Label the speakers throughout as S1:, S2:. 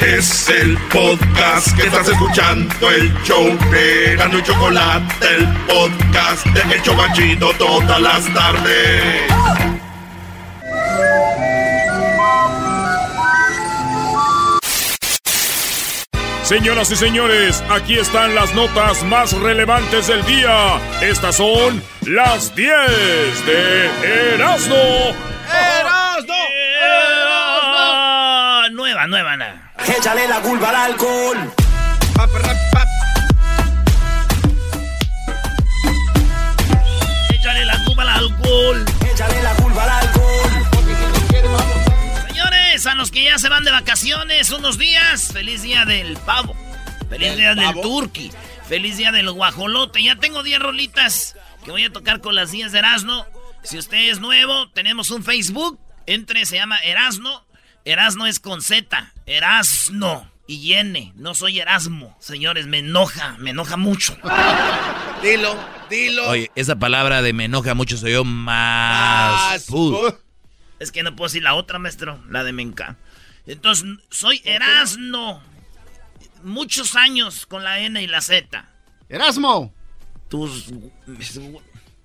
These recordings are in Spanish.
S1: Es el podcast que estás escuchando, el show de Gano y Chocolate, el podcast de Hecho Machito todas las tardes.
S2: Señoras y señores, aquí están las notas más relevantes del día. Estas son las 10 de Erasmo.
S3: ¡Erasmo!
S4: ¡Erasmo! Nueva, nueva, nada.
S3: Échale la culpa al alcohol.
S4: Échale la culpa al alcohol.
S3: Échale la culpa al alcohol.
S4: Señores, a los que ya se van de vacaciones unos días, feliz día del pavo. Feliz día del turqui. Feliz día del guajolote. Ya tengo 10 rolitas que voy a tocar con las 10 de Erasno. Si usted es nuevo, tenemos un Facebook. Entre, se llama Erasno. Erasno es con Z. Erasno. Y N. No soy Erasmo. Señores, me enoja. Me enoja mucho.
S5: Dilo, dilo.
S6: Oye, esa palabra de me enoja mucho soy yo más. Puh.
S4: Es que no puedo decir la otra, maestro. La de Menca. Entonces, soy Erasno. Muchos años con la N y la Z.
S7: Erasmo.
S4: Tus.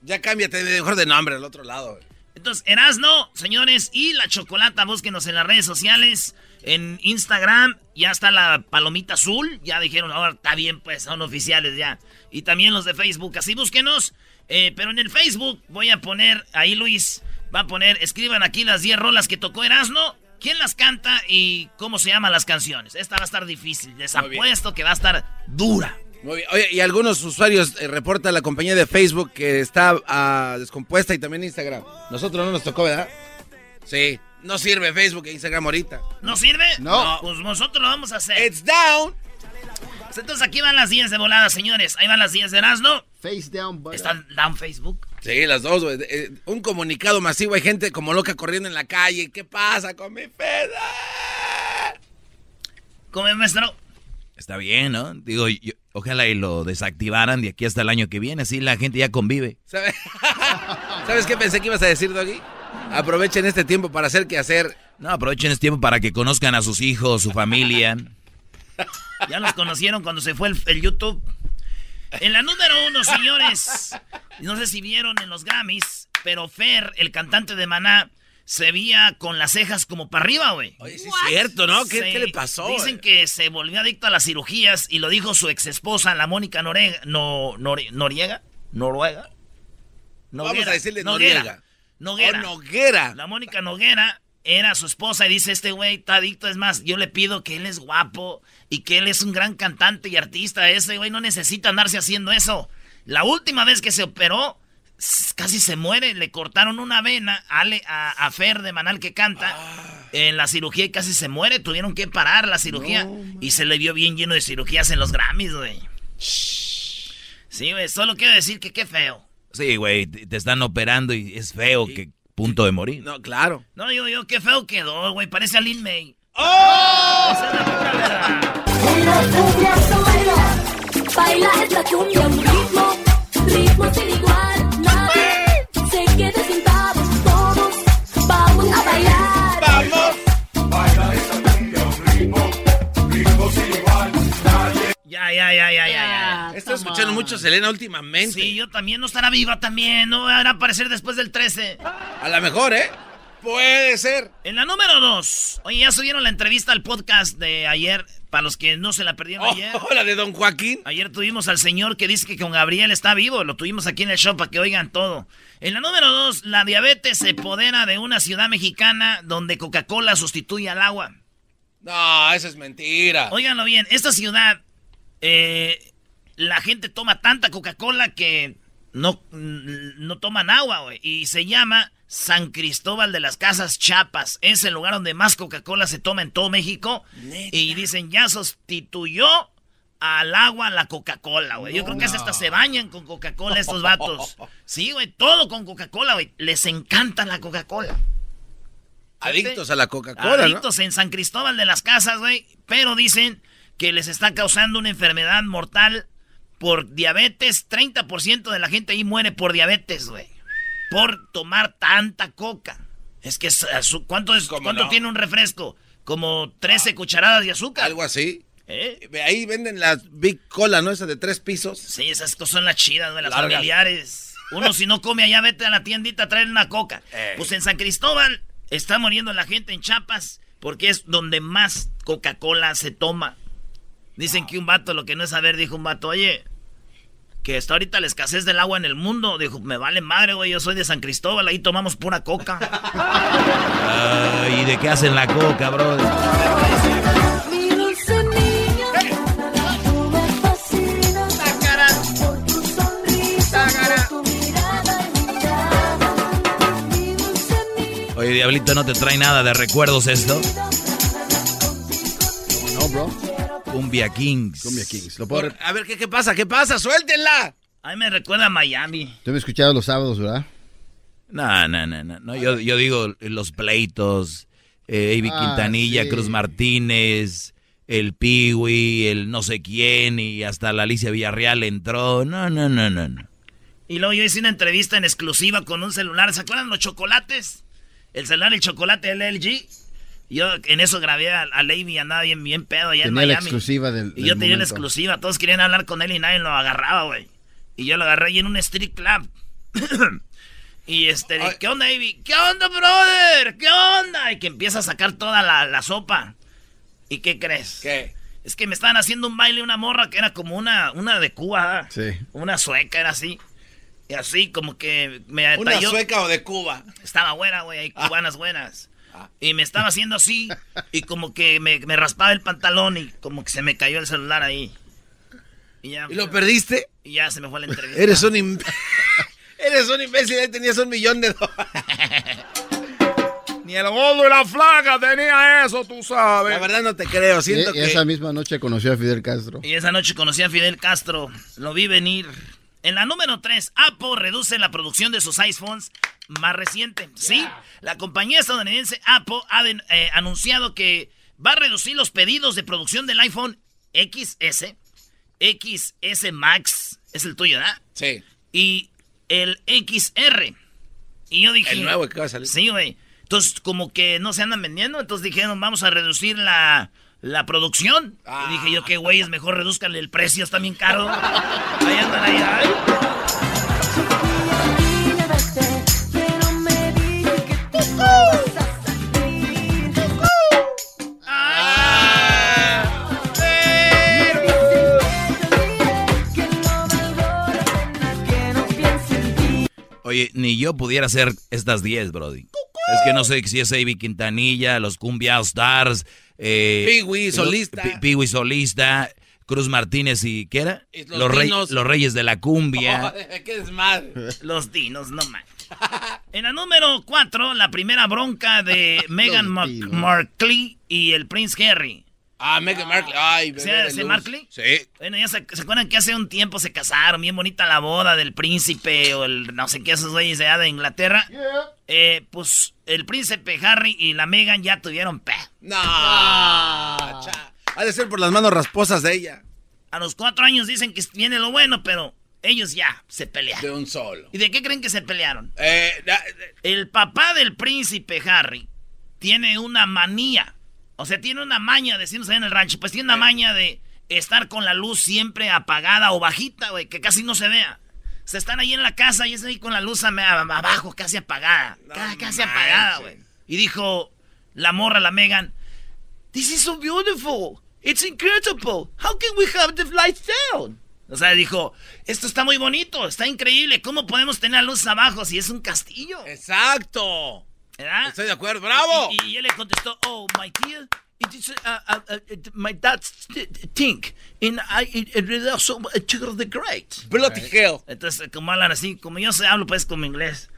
S5: Ya cámbiate mejor de nombre al otro lado.
S4: Entonces, Erasno, señores, y la chocolata, búsquenos en las redes sociales. En Instagram ya está la palomita azul. Ya dijeron, ahora está bien, pues son oficiales ya. Y también los de Facebook, así búsquenos. Eh, pero en el Facebook voy a poner, ahí Luis va a poner, escriban aquí las 10 rolas que tocó Erasno. ¿Quién las canta y cómo se llaman las canciones? Esta va a estar difícil. Les apuesto que va a estar dura.
S5: Muy bien. Oye, y algunos usuarios eh, reportan la compañía de Facebook que está ah, descompuesta y también Instagram. Nosotros no nos tocó, ¿verdad? Sí. No sirve Facebook e Instagram ahorita.
S4: ¿No sirve?
S5: No.
S4: Pues nosotros lo vamos a hacer.
S5: It's down.
S4: Pues Entonces aquí van las 10 de volada, señores. Ahí van las 10 de Erasno.
S7: Face down, buddy.
S4: ¿Están down Facebook?
S5: Sí, las dos, güey. Eh, un comunicado masivo. Hay gente como loca corriendo en la calle. ¿Qué pasa con mi feda?
S4: ¿Cómo, maestro?
S6: Está bien, ¿no? Digo, yo- ojalá y lo desactivaran de aquí hasta el año que viene, así la gente ya convive.
S5: ¿Sabe- ¿Sabes qué pensé que ibas a decir, Doggy? Aprovechen este tiempo para hacer qué hacer.
S6: No, aprovechen este tiempo para que conozcan a sus hijos, su familia.
S4: Ya los conocieron cuando se fue el, el YouTube. En la número uno, señores. No sé si vieron en los Grammys, pero Fer, el cantante de Maná, se veía con las cejas como para arriba, güey.
S5: Oye, sí es cierto, ¿no? ¿Qué,
S4: Se-
S5: qué le pasó?
S4: Dicen que se volvió adicto a las cirugías y lo dijo su ex esposa, la Mónica Norega, no, Nore- Noriega. ¿Noruega?
S5: Vamos a decirle
S4: Noguera. Noguera.
S5: Oh, Noguera.
S4: La Mónica Noguera era su esposa y dice, este güey está adicto. Es más, yo le pido que él es guapo y que él es un gran cantante y artista. Ese güey no necesita andarse haciendo eso. La última vez que se operó, casi se muere. Le cortaron una vena a, Ale- a, a Fer de Manal que canta. En la cirugía y casi se muere. Tuvieron que parar la cirugía. y se le vio bien lleno de cirugías en los Grammys, güey. Sí, güey, solo quiero decir que qué feo.
S6: Sí, güey, te están operando y es feo que punto de morir.
S5: No, claro.
S4: No, digo yo, qué feo quedó, güey. Parece a Lin May.
S5: ¡Oh!
S4: Esa es la pura verdad.
S8: Baila, es la cumbia un ritmo, ritmo sin igual, nadie se quede sentados todos, vamos a bailar.
S5: ¡Vamos!
S4: Ya, ya, ya, ya, ya, ya.
S5: Estoy escuchando mucho a Selena últimamente.
S4: Sí, yo también no estará viva también. No a aparecer después del 13.
S5: A lo mejor, ¿eh? Puede ser.
S4: En la número dos. Oye, ya subieron la entrevista al podcast de ayer. Para los que no se la perdieron
S5: Oh,
S4: ayer.
S5: la de Don Joaquín.
S4: Ayer tuvimos al señor que dice que con Gabriel está vivo. Lo tuvimos aquí en el show para que oigan todo. En la número dos, la diabetes se podera de una ciudad mexicana donde Coca-Cola sustituye al agua.
S5: No, eso es mentira.
S4: Óiganlo bien, esta ciudad, eh, la gente toma tanta Coca-Cola que no, no toman agua, güey. Y se llama San Cristóbal de las Casas Chiapas. Es el lugar donde más Coca-Cola se toma en todo México. Y dicen, ya sustituyó al agua la Coca-Cola, güey. Yo creo que hasta se bañan con Coca-Cola estos vatos. Sí, güey, todo con Coca-Cola, güey. Les encanta la Coca-Cola.
S5: Adictos a la Coca-Cola, ¿no?
S4: Adictos en San Cristóbal de las Casas, güey. Pero dicen que les está causando una enfermedad mortal por diabetes. 30% de la gente ahí muere por diabetes, güey. Por tomar tanta coca. Es que, ¿cuánto, es,
S5: ¿Cómo
S4: ¿cuánto
S5: no?
S4: tiene un refresco? Como 13 cucharadas de azúcar.
S5: Algo así.
S4: ¿Eh?
S5: Ahí venden las Big Cola, ¿no? Esa de tres pisos.
S4: Sí, esas cosas son las chidas, güey, las
S5: Largas.
S4: familiares. Uno si no come allá, vete a la tiendita a traer una coca.
S5: Eh.
S4: Pues en San Cristóbal está muriendo la gente en Chiapas porque es donde más Coca-Cola se toma. Dicen que un vato, lo que no es saber, dijo un vato, oye, que está ahorita la escasez del agua en el mundo. Dijo, me vale madre, güey, yo soy de San Cristóbal, ahí tomamos pura coca.
S6: Ay, ¿y de qué hacen la coca,
S8: niña,
S6: Oye, Diablito, ¿no te trae nada de recuerdos esto?
S7: No, bro.
S6: Cumbia Kings.
S7: Cumbia Kings. Lo puedo
S5: Por- a ver, ¿qué, ¿qué pasa? ¿Qué pasa? ¡Suéltenla!
S4: A mí me recuerda a Miami.
S7: Tú me has escuchado los sábados, ¿verdad?
S6: No, no, no, no. no, Yo, yo digo los pleitos, eh, Avi
S7: Ah,
S6: Quintanilla,
S7: sí.
S6: Cruz Martínez, el Piwi, el no sé quién, y hasta la Alicia Villarreal entró. No, no, no, no, no.
S4: Y luego yo hice una entrevista en exclusiva con un celular. ¿Se acuerdan los chocolates? El celular, el chocolate LG. Yo en eso grabé a, a Lady y andaba bien, bien pedo allá
S7: Tenía
S4: en
S7: la
S4: Miami.
S7: exclusiva del.
S4: y yo tenía la exclusiva. Todos querían hablar con él y nadie lo agarraba, güey. Y yo lo agarré ahí en un street club. y este,
S5: Ay.
S4: ¿qué onda, Avi? ¿Qué onda, brother? ¿Qué onda? Y que empieza a sacar toda la, la sopa. ¿Y qué crees?
S5: ¿Qué?
S4: Es que me estaban haciendo un baile una morra que era como una, una de Cuba. ¿ah?
S7: Sí.
S4: Una sueca, era así. Y así como que me
S5: ¿Una
S4: talló-
S5: sueca o de Cuba?
S4: Estaba buena, güey, hay cubanas buenas.
S5: Ah.
S4: Y me estaba haciendo así y como que me, me raspaba el pantalón y como que se me cayó el celular ahí. Y ya,
S5: ¿Y lo perdiste?
S4: y ya se me fue la entrevista.
S5: Eres un im- Eres un imbécil, ahí tenías un millón de dólares.
S2: Ni el gordo y la flaca tenía eso, tú
S5: La
S2: sabes.
S5: verdad no te creo, siento
S7: Y-
S5: que...
S7: Esa misma noche conoció a Fidel Castro.
S4: Y esa noche conocí a Fidel Castro. Lo vi venir. En la número 3, Apple reduce la producción de sus iPhones más reciente. Sí, la compañía estadounidense Apple ha eh, anunciado que va a reducir los pedidos de producción del iPhone XS, XS Max, es el tuyo, ¿verdad?
S5: Sí,
S4: Y el XR. Y yo dije...
S5: el nuevo que va a salir.
S4: Sí, güey. Entonces, como que no se andan vendiendo, entonces dijeron, vamos a reducir la, la producción.
S5: Ah.
S4: Y dije yo, qué güey, es mejor reduzcanle el precio, está bien caro. Ahí andan ahí, ay.
S8: niña, vete, que no me digas que tú vas a salir.
S4: Ah.
S8: Que no valgo la pena que no piense en ti.
S6: Oye, ni yo pudiera hacer estas 10, Brody. Es que no sé si es Avi Quintanilla, los Cumbia Stars, eh,
S5: Pee-wee, solista.
S6: Pi- Pee-wee solista, Cruz Martínez y ¿qué era?
S5: Y los
S6: rey-
S5: Dinos.
S6: los Reyes de la Cumbia.
S4: Los dinos, no man. En la número 4, la primera bronca de Meghan. Markle y el Prince Harry.
S5: Ah, Meghan Markle. Ay,
S4: ¿Sí,
S5: de.
S4: Markley?
S5: Sí.
S4: Bueno, ya se, ¿se acuerdan que hace un tiempo se casaron? Bien bonita la boda del príncipe o el no sé qué, esos güeyes de allá de Inglaterra. Eh, pues el príncipe Harry y la Meghan ya tuvieron pe.
S5: No. cha. Ha de ser por las manos rasposas de ella.
S4: A los cuatro años dicen que viene lo bueno, pero ellos ya se
S5: De
S4: pelearon.
S5: un solo.
S4: ¿Y de qué creen que se pelearon?
S5: Eh, da-
S4: El papá del príncipe Harry tiene una manía. O sea, tiene una maña, decimos ahí en el rancho. Pues tiene una maña de estar con la luz siempre apagada o bajita, güey, que casi no se vea. Se están ahí en la casa y es ahí con la luz abajo, casi apagada.
S5: No
S4: casi
S5: manches.
S4: apagada, güey. Y dijo la morra, la Megan, This is so beautiful. It's incredible. How can we have the lights down? O sea, dijo, esto está muy bonito, está increíble. ¿Cómo podemos tener luz abajo si es un castillo?
S5: Exacto.
S4: ¿Verdad?
S5: Estoy de acuerdo, bravo.
S4: Y, y él le contestó, oh, my dear, it is uh, uh, uh, my dad's t- t- think, and I it, it really also a sugar the great.
S5: Bloody hell.
S4: Entonces, como hablan así, como yo se hablo pues como inglés.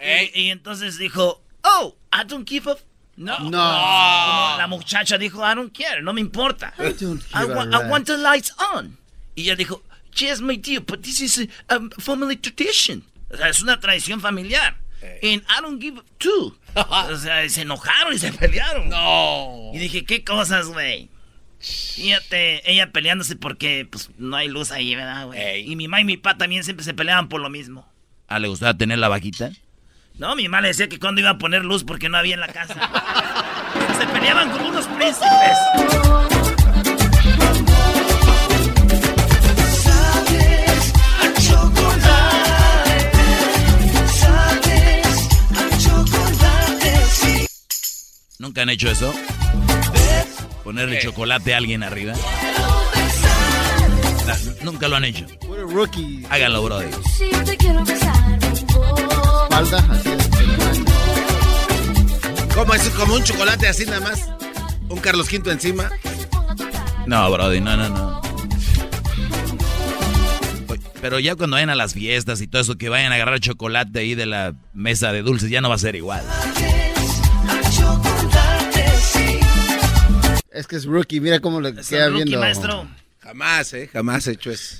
S4: Y, y entonces dijo, oh, I don't give a... No.
S7: No.
S4: Como la muchacha dijo, I don't care, no me importa. I,
S7: don't give a
S4: wa- I want the lights on. Y ella dijo, yes, my dear, but this is a um, family tradition. O sea, es una tradición familiar. And I don't give two. o sea, se enojaron y se pelearon.
S5: No.
S4: Y dije, ¿qué cosas, güey? Fíjate, ella peleándose porque pues no hay luz ahí, ¿verdad, güey? Y mi mamá y mi papá también siempre se peleaban por lo mismo.
S6: Ah, ¿le gustaba tener la vaquita?
S4: No, mi mamá le decía que cuando iba a poner luz porque no había en la casa. se peleaban como unos príncipes.
S6: ¿Nunca han hecho eso? Ponerle chocolate a alguien arriba. Nunca lo han hecho. Háganlo, brother.
S8: Si yo te quiero besar un poco.
S7: Espalda.
S5: ¿Cómo es? Como un chocolate así nada más. Un Carlos V encima.
S6: No, brother, no, no, no. Pero ya cuando vayan a las fiestas y todo eso, que vayan a agarrar chocolate ahí de la mesa de dulces, ya no va a ser igual.
S7: Es que es rookie, mira cómo le
S4: Es
S7: queda
S4: el rookie,
S7: viendo.
S4: maestro.
S5: Jamás, eh, jamás he hecho eso.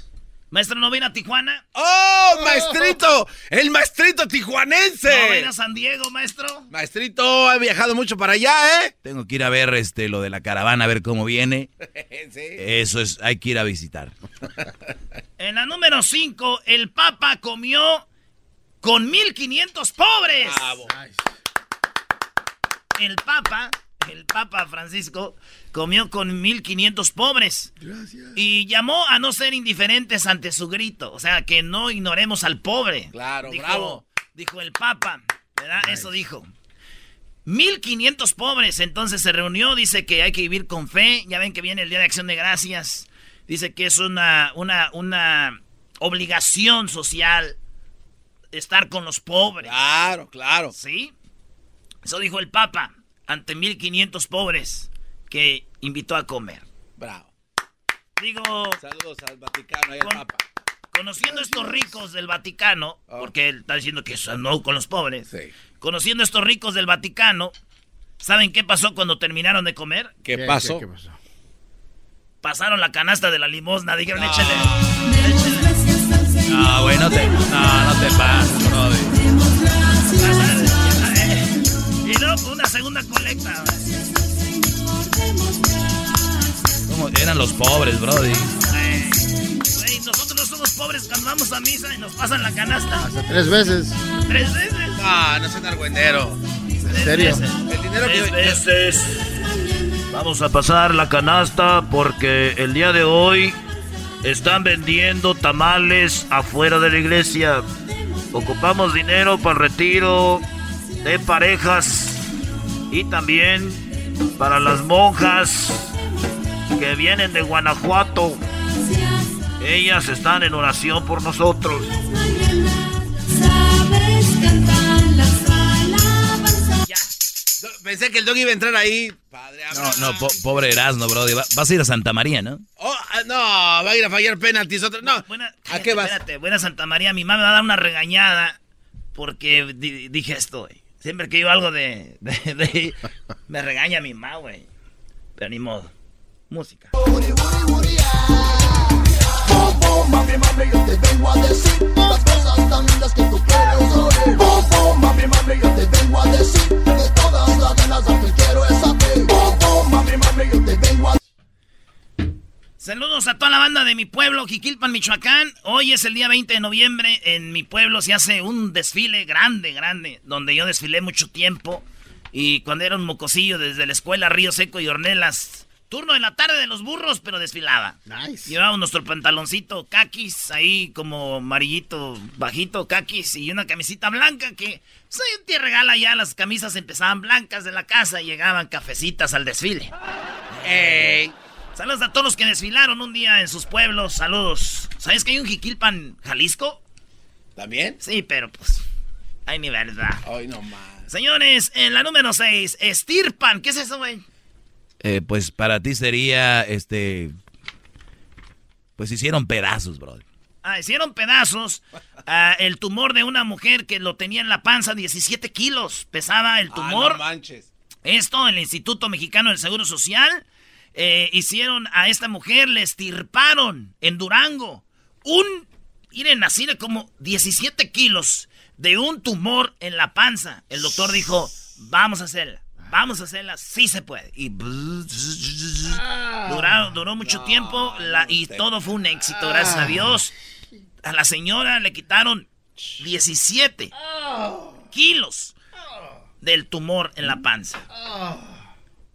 S4: Maestro, ¿no viene a Tijuana?
S5: ¡Oh, maestrito! ¡El maestrito tijuanense!
S4: ¿No viene a San Diego, maestro?
S5: Maestrito, ha viajado mucho para allá, ¿eh?
S6: Tengo que ir a ver este lo de la caravana, a ver cómo viene.
S5: sí.
S6: Eso es, hay que ir a visitar.
S4: En la número 5, el Papa comió con 1500 pobres.
S5: Bravo.
S4: El Papa, el Papa Francisco, comió con 1500 pobres. Y llamó a no ser indiferentes ante su grito. O sea, que no ignoremos al pobre.
S5: Claro,
S4: dijo,
S5: bravo.
S4: Dijo el Papa, ¿verdad? Eso dijo. 1500 pobres, entonces se reunió, dice que hay que vivir con fe, ya ven que viene el Día de Acción de Gracias, dice que es una, una, una obligación social estar con los pobres.
S5: Claro, claro.
S4: ¿Sí? Eso dijo el Papa ante 1500 pobres que invitó a comer.
S5: Bravo.
S4: Digo,
S5: Saludos al Vaticano y al
S4: Con-
S5: Papa.
S4: conociendo estos ricos del Vaticano, porque él está diciendo que no con los pobres,
S5: Sí.
S4: conociendo a estos ricos del Vaticano, ¿saben qué pasó cuando terminaron de comer?
S5: ¿Qué,
S7: ¿Qué-
S5: pasó?
S7: qué- qué pasó?
S4: Pasaron la canasta de la limosna, dijeron,
S5: No.
S4: échale.
S6: No, güey, no te, no, no te pases.
S4: Una segunda colecta.
S6: ¿Cómo? Eran los pobres, brody.
S4: Nosotros no somos pobres cuando vamos a misa y nos pasan la canasta.
S7: Hasta tres veces.
S4: Tres veces.
S5: No, argüendero.
S7: ¿En serio?
S5: El dinero
S4: Tres
S5: que...
S4: veces. Vamos a pasar la canasta porque el día de hoy están vendiendo tamales afuera de la iglesia. Ocupamos dinero para el retiro de parejas y también para las monjas que vienen de Guanajuato. Ellas están en oración por nosotros. Ya.
S5: Pensé que el dog iba a entrar ahí. Padre
S6: No, no, po- pobre Erasmo, brody. Va- vas a ir a Santa María, ¿no?
S5: Oh, ah, no, va a ir a fallar penaltis. Otra... No,
S4: Buena,
S5: ¿a
S4: cállate,
S5: qué vas?
S4: Espérate, buena Santa María. Mi mamá me va a dar una regañada porque di- dije esto, güey. Siempre que digo algo de, de- de- Me regaña mi mamá, güey. Pero ni modo. Música.
S3: Mami, mami, yo te vengo a decir de todas las ganas que quiero
S4: Saludos a toda la banda de mi pueblo, Jiquilpan, Michoacán. Hoy es el día 20 de noviembre. En mi pueblo se hace un desfile grande, grande, donde yo desfilé mucho tiempo. Y cuando era un mocosillo desde la escuela Río Seco y Ornelas, Turno de la tarde de los burros, pero desfilaba.
S7: Nice.
S4: Llevábamos nuestro pantaloncito caquis, ahí como amarillito, bajito, caquis, y una camisita blanca que, pues ahí un tío regala ya, las camisas empezaban blancas de la casa y llegaban cafecitas al desfile. ¡Ey! Saludos a todos los que desfilaron un día en sus pueblos, saludos. ¿Sabes que hay un Jiquilpan, Jalisco?
S5: ¿También?
S4: Sí, pero pues, hay ni verdad.
S5: Ay, no más.
S4: Señores, en la número 6, estirpan. ¿Qué es eso, güey?
S6: Eh, pues para ti sería, este... Pues hicieron pedazos, bro.
S4: Ah, hicieron pedazos ah, el tumor de una mujer que lo tenía en la panza, 17 kilos. Pesaba el tumor.
S5: Ah, no manches.
S4: Esto, el Instituto Mexicano del Seguro Social, eh, hicieron a esta mujer, le estirparon en Durango un, miren, así de como 17 kilos de un tumor en la panza. El doctor dijo, vamos a hacerla, vamos a hacerla, sí se puede. Y duró, duró mucho tiempo la- y todo fue un éxito, gracias a Dios. A la señora le quitaron 17 kilos del tumor en la panza.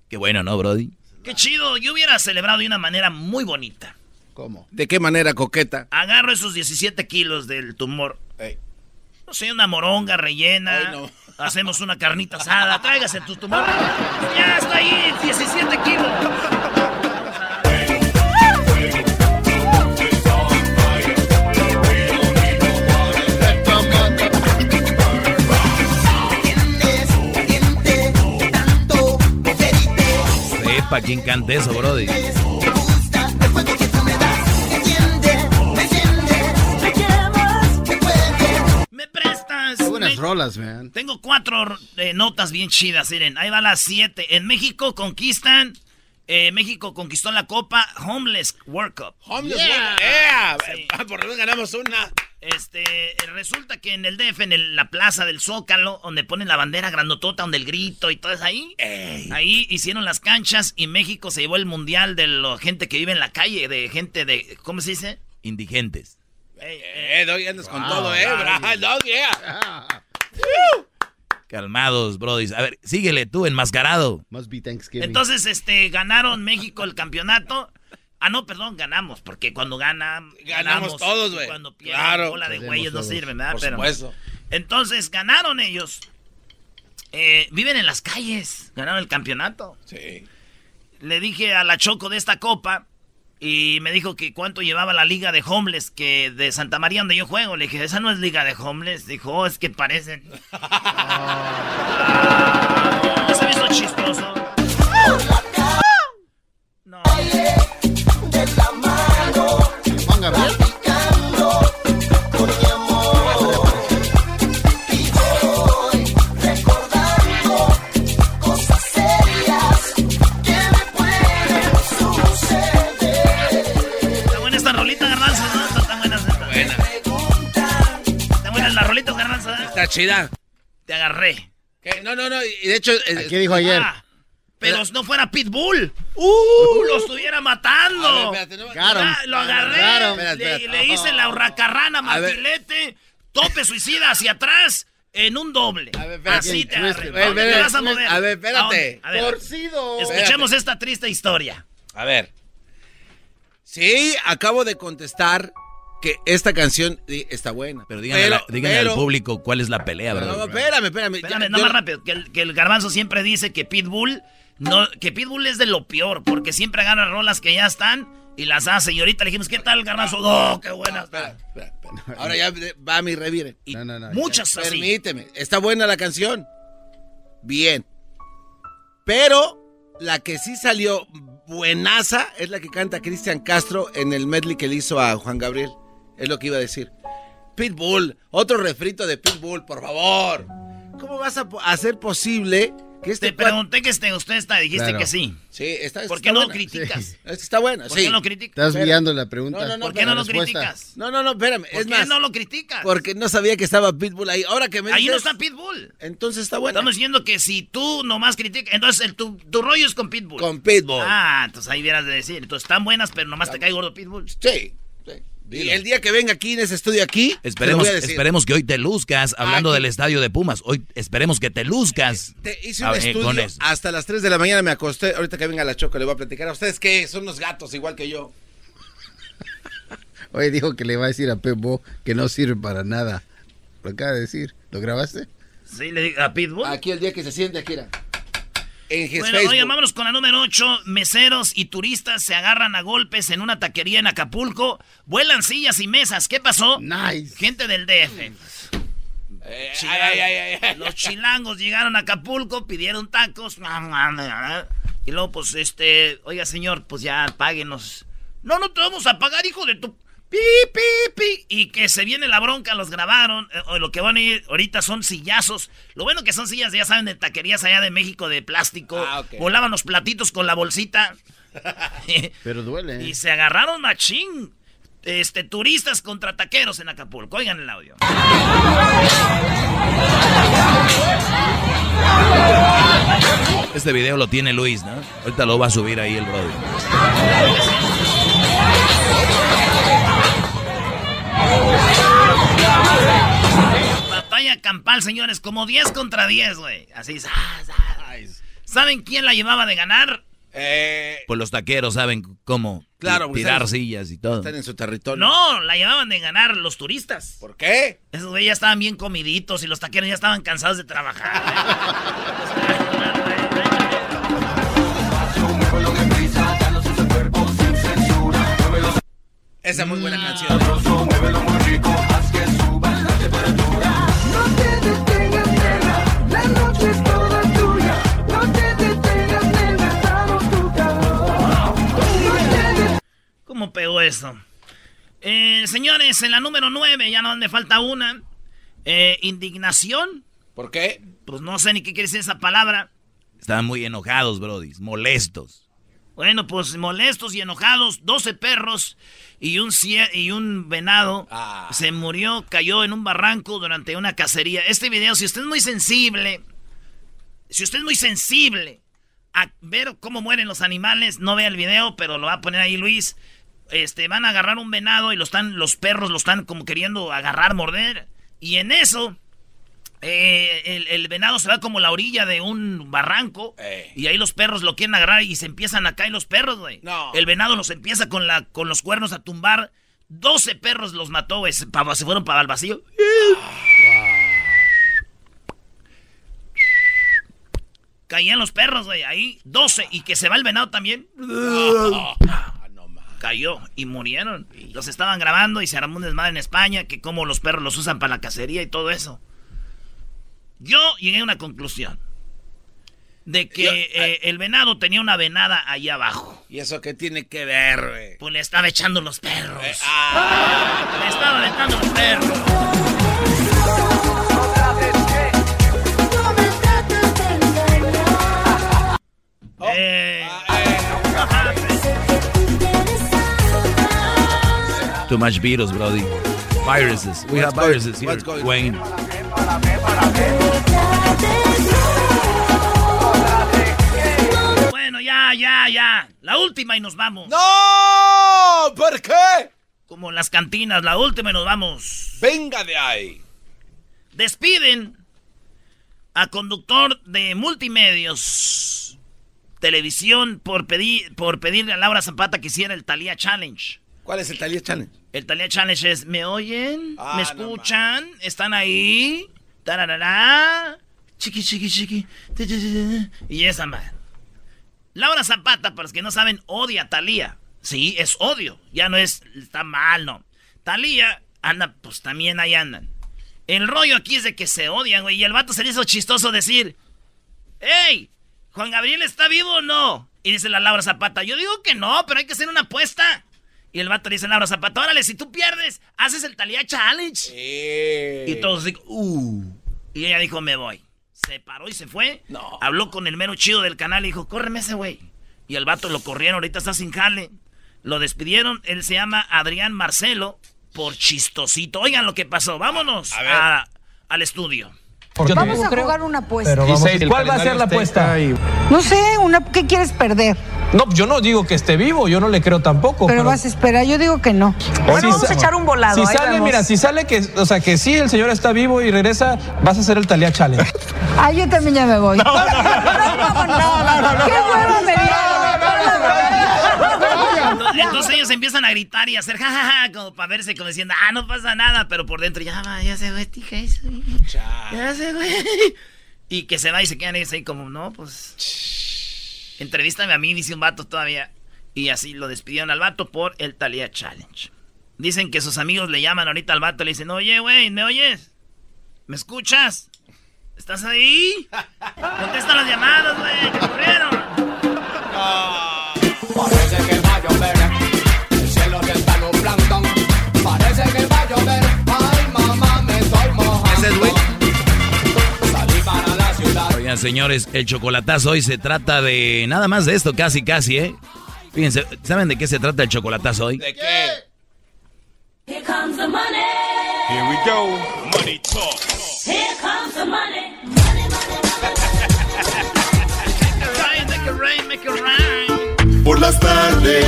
S6: Qué bueno, ¿no, Brody?
S4: Qué chido, yo hubiera celebrado de una manera muy bonita.
S7: ¿Cómo?
S5: ¿De qué manera, coqueta?
S4: Agarro esos 17 kilos del tumor.
S5: Ey.
S4: No sé, una moronga rellena.
S5: Ay, no.
S4: Hacemos una carnita asada. Tráigase tu tumor. Ya está ahí, 17 kilos.
S6: Sepa quién canta eso, Brody.
S4: ¿Me prestas?
S7: Qué buenas
S4: Me-
S7: rolas, man.
S4: Tengo cuatro eh, notas bien chidas, miren. Ahí va las siete. En México conquistan... eh, México conquistó la Copa Homeless World Cup.
S5: Homeless
S4: Yeah.
S5: World- ¡Ea!
S4: Sí.
S5: Ah, Por lo menos ganamos una.
S4: Este, eh, resulta que en el DF, en el- la plaza del Zócalo, donde ponen la bandera grandotota, donde el grito y todo eso ahí, ahí hicieron las canchas y México se llevó el mundial de la gente que vive en la calle, de gente de, ¿cómo se dice?
S6: Indigentes.
S5: Eh, Doggy, andas con todo, eh, yeah.
S6: Calmados, Brody. A ver, síguele tú, enmascarado.
S7: Must be Thanksgiving.
S4: Entonces, este, ganaron México el campeonato. Ah, no, perdón, ganamos, porque cuando gana,
S5: Ganamos todos, güey.
S4: Cuando pierden,
S5: Claro.
S4: bola de
S7: Perdemos
S4: güeyes no
S7: todos.
S4: sirven, ¿verdad?
S5: Por
S4: Pero-
S5: supuesto.
S4: entonces, ganaron ellos. Eh, viven en las calles, ganaron el campeonato.
S5: Sí.
S4: le dije a la Choco de esta copa y me dijo que cuánto llevaba la liga de homeless que de Santa María donde yo juego. Le dije, esa no es liga de homeless. Dijo, oh, es que parecen. ¿No la rolita, garbanzo. ¿eh?
S5: Está chida.
S4: Te agarré.
S5: ¿Qué? No, no, no. Y de hecho. eh,
S7: ¿Qué dijo ayer?
S4: Ah, pero no fuera Pitbull. ¡Uh! Lo estuviera matando.
S5: Ver, espérate, no-
S7: 'em.
S4: Ah, lo agarré.
S5: Espérate,
S4: le, hice la hurracarrana martilete, tope suicida hacia atrás en un doble.
S5: A ver, espérate.
S4: Así te agarré.
S7: A
S5: ver,
S4: ¿A dónde
S5: ver,
S4: te vas a
S5: ver,
S4: mover?
S5: a ver, espérate.
S4: ¿A dónde? A ver,
S7: Torcido.
S4: escuchemos esta triste historia.
S5: A ver. Sí, acabo de contestar que esta canción está buena.
S6: Pero díganle,
S5: Pero-
S6: díganle
S5: pero-
S6: al público cuál es la pelea,
S5: No,
S6: Brody.
S5: no, espérame, espérame.
S4: Espérame,
S5: Ya-
S4: no
S5: yo-
S4: más rápido. Que el, que el garbanzo siempre dice que Pitbull, no, que Pitbull es de lo peor, porque siempre agarra rolas que ya están y las hace. Y ahorita le dijimos, ¿qué tal, garbanzo? ¡Oh, qué buena!
S5: Espera, espera, espera. Ahora ya va mi revire. Y
S7: No, no, no.
S4: Muchas así.
S5: Permíteme. Está buena la canción. Bien. Pero la que sí salió buenaza es la que canta Cristian Castro en el medley que le hizo a Juan Gabriel. Es lo que iba a decir. Pitbull, otro refrito de Pitbull, por favor. ¿Cómo vas a hacer posible que este
S4: Te pregunté que este, usted está, dijiste
S7: Claro.
S4: que sí.
S5: Sí, está,
S4: ¿Por
S5: está
S4: qué no lo
S5: buena.
S4: criticas?
S7: Sí.
S5: Está buena,
S4: ¿Por
S5: sí.
S4: qué no lo criticas?
S7: Estás guiando la pregunta.
S5: No, no, no,
S4: ¿Por qué no lo
S7: respuesta.
S4: criticas?
S5: No, no, no, espérame.
S4: ¿Por
S5: es
S4: qué
S5: más,
S4: no lo criticas?
S5: porque no sabía que estaba Pitbull ahí. Ahora que me
S4: Ahí no
S5: dices,
S4: está Pitbull.
S5: entonces está buena.
S4: Estamos diciendo que si tú nomás criticas, entonces el, tu, tu rollo es con Pitbull.
S5: Con Pitbull.
S4: Ah, entonces ahí vieras de decir. Entonces están buenas, pero nomás te cae gordo Pitbull.
S5: Sí, Y el día que venga aquí en ese estudio aquí, te lo
S6: Esperemos,
S5: voy a decir.
S6: esperemos que hoy te luzcas, hablando
S5: Aquí.
S6: del estadio de Pumas. Hoy esperemos que te luzcas.
S5: Te hice
S6: A
S5: un
S6: ver,
S5: estudio hasta las 3 de la mañana me acosté. Ahorita que venga la Choco le voy a platicar a ustedes que son unos gatos igual que yo.
S7: Oye, dijo que le va a decir a Pepo que no sirve para nada. Lo acaba de decir. ¿Lo grabaste?
S4: Sí, le digo a Pitbull.
S5: Aquí el día que se siente, aquí era. En
S4: Bueno,
S5: Facebook.
S4: vámonos con la número 8. Meseros y turistas se agarran a golpes en una taquería en Acapulco. Vuelan sillas y mesas. ¿Qué pasó?
S7: Nice.
S4: Gente del DF. Chilango- Los chilangos llegaron a Acapulco, pidieron tacos. Y luego, pues, este, oiga, señor, pues ya páguenos. No, no te vamos a pagar, hijo de tu. Pi, pi, pi. Y que se viene la bronca, los grabaron. eh, o lo que van a ir ahorita son sillazos. Lo bueno que son sillas, ya saben, de taquerías allá de México de plástico.
S5: Ah.
S4: Volaban los platitos con la bolsita.
S7: Pero duele.
S4: y se agarraron machín. Este, turistas contra taqueros en Acapulco. Oigan el audio.
S6: Este video lo tiene Luis, ¿no? Ahorita lo va a subir ahí el brother.
S4: Batalla campal, señores, como 10 contra 10, güey. Así, zas, zas. ¿Saben quién la llevaba de ganar?
S5: Eh,
S6: Pues los taqueros saben cómo
S5: Claro, porque
S6: tirar
S5: están-
S6: sillas y todo.
S5: están en su territorio.
S4: No, la llevaban de ganar los turistas.
S5: ¿Por qué?
S4: Esos güey ya estaban bien comiditos y los taqueros ya estaban cansados de trabajar.
S5: Esa es muy buena canción.
S3: No te detengas, nena, la noche es toda tuya. No te detengas, nena, danos tu calor. No te
S4: ¿Cómo pegó eso? Eh, señores, en la número 9, ya no me falta una. Eh, indignación.
S5: ¿Por qué?
S4: Pues no sé ni qué quiere decir esa palabra.
S6: Estaban muy enojados, brodis, molestos.
S4: Bueno, pues molestos y enojados, 12 perros y un, y un venado
S5: Ah.
S4: se murió, cayó en un barranco durante una cacería. Este video, si usted es muy sensible, si usted es muy sensible a ver cómo mueren los animales, no vea el video, pero lo va a poner ahí Luis. Este, van a agarrar un venado y lo están, los perros lo están como queriendo agarrar, morder. Y en eso, eh, el, el venado se va como la orilla de un barranco
S5: Eh.
S4: y ahí los perros lo quieren agarrar y se empiezan a caer los perros, güey.
S5: No.
S4: El venado los empieza con, la, con los cuernos a tumbar. 12 perros los mató, güey. Se, fueron para el vacío. Caían los perros, güey, ahí. 12. Y que se va el venado también. Cayó y murieron. Los estaban grabando y se armó un desmadre en España. Que como los perros los usan para la cacería y todo eso. Yo llegué a una conclusión. De que
S5: Yo-
S4: eh, el venado tenía una venada ahí abajo.
S5: ¿Y eso qué tiene que ver, güey?
S4: Pues le estaba echando los perros.
S5: Eh, ah,
S4: Le estaba aventando los perros. Eh,
S6: Too much virus, brody. Viruses. We have
S5: What's going-
S6: viruses here.
S5: what's going-
S6: Wayne.
S4: bueno, ya, ya, ya. La última y nos vamos.
S5: ¡No! ¿Por qué?
S4: Como en las cantinas, la última y nos vamos.
S5: Venga de ahí.
S4: Despiden a conductor de multimedios televisión por pedir por pedirle a Laura Zapata que hiciera el Talía Challenge.
S5: ¿Cuál es el Talía Challenge?
S4: El Talía Challenge es ¿me oyen?
S5: Ah,
S4: ¿Me
S5: no
S4: escuchan? ¿Están ahí? Tararara. Chiqui chiqui chiqui. Y esa madre. Laura Zapata, para los que no saben, odia a Talía. Sí, es odio. Ya no es está mal, no. Talía anda, pues también ahí andan. El rollo aquí es de que se odian, güey. Y el vato se le hizo chistoso decir: ¡Ey! ¿Juan Gabriel está vivo o no? Y dice la Laura Zapata: Yo digo que no, pero hay que hacer una apuesta. Y el vato le dice Laura Zapata: Órale, si tú pierdes, haces el Talía Challenge. Y todos digo, uh. Y ella dijo, me voy. Se paró y se fue.
S5: No.
S4: Habló con el mero chido del canal y dijo, córreme ese güey. Y el vato lo corrieron, ahorita está sin jale. Lo despidieron, él se llama Adrián Marcelo por chistosito. Oigan lo que pasó, vámonos
S5: A ver.
S4: a- al estudio.
S9: Vamos a jugar una apuesta.
S10: ¿Cuál va a ser la apuesta?
S9: No sé, una, ¿qué quieres perder? No, yo no digo que esté vivo, yo no le creo tampoco.
S4: Pero vas a esperar, yo digo que no.
S9: Bueno, vamos a echar un volado. Si sale, mira, si sale que, o sea, que sí, el señor está vivo y regresa, vas a hacer el Talía Challenge.
S4: Ah, yo también ya me voy. No, no, no, ¿Qué huevo me
S11: Entonces ellos empiezan a gritar y a hacer jajaja, como para verse, como diciendo, ah, no pasa nada, pero por dentro ya va, ya se ve, tija eso. Ya se ve. Y que se va y se quedan ahí como, no, pues. Entrevístame a mí, dice un vato todavía. Y así lo despidieron al vato por el Talía Challenge. Dicen que sus amigos le llaman ahorita al vato y le dicen, oye, güey, ¿me oyes? ¿Me escuchas? ¿Estás ahí? Contesta las llamadas, güey, que ocurrieron.
S6: Oigan, señores, el chocolatazo hoy se trata de nada más de esto, casi, casi, ¿eh? Fíjense, ¿saben de qué se trata el chocolatazo hoy?
S3: ¿De qué?
S8: Here comes the money.
S1: Here we go. Money talk.
S8: Here comes the money.
S11: Rhyme, make it rain, make it rain.
S1: Por las tardes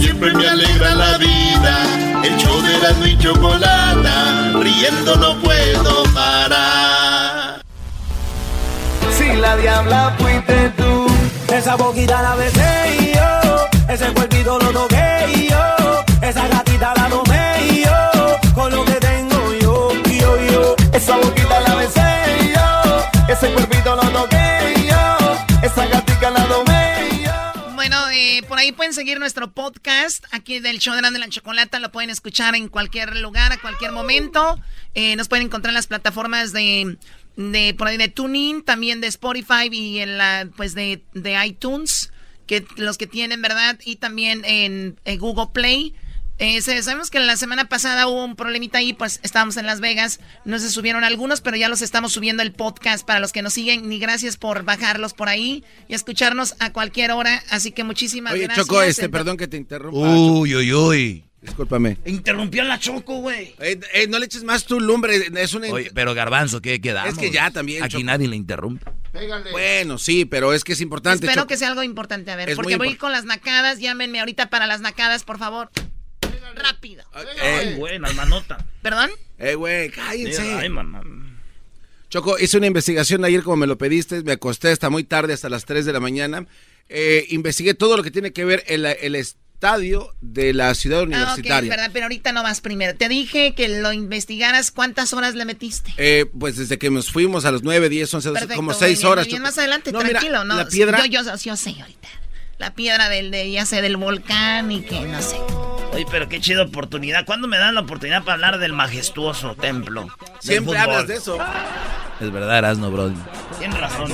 S1: siempre me alegra la vida. El show de la y chocolata. Riendo no puedo parar.
S3: Si la diabla fuiste tú, esa boquita la besé yo, ese cuerpito lo toqué yo, esa gatita la tomé yo, con lo que tengo yo, yo, yo, esa boquita la besé yo, ese cuerpito lo toqué yo, esa gatita la tomé yo.
S11: Bueno, eh, por ahí pueden seguir nuestro podcast aquí del show de Grande la Chocolata. Lo pueden escuchar en cualquier lugar, a cualquier momento. Eh, nos pueden encontrar en las plataformas de, de por ahí de Tuning, también de Spotify y en la pues de, de iTunes, que los que tienen, ¿verdad? Y también en, en Google Play. Eh, sabemos que la semana pasada hubo un problemita ahí, pues estábamos en Las Vegas, no se subieron algunos, pero ya los estamos subiendo el podcast para los que nos siguen. Ni gracias por bajarlos por ahí y escucharnos a cualquier hora. Así que muchísimas
S5: Oye,
S11: gracias.
S5: Choco, este, perdón que te interrumpa.
S6: Uy, uy, uy.
S5: Discúlpame.
S11: Interrumpió la Choco, güey.
S5: Eh, eh, no le eches más tu lumbre, es una...
S6: Oye, pero Garbanzo, ¿qué quedamos?
S5: Es que ya también,
S6: Aquí
S5: Choco.
S6: nadie le interrumpe.
S5: Bueno, sí, pero es que es importante.
S11: Espero
S5: Choco.
S11: que sea algo importante. A ver,
S5: Es
S11: porque voy con las nacadas. Llámenme ahorita para las nacadas, por favor. Rápido.
S5: Eh,
S11: buena, manota. ¿Perdón?
S5: eh, güey, cállense.
S11: Ay, mamá.
S5: Choco, hice una investigación ayer como me lo pediste, me acosté hasta muy tarde, hasta las 3 de la mañana. Eh, investigué todo lo que tiene que ver el, el estadio de la ciudad
S11: Ah, ok, es
S5: universitaria.
S11: verdad, pero ahorita no vas primero. Te dije que lo investigaras. ¿Cuántas horas le metiste?
S5: Eh, pues desde que nos fuimos a las 9, 10, 11, 12,
S11: Perfecto,
S5: como
S11: muy
S5: 6
S11: bien,
S5: horas.
S11: bien. Más adelante,
S5: No, mira,
S11: tranquilo, ¿no?
S5: La piedra.
S11: Yo, yo, yo sé ahorita. La piedra del, de, ya sé, del volcán y que no sé. Oye, pero qué chida oportunidad. ¿Cuándo me dan la oportunidad para hablar del majestuoso templo?
S5: Siempre hablas de eso.
S6: Es verdad, Erasno, bro.
S11: Tienes razón.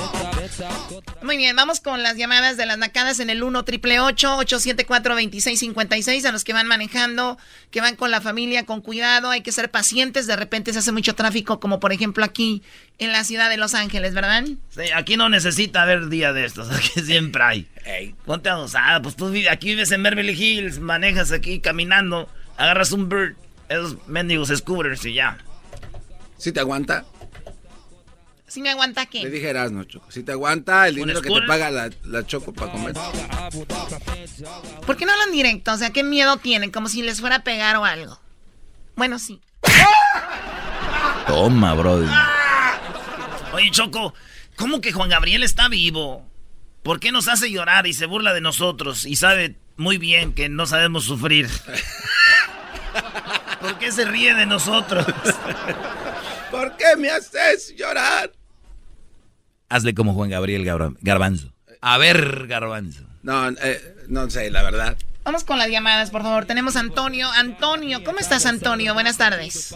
S11: Muy bien, vamos con las llamadas de las nacadas en el 1 triple 874 2656 a los que van manejando, que van con la familia con cuidado, hay que ser pacientes, de repente se hace mucho tráfico como por ejemplo aquí en la ciudad de Los Ángeles, ¿verdad? Sí, aquí no necesita haber día de estos, aquí siempre hay. ponte abusada, pues tú vives- aquí vives en Beverly Hills, manejas aquí caminando, agarras un bird, esos mendigos scooters y ya.
S5: ¿Sí te aguanta?
S11: ¿Sí me aguanta
S5: Le
S11: qué?
S5: dije Erasmo, Choco. Si te aguanta el
S11: ¿Un
S5: dinero que te paga la, la Choco para comer.
S11: ¿Por qué no hablan directo? O sea, ¿qué miedo tienen? Como si les fuera a pegar o algo. Bueno, sí.
S6: Toma, bro.
S11: Oye, Choco, ¿cómo que Juan Gabriel está vivo? ¿Por qué nos hace llorar y se burla de nosotros y sabe muy bien que no sabemos sufrir? ¿Por qué se ríe de nosotros?
S5: ¿Por qué me haces llorar?
S6: Hazle como Juan Gabriel Garba- Garbanzo. A ver, Garbanzo.
S5: No, eh, no sé, la verdad.
S11: Vamos con las llamadas, por favor. Tenemos a Antonio. Antonio, ¿cómo estás, Antonio? Buenas tardes.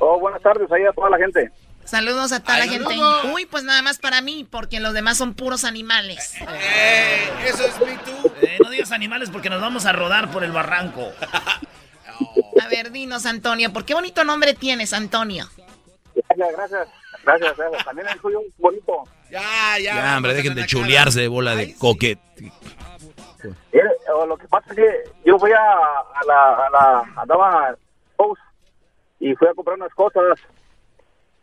S12: Oh, buenas tardes ahí a toda la gente.
S11: Saludos a toda
S12: Ay,
S11: la gente.
S12: saludos.
S11: Uy, pues nada más para mí, porque los demás son puros animales.
S5: Eh, eso es me too.
S11: Eh, no digas animales porque nos vamos a rodar por el barranco. A ver, dinos, Antonio, ¿por qué bonito nombre tienes, Antonio?
S12: Gracias, gracias. Gracias, gracias. También el tuyo bonito.
S5: Ya, ya.
S6: Ya, hombre, dejen de chulearse de bola de coquet.
S12: Mire, o lo que pasa es que yo fui a, a la, a la, andaba Post y fui a comprar unas cosas.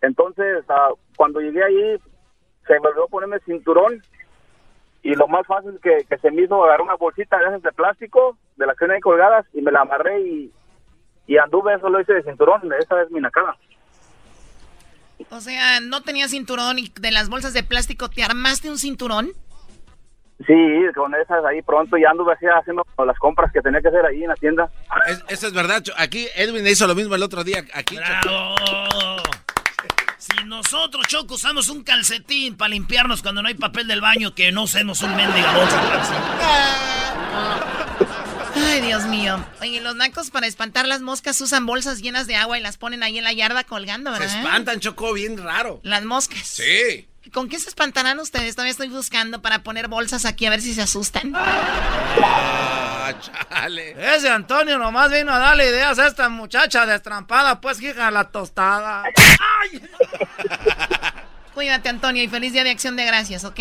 S12: Entonces, ah, cuando llegué ahí, se me olvidó ponerme el cinturón
S13: y lo más fácil que, que se me hizo agarrar una bolsita de esas de plástico, de las que ahí colgadas, y me la amarré y, y anduve, eso lo hice de cinturón, esa es mi nacada.
S11: O sea, no tenía cinturón y de las bolsas de plástico te armaste un cinturón.
S13: Sí, con esas ahí pronto y anduve así haciendo las compras que tenía que hacer ahí en la tienda.
S5: Es- eso es verdad. Cho- Aquí Edwin hizo lo mismo el otro día. Aquí,
S4: ¡Bravo! Si nosotros, Choco, usamos un calcetín para limpiarnos cuando no hay papel del baño, que no usemos un mendiga bolsa.
S11: Ay, Dios mío. Oye, los nacos para espantar las moscas usan bolsas llenas de agua y las ponen ahí en la yarda colgando,
S5: Se
S11: ¿verdad?
S5: espantan, Chocó, bien raro.
S11: Las moscas.
S5: Sí.
S11: ¿Con qué se espantarán ustedes? Todavía estoy buscando para poner bolsas aquí a ver si se asustan.
S5: Ah, chale.
S9: Ese Antonio nomás vino a darle ideas a esta muchacha destrampada, pues hija de la tostada.
S11: Cuídate, Antonio, y feliz día de acción de gracias, ¿ok?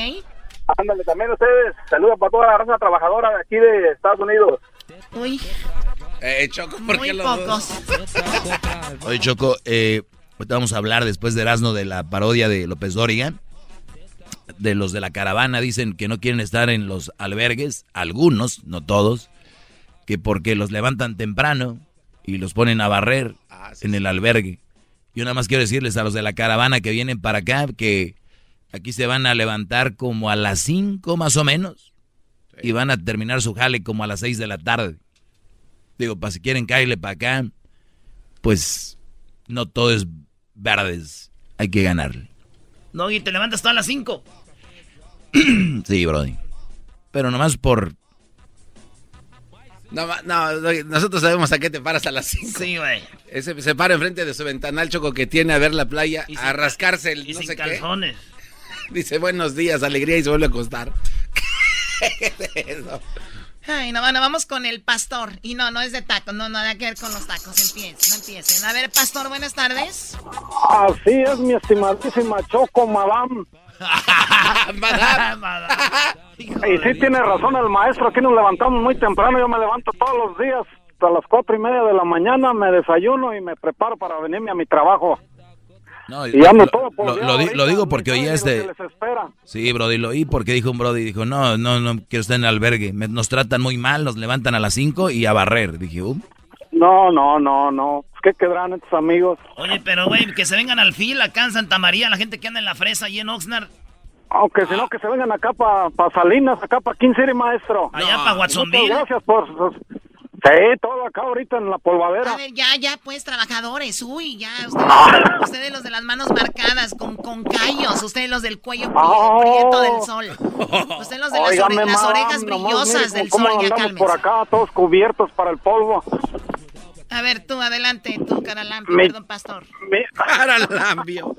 S13: Ándale, también ustedes, saludos para toda la raza trabajadora de aquí de Estados Unidos.
S11: Uy,
S5: Eh, Choco, ¿por
S11: muy
S5: qué los
S11: pocos.
S6: Oye, Choco, eh, ahorita vamos a hablar después de Erasmo de la parodia de López Dóriga. De los de la caravana dicen que no quieren estar en los albergues, algunos, no todos, que porque los levantan temprano y los ponen a barrer en el albergue. Yo nada más quiero decirles a los de la caravana que vienen para acá que aquí se van a levantar como a las 5 más o menos y van a terminar su jale como a las 6 de la tarde. Digo, para si quieren caerle para acá, pues no todo es verdes. Hay que ganarle.
S4: No, y te levantas todas las 5.
S6: sí, Brody. Pero nomás por...
S5: No, no, no, nosotros sabemos a qué te paras a las 5.
S4: Sí, güey.
S5: Ese se para enfrente de su ventanal, Choco, que tiene a ver la playa, a rascarse el
S4: Y
S5: no
S4: sin
S5: sé
S4: calzones.
S5: qué. Dice buenos días, alegría y se vuelve a acostar. ¿Qué es eso?
S11: Ay, no, bueno, vamos con el pastor. Y no, no es de tacos, no, no, nada que ver con los tacos. Empiecen, no empiecen. A ver, pastor, buenas tardes.
S14: Así es, mi estimadísima Choco, madame. Y sí tiene razón el maestro, aquí nos levantamos muy temprano, yo me levanto todos los días a las cuatro y media de la mañana, me desayuno y me preparo para venirme a mi trabajo.
S6: No,
S14: Y
S6: lo,
S14: todo
S6: lo-
S14: polveado
S6: lo di-
S14: ahorita,
S6: lo digo porque este...
S14: lo que les espera.
S6: Sí, Brody, lo oí porque dijo un Brody, dijo, no, no, no quiero estar en el albergue. Me- nos tratan muy mal, nos levantan a las 5 y a barrer. Dije, uh,
S14: No, no, no, no. ¿Qué quedarán estos amigos?
S4: Oye, pero güey, que se vengan al fil acá en Santa María, la gente que anda en la fresa y en Oxnard.
S14: Aunque si no, que se vengan acá para Salinas, acá para King City, maestro.
S4: Allá pa' Watsonville.
S14: Muchas gracias por... Sí, todo acá ahorita en la polvadera.
S11: A ver, ya, ya, pues, trabajadores. Uy, ya, ustedes, ustedes los de las manos marcadas, con, con callos. Ustedes los del cuello
S14: Oh.
S11: prieto del sol. Ustedes los de las, ore- las orejas brillosas
S14: mire
S11: del
S14: cómo
S11: sol. Ya cálmense.
S14: por acá, todos cubiertos para el polvo.
S11: A ver, tú, adelante, tú, Caralampi,
S14: Mi-
S11: perdón, pastor.
S5: Caralambio.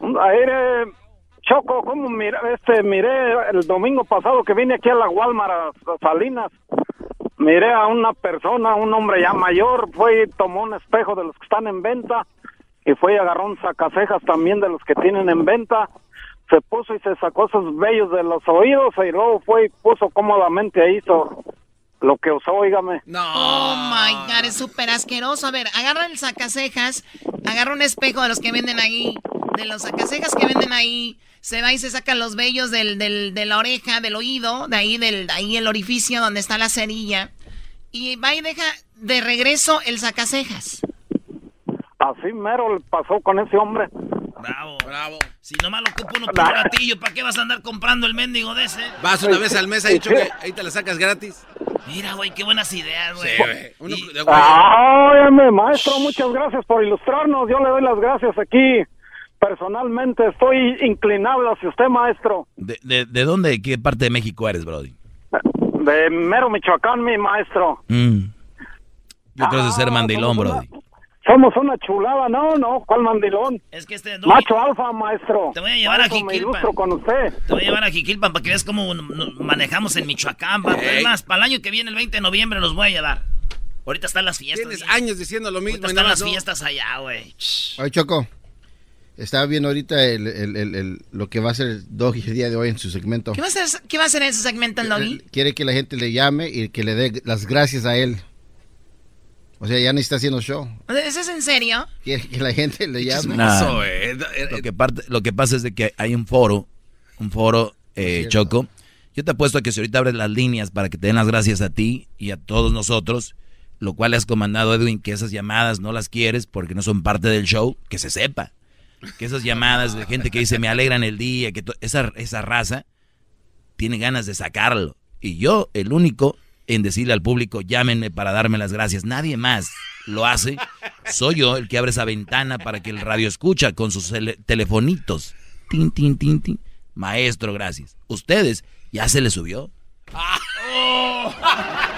S14: Aire, Choco, ¿cómo mira, este, miré el domingo pasado que vine aquí a la Walmart a, a Salinas? Miré a una persona, un hombre ya mayor, fue y tomó un espejo de los que están en venta y fue y agarró un sacacejas también de los que tienen en venta. Se puso y se sacó esos vellos de los oídos y luego fue y puso cómodamente ahí hizo lo que usó, oígame.
S11: Oh my god, es súper asqueroso. A ver, agarra el sacacejas, agarra un espejo de los que venden ahí, de los sacacejas que venden ahí, se va y se saca los vellos del, del- de la oreja, del oído, de ahí, del, de ahí el orificio donde está la cerilla, y va y deja de regreso el sacacejas.
S14: Así mero le pasó con ese hombre.
S4: Bravo. Bravo. Si nomás lo ocupa uno por un ratillo, ¿para qué vas a andar comprando el mendigo de ese?
S5: Vas una vez al mes ahí, Choco, ahí te la sacas gratis.
S4: Mira, güey, qué buenas ideas, güey.
S5: Sí, güey. Uno de-
S14: óyeme, maestro, muchas gracias por ilustrarnos. Yo le doy las gracias aquí. Personalmente estoy inclinado hacia usted, maestro.
S6: ¿de, de, de dónde, de qué parte de México eres, Brody?
S14: De Mero, Michoacán, mi maestro.
S6: Mm. Yo creo de ser
S14: Ah,
S6: mandilón,
S14: somos
S6: Brody.
S14: Somos una chulada, no, no, ¿cuál mandilón?
S4: Es que este...
S14: Macho alfa, maestro.
S4: Te voy a llevar a Jiquilpan.
S14: ilustro con usted.
S4: Te voy a llevar a Jiquilpan para que veas cómo manejamos en Michoacán. vato. Es
S5: Ey.
S4: más, para el año que viene, el 20 de noviembre, los voy a llevar. Ahorita están las fiestas.
S5: Tienes años diciendo lo mismo.
S4: Ahorita
S5: y
S4: están las
S5: no.
S4: fiestas allá, güey.
S7: Oye, Choco, estaba viendo ahorita el, el- el- el- lo que va a hacer Doggy el día de hoy en su segmento.
S11: ¿Qué va a hacer, qué va a hacer en su segmento el Doggy?
S7: Quiere que la gente le llame y que le dé las gracias a él. O sea, ya ni está haciendo show.
S11: ¿Eso es en serio?
S7: Quiere que la gente le llame.
S6: Nah.
S5: Eso, eh.
S6: Lo que, parte, lo que pasa es de que hay un foro, un foro eh, Choco. Yo te apuesto a que si ahorita abres las líneas para que te den las gracias a ti y a todos nosotros, lo cual le has comandado Edwin que esas llamadas no las quieres porque no son parte del show, que se sepa. Que esas llamadas de gente que dice me alegran el día, que esa, esa raza tiene ganas de sacarlo. Y yo, el único en decirle al público, llámenme para darme las gracias. Nadie más lo hace. Soy yo el que abre esa ventana para que el radio escucha con sus telefonitos. Tin, tin, tin, tin. Maestro, gracias. Ustedes, ¿ya se les subió?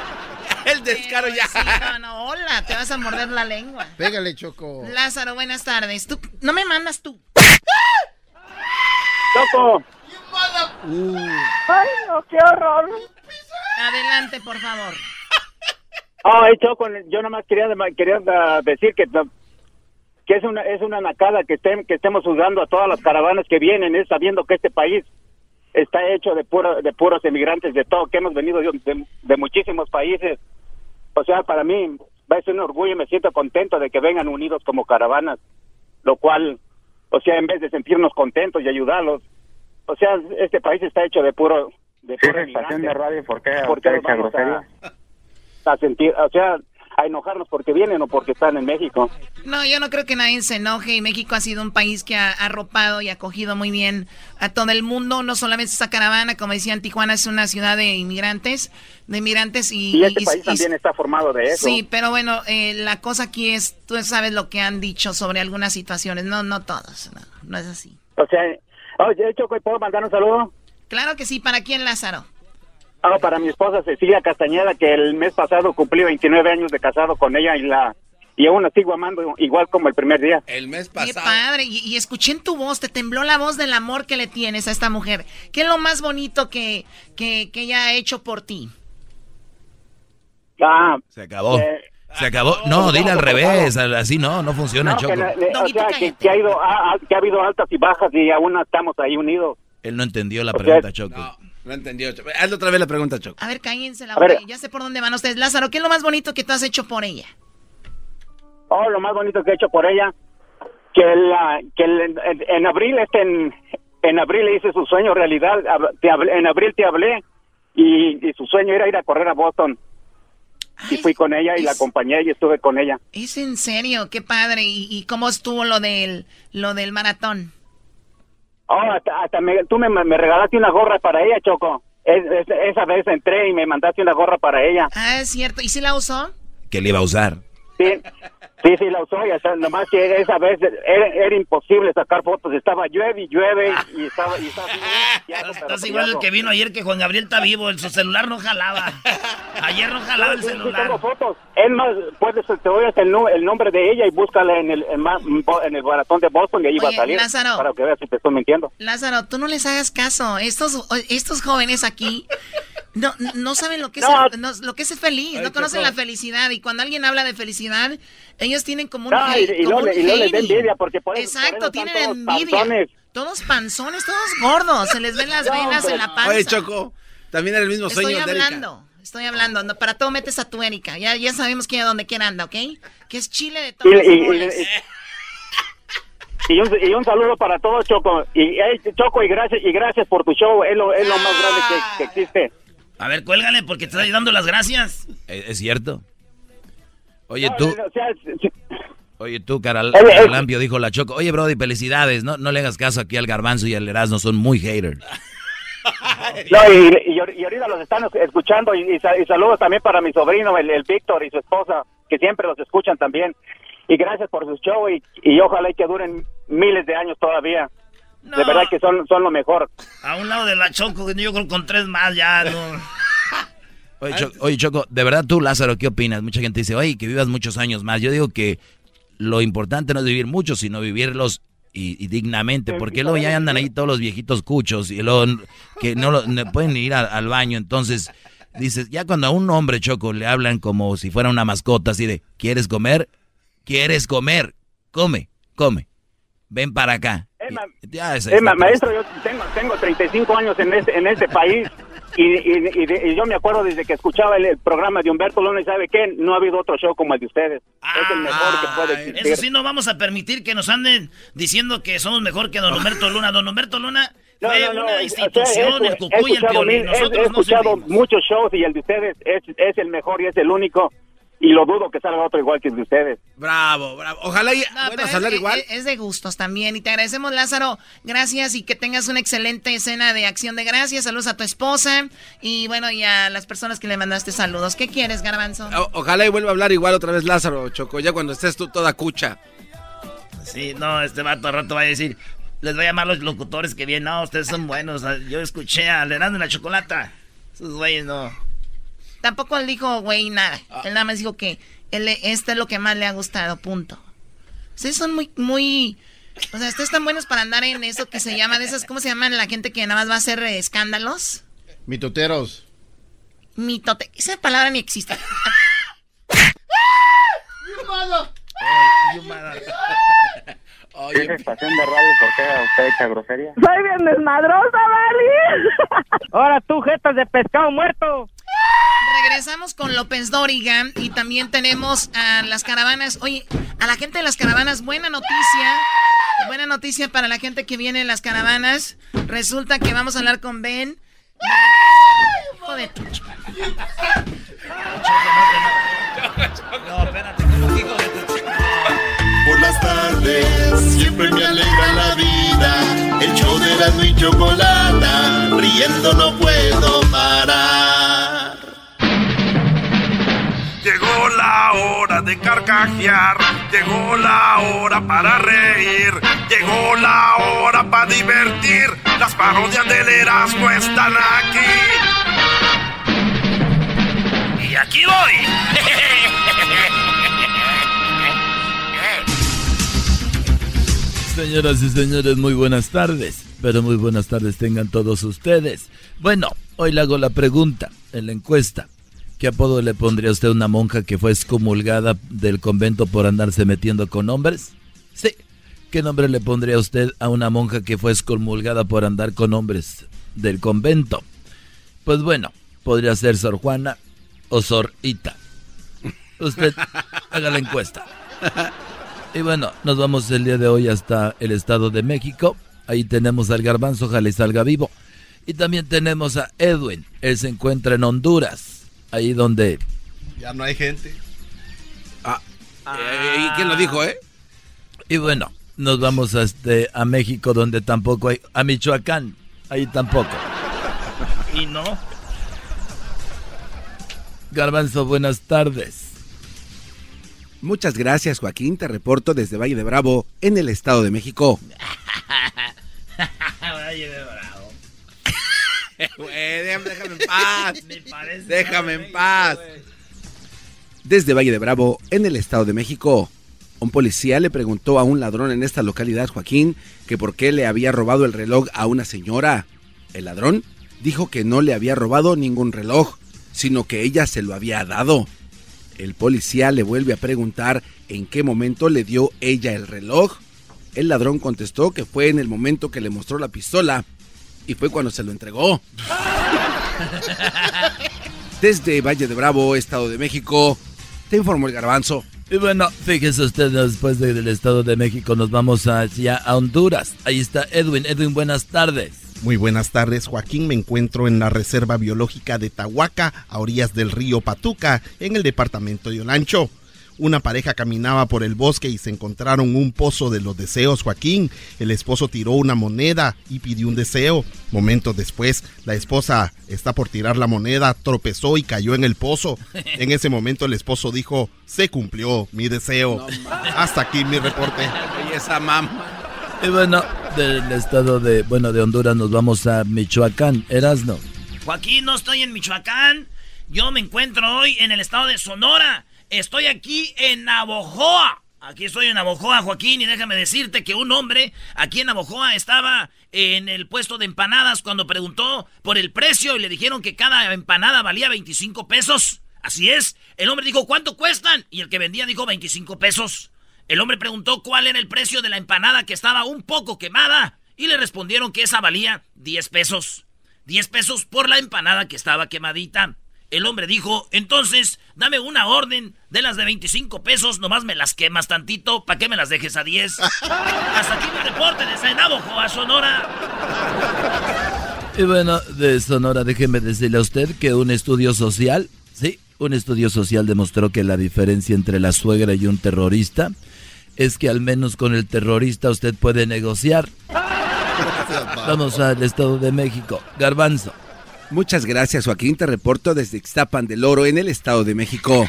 S5: el descaro ya.
S11: no, no, hola, te vas a morder la lengua.
S7: Pégale, Choco.
S11: Lázaro, buenas tardes. Tú, no me mandas tú.
S13: Choco.
S8: Ay, no, qué horror.
S11: Adelante, por favor.
S13: Ay, Choco, yo nada más quería, quería uh, decir que, que es una es una nacada que, estén, que estemos juzgando a todas las caravanas que vienen, es sabiendo que este país está hecho de puro, de puros emigrantes de todo, que hemos venido de, de, muchísimos países. O sea, para mí va a ser un orgullo y me siento contento de que vengan unidos como caravanas, lo cual, o sea, en vez de sentirnos contentos y ayudarlos, o sea, este país está hecho de puro de puro
S15: estación de radio, ¿por qué?
S13: ¿Por qué vamos a, a sentir, o sea, a enojarnos porque vienen o porque están en México.
S11: No, yo no creo que nadie se enoje y México ha sido un país que ha arropado y acogido muy bien a todo el mundo, no solamente esta caravana, como decían, Tijuana es una ciudad de inmigrantes, de inmigrantes y...
S13: Y este país también está formado de eso.
S11: Sí, pero bueno, eh, la cosa aquí es, tú sabes lo que han dicho sobre algunas situaciones, no, no todos, no, no es así.
S13: O sea, oye, Choco, ¿puedo mandar un saludo?
S11: Claro que sí, ¿para quién, Lázaro?
S13: Ah, para mi esposa Cecilia Castañeda, que el mes pasado cumplí 29 años de casado con ella y la y aún la sigo amando igual como el primer día.
S5: El mes pasado.
S11: Qué padre. Y, escuché en tu voz, te tembló la voz del amor que le tienes a esta mujer. ¿Qué es lo más bonito que, que, que ella ha hecho por ti?
S13: Ah,
S6: se acabó. Eh, se acabó. No, dile al revés. Así no, no funciona, Choco.
S13: Que, o sea, que, ha ido, que ha habido altas y bajas y aún estamos ahí unidos.
S6: Él no entendió la pregunta, Choco.
S5: No entendió. Hazle otra vez la pregunta, Choco.
S11: A ver, cállense la boca. Ya sé por dónde van ustedes. Lázaro, ¿qué es lo más bonito que tú has hecho por ella?
S13: Oh, lo más bonito que he hecho por ella, que, la, que en, abril, este, en, en abril le hice su sueño realidad. en abril te hablé y, su sueño era ir a correr a Boston. y fui con ella y la acompañé y estuve con ella.
S11: Es en serio, qué padre. ¿Y, y cómo estuvo lo del, lo del maratón?
S13: Oh, hasta, me, tú me, me, regalaste una gorra para ella, Choco. esa vez entré y me mandaste una gorra para ella.
S11: Ah, es cierto. ¿Y si la usó?
S6: ¿Qué le iba a usar?
S13: Sí, sí, sí, la usó. Y hasta, nomás que esa vez era, imposible sacar fotos. Estaba llueve y llueve y estaba... Y estaba
S4: Estás igual el que vino ayer que Juan Gabriel está vivo. Su celular no jalaba. Ayer no jalaba el celular.
S13: tengo fotos. Es más, puedes, te doy el, el nombre de ella y búscala en el, en, el baratón de Boston y ahí va a salir.
S11: Lázaro,
S13: para que veas si te estoy mintiendo.
S11: Lázaro, tú no les hagas caso. Estos, estos jóvenes aquí no, no saben lo que es, lo que es feliz, no conocen la felicidad. Y cuando alguien habla de felicidad, ellos tienen como un.
S13: No, y, y, no, les envidia, porque por
S11: Exacto, tienen envidia. Todos panzones, todos gordos, se les ven las venas en la panza.
S5: Oye, Choco, también era el mismo sueño
S11: Estoy hablando. Estoy hablando, no, para todo metes a tu Erika. Ya, ya sabemos quién a dónde quién anda, ¿ok? Que es Chile de todos
S13: y, y, un, y un saludo para todos, Choco. Y Choco, y gracias, y gracias por tu show. Es lo, es lo más grande que, existe.
S4: A ver, cuélgale porque te estoy dando las gracias.
S6: ¿Es, cierto? Oye, tú. Oye, tú, Caral, Lampio, dijo la Choco. Oye, Brody, felicidades. No, no le hagas caso aquí al Garbanzo y al Erasmo, son muy haters.
S13: No, y, y, ahorita los están escuchando y, saludos también para mi sobrino, el, Víctor y su esposa, que siempre los escuchan también. Y gracias por su show y, y ojalá y que duren miles de años todavía. De verdad que son, son lo mejor.
S4: A un lado de la Choco, yo creo con tres más ya, no.
S6: Oye Choco, de verdad tú, Lázaro, ¿qué opinas? Mucha gente dice, oye, que vivas muchos años más. Yo digo que lo importante no es vivir mucho, sino vivirlos y, dignamente, porque luego ya andan ahí todos los viejitos cuchos y luego que no, pueden ir al baño, entonces dices, ya cuando a un hombre choco le hablan como si fuera una mascota, así de, ¿quieres comer? ¿Quieres comer? Come, come, ven para acá.
S13: Maestro, yo tengo, tengo 35 años en este, en este país y, yo me acuerdo desde que escuchaba el, programa de Humberto Luna y sabe qué, no ha habido otro show como el de ustedes. es el mejor que puede existir.
S4: Eso sí, no vamos a permitir que nos anden diciendo que somos mejor que don Humberto Luna. Don Humberto Luna
S13: No,
S4: Fue
S13: no, no,
S4: una
S13: o sea,
S4: institución, el Cucuy y el
S13: escuchado
S4: Piolín.
S13: he-
S4: Nosotros
S13: he escuchado muchos shows y el de ustedes es, es el mejor y es el único. Y lo dudo que salga otro igual que el de ustedes.
S5: Bravo, bravo. Ojalá y
S11: No,
S5: a hablar
S11: es-
S5: igual.
S11: es de gustos también. Y te agradecemos, Lázaro. Gracias y que tengas una excelente escena de acción de gracias. Saludos a tu esposa y bueno, y a las personas que le mandaste saludos. ¿Qué quieres, Garbanzo?
S5: O- ojalá y vuelva a hablar igual otra vez Lázaro, Choco, ya cuando estés tú toda cucha.
S4: Sí, no, este vato rato va a decir, les voy a llamar a los locutores que vienen, no, ustedes son buenos, yo escuché a Leonardo en la Chocolata, esos güeyes no.
S11: Tampoco él dijo, güey, nada. Él nada más dijo que él, este es lo que más le ha gustado, punto. Ustedes son muy, muy... O sea, ustedes están buenos para andar en eso que se llama, de esas, ¿cómo se llaman la gente que nada más va a hacer eh, escándalos?
S7: Mitoteros.
S11: Mitote... Esa palabra ni existe.
S13: Esa estación de radio, ¿por qué usted echa grosería?
S15: Soy bien desmadrosa, Vali. Ahora tú, jetas de pescado muerto.
S11: Regresamos con López Dóriga y también tenemos a las caravanas. Oye, a la gente de las caravanas, buena noticia. Buena noticia para la gente que viene en las caravanas. Resulta que vamos a hablar con Ben. Ch-
S4: No, espérate, ¿cómo hijo de tu?
S1: Por las tardes siempre me alegra la vida. El show de la y chocolata, riendo no puedo parar.
S16: La hora de carcajear, llegó la hora para reír, llegó la hora para divertir. Las parodias del Erasmo están aquí.
S4: Y aquí voy.
S6: Señoras y señores, muy buenas tardes. Pero muy buenas tardes tengan todos ustedes. Bueno, hoy le hago la pregunta en la encuesta. ¿Qué apodo le pondría usted a una monja que fue excomulgada del convento por andarse metiendo con hombres? Sí. ¿Qué nombre le pondría usted a una monja que fue excomulgada por andar con hombres del convento? Pues bueno, podría ser Sor Juana o Sor Ita. Usted haga la encuesta. Y bueno, nos vamos el día de hoy hasta el Estado de México. Ahí tenemos al garbanzo, ojalá y salga vivo. Y también tenemos a Edwin. Él se encuentra en Honduras. Ahí donde...
S17: Ya no hay gente.
S5: Eh, ¿Y quién lo dijo, eh?
S6: Y bueno, nos vamos a, este, a México donde tampoco hay... A Michoacán. Ahí tampoco.
S4: Y no.
S6: Garbanzo, buenas tardes.
S5: Muchas gracias, Joaquín. Te reporto desde Valle de Bravo, en el Estado de México.
S4: Valle de Bravo.
S5: Déjame, en paz. Déjame en paz. Desde Valle de Bravo, en el Estado de México. Un policía le preguntó a un ladrón en esta localidad, Joaquín, que por qué le había robado el reloj a una señora. El ladrón dijo que no le había robado ningún reloj, sino que ella se lo había dado. El policía le vuelve a preguntar en qué momento le dio ella el reloj. El ladrón contestó que fue en el momento que le mostró la pistola y fue cuando se lo entregó. Desde Valle de Bravo, Estado de México, te informó el garbanzo.
S6: Y bueno, fíjese usted, después de- del Estado de México nos vamos hacia a Honduras. Ahí está Edwin. Edwin, buenas tardes.
S17: Muy buenas tardes, Joaquín. Me encuentro en la Reserva Biológica de Tahuaca, a orillas del río Patuca, en el departamento de Olancho. Una pareja caminaba por el bosque y se encontraron un pozo de los deseos, Joaquín. El esposo tiró una moneda y pidió un deseo. Momentos después, la esposa está por tirar la moneda, tropezó y cayó en el pozo. En ese momento el esposo dijo, se cumplió mi deseo. Hasta aquí mi reporte.
S5: Belleza, mamá.
S6: Y bueno, del estado de, bueno, de Honduras nos vamos a Michoacán. Erasno.
S4: Joaquín, no estoy en Michoacán. Yo me encuentro hoy en el estado de Sonora. Estoy aquí en Navojoa. Aquí estoy en Navojoa, Joaquín, y déjame decirte que un hombre aquí en Navojoa estaba en el puesto de empanadas cuando preguntó por el precio y le dijeron que cada empanada valía 25 pesos. Así es. El hombre dijo, ¿cuánto cuestan? Y el que vendía dijo 25 pesos. El hombre preguntó cuál era el precio de la empanada que estaba un poco quemada y le respondieron que esa valía 10 pesos. 10 pesos por la empanada que estaba quemadita. El hombre dijo, entonces, dame una orden de las de 25 pesos, nomás me las quemas tantito, ¿para qué me las dejes a 10? Hasta aquí mi reporte desde Navajo a Sonora.
S6: Y bueno, de Sonora, déjeme decirle a usted que un estudio social, sí, un estudio social demostró que la diferencia entre la suegra y un terrorista es que al menos con el terrorista usted puede negociar. Vamos al Estado de México. Garbanzo.
S5: Muchas gracias, Joaquín. Te reporto desde Ixtapan del Oro, en el Estado de México.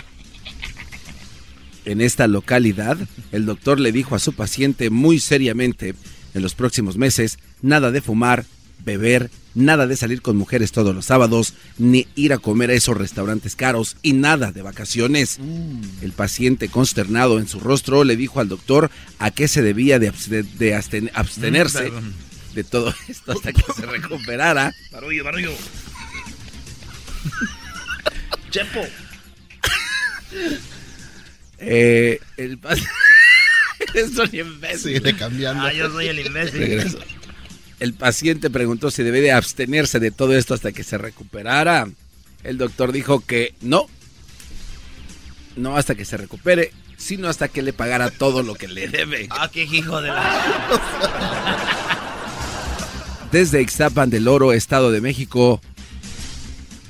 S5: En esta localidad, el doctor le dijo a su paciente muy seriamente, en los próximos meses, nada de fumar, beber, nada de salir con mujeres todos los sábados, ni ir a comer a esos restaurantes caros y nada de vacaciones. El paciente, consternado en su rostro, le dijo al doctor a qué se debía de, abste- de absten- abstenerse
S6: Mm,
S5: de todo esto hasta que se recuperara.
S4: Barullo, barullo. Chepo.
S5: Eh, el pa- Eres un imbécil.
S7: Sigue cambiando.
S4: Ah, yo soy el imbécil.
S5: Regreso. El paciente preguntó si debe de abstenerse de todo esto hasta que se recuperara. El doctor dijo que no. No hasta que se recupere, sino hasta que le pagara todo lo que le debe.
S4: Ah, qué hijo de la...
S5: Desde Ixtapan del Oro, Estado de México,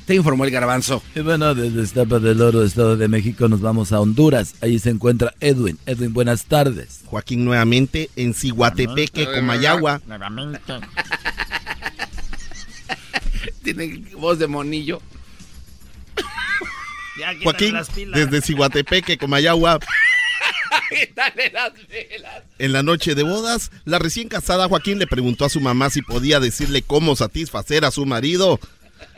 S5: te informó el garbanzo.
S6: Y bueno, desde Estapa del Oro, Estado de México, nos vamos a Honduras. Ahí se encuentra Edwin. Edwin, buenas tardes.
S17: Joaquín nuevamente en Ciguatepeque, Comayagua.
S4: Nuevamente.
S5: Tiene voz de monillo.
S4: Ya,
S17: Joaquín,
S4: las pilas.
S17: desde Ciguatepeque, Comayagua.
S5: Dale las velas.
S17: En la noche de bodas, la recién casada Joaquín le preguntó a su mamá si podía decirle cómo satisfacer a su marido.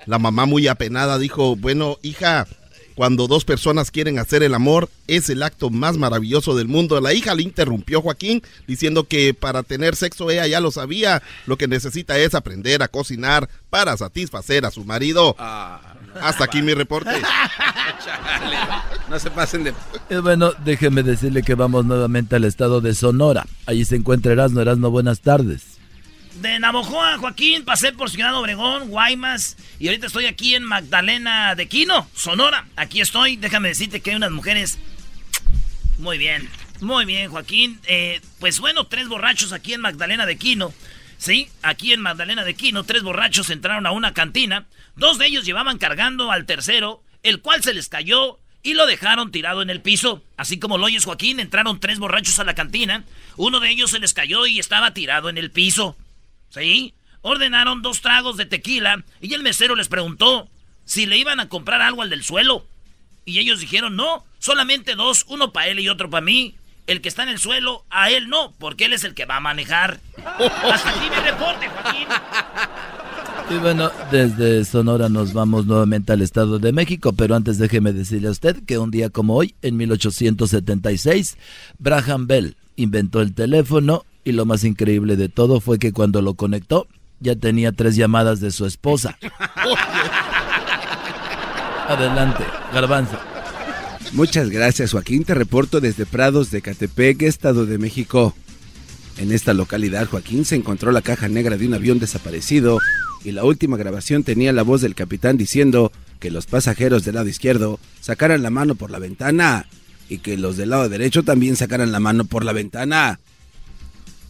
S17: La mamá muy apenada dijo, bueno, hija, cuando dos personas quieren hacer el amor, es el acto más maravilloso del mundo. La hija le interrumpió Joaquín diciendo que para tener sexo ella ya lo sabía, lo que necesita es aprender a cocinar para satisfacer a su marido. Hasta aquí mi reporte.
S5: Chale. No se pasen de...
S6: Y bueno, déjeme decirle que vamos nuevamente al estado de Sonora. Allí se encuentra Erasmo. Erasmo, buenas tardes.
S4: De Navojoa, Joaquín, pasé por Ciudad Obregón, Guaymas, y ahorita estoy aquí en Magdalena de Quino, Sonora. Aquí estoy, déjame decirte que hay unas mujeres... Muy bien, muy bien, Joaquín. Eh, pues bueno, tres borrachos aquí en Magdalena de Quino. Sí, aquí en Magdalena de Quino, tres borrachos entraron a una cantina. Dos de ellos llevaban cargando al tercero, el cual se les cayó y lo dejaron tirado en el piso. Así como lo oyes, Joaquín, entraron tres borrachos a la cantina. Uno de ellos se les cayó y estaba tirado en el piso. ¿Sí? Ordenaron dos tragos de tequila y el mesero les preguntó si le iban a comprar algo al del suelo. Y ellos dijeron no, solamente dos, uno para él y otro para mí. El que está en el suelo, a él no, porque él es el que va a manejar. Hasta aquí mi reporte, Joaquín.
S6: Y bueno, desde Sonora nos vamos nuevamente al Estado de México, pero antes déjeme decirle a usted que un día como hoy, en 1876, Braham Bell inventó el teléfono y lo más increíble de todo fue que cuando lo conectó ya tenía tres llamadas de su esposa. Adelante, Garbanzo.
S5: Muchas gracias, Joaquín. Te reporto desde Prados de Catepec, Estado de México. En esta localidad, Joaquín se encontró la caja negra de un avión desaparecido y la última grabación tenía la voz del capitán diciendo que los pasajeros del lado izquierdo sacaran la mano por la ventana y que los del lado derecho también sacaran la mano por la ventana.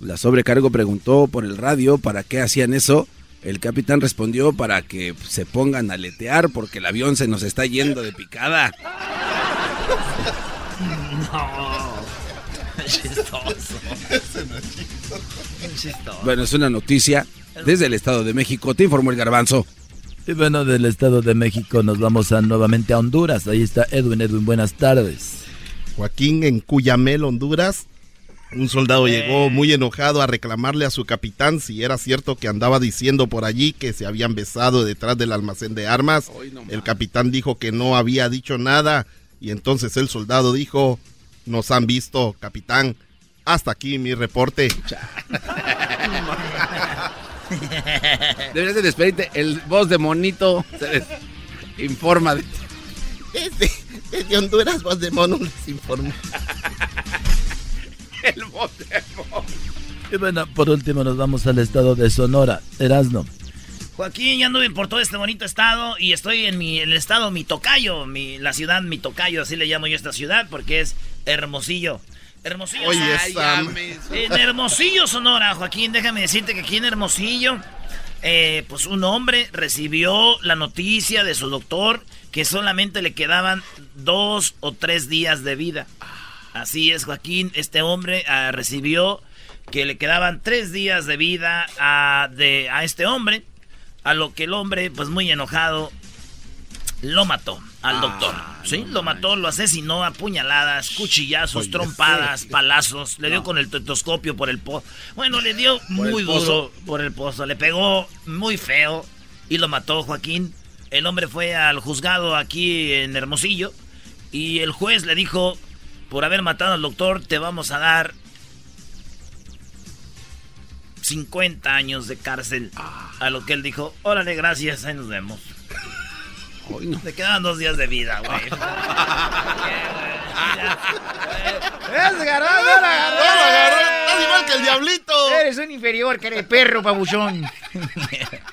S5: La sobrecargo preguntó por el radio para qué hacían eso. El capitán respondió para que se pongan a letear porque el avión se nos está yendo de picada.
S4: No. Chistoso. Chistoso.
S5: Bueno, es una noticia desde el Estado de México. Te informó el garbanzo.
S6: Y bueno, del Estado de México nos vamos a, nuevamente a Honduras. Ahí está Edwin. Edwin, buenas tardes.
S17: Joaquín en Cuyamel, Honduras. Un soldado llegó muy enojado a reclamarle a su capitán si era cierto que andaba diciendo por allí que se habían besado detrás del almacén de armas. El capitán dijo que no había dicho nada y entonces el soldado dijo, nos han visto, capitán. Hasta aquí mi reporte.
S5: Deberías de despedirte. El voz de monito se les informa. de-
S17: Desde, desde Honduras, voz de mono les informa.
S5: El voz de mono.
S6: Y bueno, por último nos vamos al estado de Sonora. Erasno.
S4: Joaquín, ya anduve por todo este bonito estado y estoy en mi, el estado mi tocayo, mi, la ciudad mi tocayo, así le llamo yo a esta ciudad porque es Hermosillo. Hermosillo.
S17: Oye,
S4: me- En Hermosillo, Sonora, Joaquín, déjame decirte que aquí en Hermosillo, eh, pues un hombre recibió la noticia de su doctor que solamente le quedaban dos o tres días de vida. Así es, Joaquín, este hombre ah, recibió que le quedaban tres días de vida a, de, a este hombre, a lo que el hombre, pues muy enojado, lo mató al doctor. Sí, lo mató, lo asesinó a puñaladas, cuchillazos,
S8: Oye,
S4: trompadas, palazos. Le dio con el tetoscopio por el pozo. Bueno, le dio
S8: ¿Por el
S4: muy duro por el pozo. Le pegó muy feo y lo mató Joaquín. El hombre fue al juzgado aquí en Hermosillo y el juez le dijo, por haber matado al doctor, te vamos a dar 50 años de cárcel. A lo que él dijo, órale, gracias, ahí nos vemos. Le quedaban dos días de vida, güey.
S18: ¡Es agarró!
S17: No, lo agarró, estás igual que el diablito.
S18: Eres un inferior, que eres perro, pabuchón.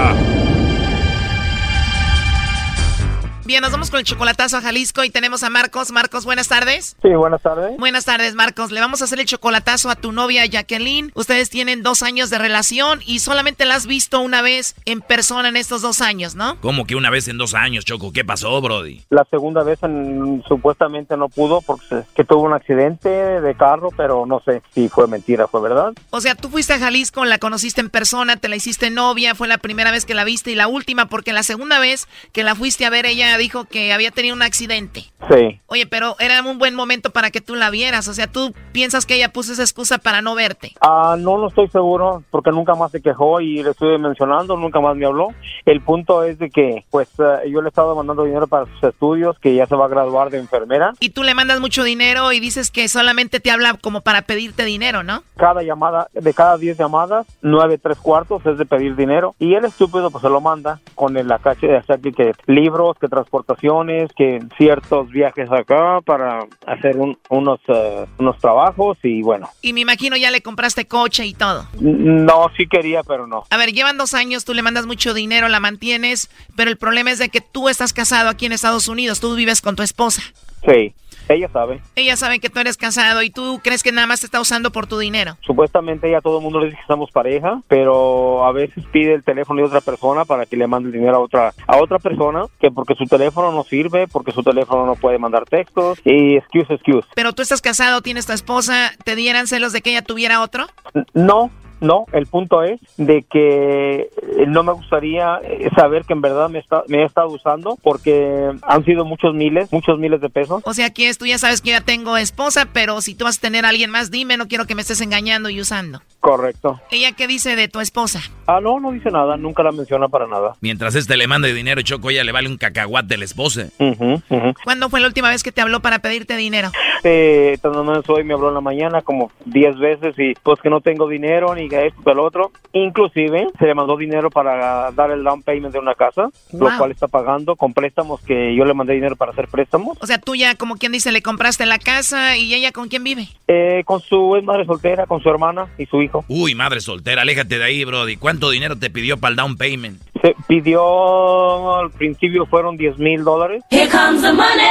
S11: Bien, nos vamos con el chocolatazo a Jalisco y tenemos a Marcos. Marcos, buenas tardes.
S19: Sí, buenas tardes.
S11: Buenas tardes, Marcos. Le vamos a hacer el chocolatazo a tu novia Jacqueline. Ustedes tienen dos años de relación y solamente la has visto una vez en persona en estos dos años, ¿no?
S6: ¿Cómo que una vez en dos años, Choco? ¿Qué pasó, Brody?
S19: La segunda vez en- supuestamente no pudo porque que tuvo un accidente de carro, pero no sé si fue mentira, fue verdad.
S11: O sea, tú fuiste a Jalisco, la conociste en persona, te la hiciste novia, fue la primera vez que la viste y la última, porque la segunda vez que la fuiste a ver, ella dijo que había tenido un accidente.
S19: Sí.
S11: Oye, pero era un buen momento para que tú la vieras. O sea, tú piensas que ella puso esa excusa para no verte.
S19: Ah, no lo estoy seguro porque nunca más se quejó y le estuve mencionando, nunca más me habló. El punto es de que pues eh, yo le he estado mandando dinero para sus estudios, que ya se va a graduar de enfermera.
S11: Y tú le mandas mucho dinero y dices que solamente te habla como para pedirte dinero, ¿no?
S19: Cada llamada, de cada 10 llamadas, nueve tres cuartos es de pedir dinero. Y el estúpido pues se lo manda con el acache de hacer que, que libros, que transportaciones, que ciertos viajes acá para hacer un- unos, eh, unos trabajos y bueno.
S11: Y me imagino ya le compraste coche y todo.
S19: No, sí quería, pero no.
S11: A ver, llevan dos años, tú le mandas mucho dinero, la mantienes, pero el problema es de que tú estás casado aquí en Estados Unidos, tú vives con tu esposa.
S19: Sí, ella sabe.
S11: Ella sabe que tú eres casado y tú crees que nada más te está usando por tu dinero.
S19: Supuestamente ella todo el mundo le dice que estamos pareja, pero a veces pide el teléfono de otra persona para que le mande el dinero a otra a otra persona, que porque su teléfono no sirve, porque su teléfono no puede mandar textos y excuse, excuse.
S11: Pero tú estás casado, tienes tu esposa, ¿te dieran celos de que ella tuviera otro?
S19: No, no, el punto es de que eh, no me gustaría eh, saber que en verdad me, está, me ha estado usando porque han sido muchos miles, muchos miles de pesos.
S11: O sea, aquí es, tú ya sabes que yo ya tengo esposa, pero si tú vas a tener a alguien más, dime, no quiero que me estés engañando y usando.
S19: Correcto.
S11: ¿Ella qué dice de tu esposa?
S19: Ah, no, no dice nada, nunca la menciona para nada.
S6: Mientras este le mande dinero, Choco, ella le vale un cacahuate la esposa.
S19: Ujú.
S11: ¿Cuándo fue la última vez que te habló para pedirte dinero?
S19: Eh, tanto no hoy me habló en la mañana como 10 veces y pues que no tengo dinero ni que esto lo otro. Inclusive se le mandó dinero para dar el down payment de una casa,
S11: Wow.
S19: lo cual está pagando con préstamos que yo le mandé dinero para hacer préstamos.
S11: O sea, tú ya, como quien dice, le compraste la casa y ella con quién vive.
S19: Eh, con su es madre soltera, con su hermana y su hijo.
S6: Uy, madre soltera, aléjate de ahí, Brody. ¿Cuánto dinero te pidió para el down payment?
S19: Se pidió, al principio fueron 10 mil dólares.
S8: Here comes the money.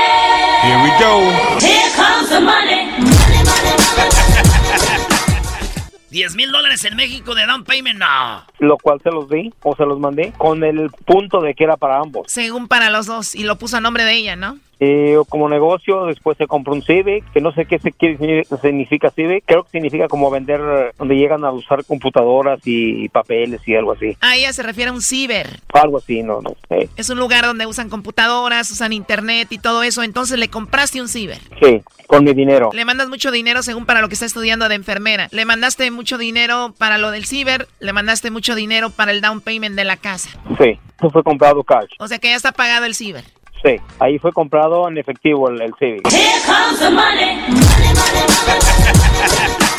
S19: Here we go.
S8: Here comes the money.
S4: 10 mil dólares en México de down payment, no.
S19: Lo cual se los di o se los mandé con el punto de que era para ambos.
S11: Según para los dos, y lo puso a nombre de ella, ¿no?
S19: Eh, como negocio, después se compró un Civic, que no sé qué se quiere- significa Civic, creo que significa como vender donde llegan a usar computadoras y, papeles y algo así.
S11: Ah, ella se refiere a un ciber.
S19: Algo así, no, no sé.
S11: Es un lugar donde usan computadoras, usan internet y todo eso. Entonces le compraste un ciber.
S19: Sí, con mi dinero.
S11: Le mandas mucho dinero según para lo que está estudiando de enfermera. Le mandaste mucho dinero para lo del ciber. Le mandaste mucho dinero para el down payment de la casa.
S19: Sí, eso fue comprado cash.
S11: O sea que ya está pagado el ciber.
S19: Sí, ahí fue comprado en efectivo el, el Civic.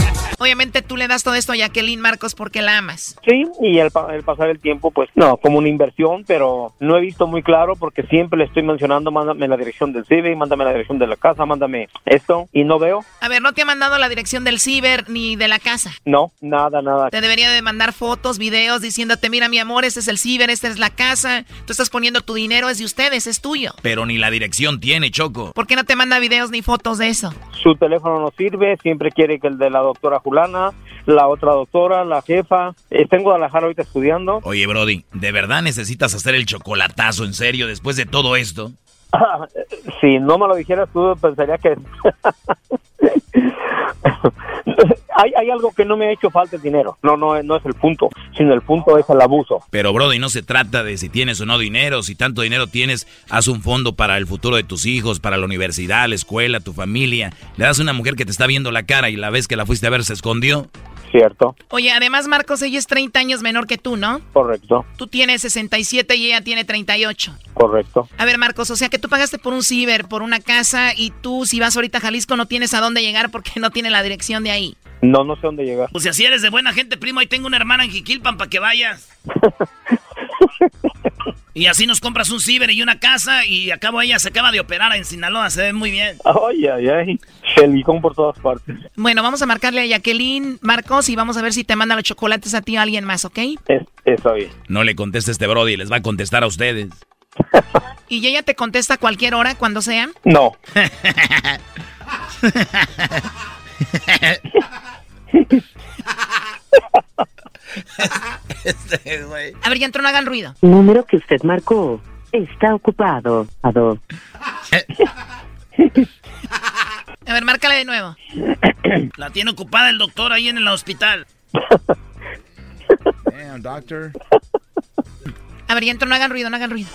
S11: Obviamente tú le das todo esto a Jacqueline Marcos porque la amas.
S19: Sí, y al, pa- al pasar el tiempo, pues no, como una inversión, pero no he visto muy claro porque siempre le estoy mencionando, mándame la dirección del Civic, mándame la dirección de la casa, mándame esto, y no veo,
S11: A ver, no te ha mandado la dirección del ciber ni de la casa.
S19: no, nada, nada.
S11: Te debería de mandar fotos, videos diciéndote, mira mi amor, este es el ciber, esta es la casa. Tú estás poniendo tu dinero, es de ustedes, es tuyo.
S6: Pero ni la dirección tiene, Choco.
S11: ¿Por qué no te manda videos ni fotos de eso?
S19: Su teléfono no sirve, siempre quiere que el de la doctora Julana, la otra doctora, la jefa. Está en Guadalajara ahorita estudiando.
S6: Oye, Brody, ¿de verdad necesitas hacer el chocolatazo en serio después de todo esto?
S19: si no me lo dijeras tú, pensaría que... hay, hay algo que no me ha hecho falta el dinero. No, no, no es el punto, sino el punto es el abuso.
S6: Pero, Brody, no se trata de si tienes o no dinero. Si tanto dinero tienes, haz un fondo para el futuro de tus hijos, para la universidad, la escuela, tu familia. Le das a una mujer que te está viendo la cara y la vez que la fuiste a ver se escondió.
S19: Cierto,
S11: Oye, además Marcos, ella es 30 años menor que tú, ¿no?
S19: correcto,
S11: Tú tienes 67 y ella tiene 38.
S19: correcto.
S11: A ver, Marcos, o sea que tú pagaste por un ciber, por una casa, y tú si vas ahorita a Jalisco no tienes a dónde llegar porque no tiene la dirección de ahí.
S19: No, no sé dónde llegar.
S4: Pues si así eres de buena gente, primo, ahí tengo una hermana en Jiquilpan para que vayas. y así nos compras un ciber y una casa y acabo ella se acaba de operar en Sinaloa, se ve muy bien.
S19: Ay, ay, ay. Shelicón por todas partes.
S11: Bueno, vamos a marcarle a Jacqueline Marcos y vamos a ver si te manda los chocolates a ti o a alguien más, ¿ok?
S19: Es, está bien.
S6: No le conteste este Brody, les va a contestar a ustedes.
S11: Y ella te contesta a cualquier hora, cuando sea.
S19: No.
S11: A ver, ya entró, no hagan ruido.
S20: Número que usted marcó está ocupado. Ado.
S11: A ver, márcale de nuevo.
S4: La tiene ocupada el doctor ahí en el hospital.
S6: Damn, doctor.
S11: A ver, ya entró, no hagan ruido, no hagan ruido.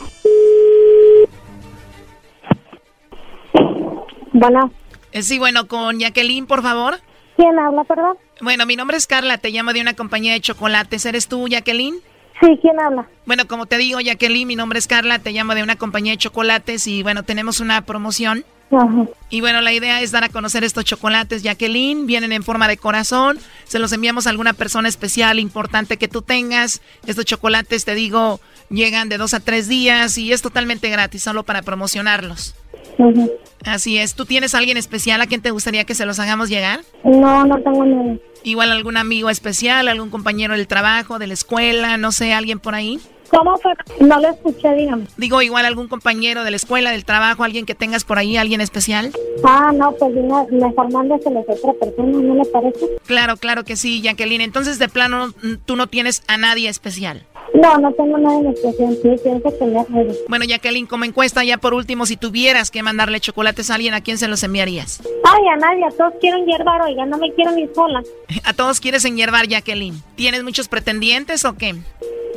S21: Bueno,
S11: Eh, sí, bueno, con Jacqueline, por favor.
S21: ¿quién habla, perdón?
S11: Bueno, mi nombre es Carla, te llamo de una compañía de chocolates. ¿Eres tú, Jacqueline?
S21: Sí, ¿quién habla?
S11: Bueno, como te digo, Jacqueline, mi nombre es Carla, te llamo de una compañía de chocolates y bueno, tenemos una promoción.
S21: Ajá.
S11: Y bueno, la idea es dar a conocer estos chocolates, Jacqueline. Vienen en forma de corazón. Se los enviamos a alguna persona especial, importante que tú tengas. Estos chocolates, te digo, llegan de dos a tres días y es totalmente gratis, solo para promocionarlos.
S21: Ujú.
S11: Así es. ¿Tú tienes a alguien especial a quien te gustaría que se los hagamos llegar?
S21: No, no tengo ni...
S11: Igual algún amigo especial, algún compañero del trabajo, de la escuela, no sé, alguien por ahí.
S21: ¿Cómo fue? No lo escuché, dígame.
S11: Digo, igual algún compañero de la escuela, del trabajo, alguien que tengas por ahí, alguien especial.
S21: Ah, no, pues dime, mejor mándeselo a otra persona, ¿no le parece?
S11: Claro, claro que sí, Jacqueline. Entonces, de plano, mm, tú no tienes a nadie especial.
S21: No, no tengo nada en especial, sí, pienso tener algo.
S11: Bueno, Jacqueline, como encuesta, ya por último, si tuvieras que mandarle chocolates a alguien, ¿a quién se los enviarías?
S21: Ay, a nadie, a todos quieren hierbar, oiga, no me quiero ni sola.
S11: A todos quieres enyerbar, Jacqueline. ¿Tienes muchos pretendientes o qué?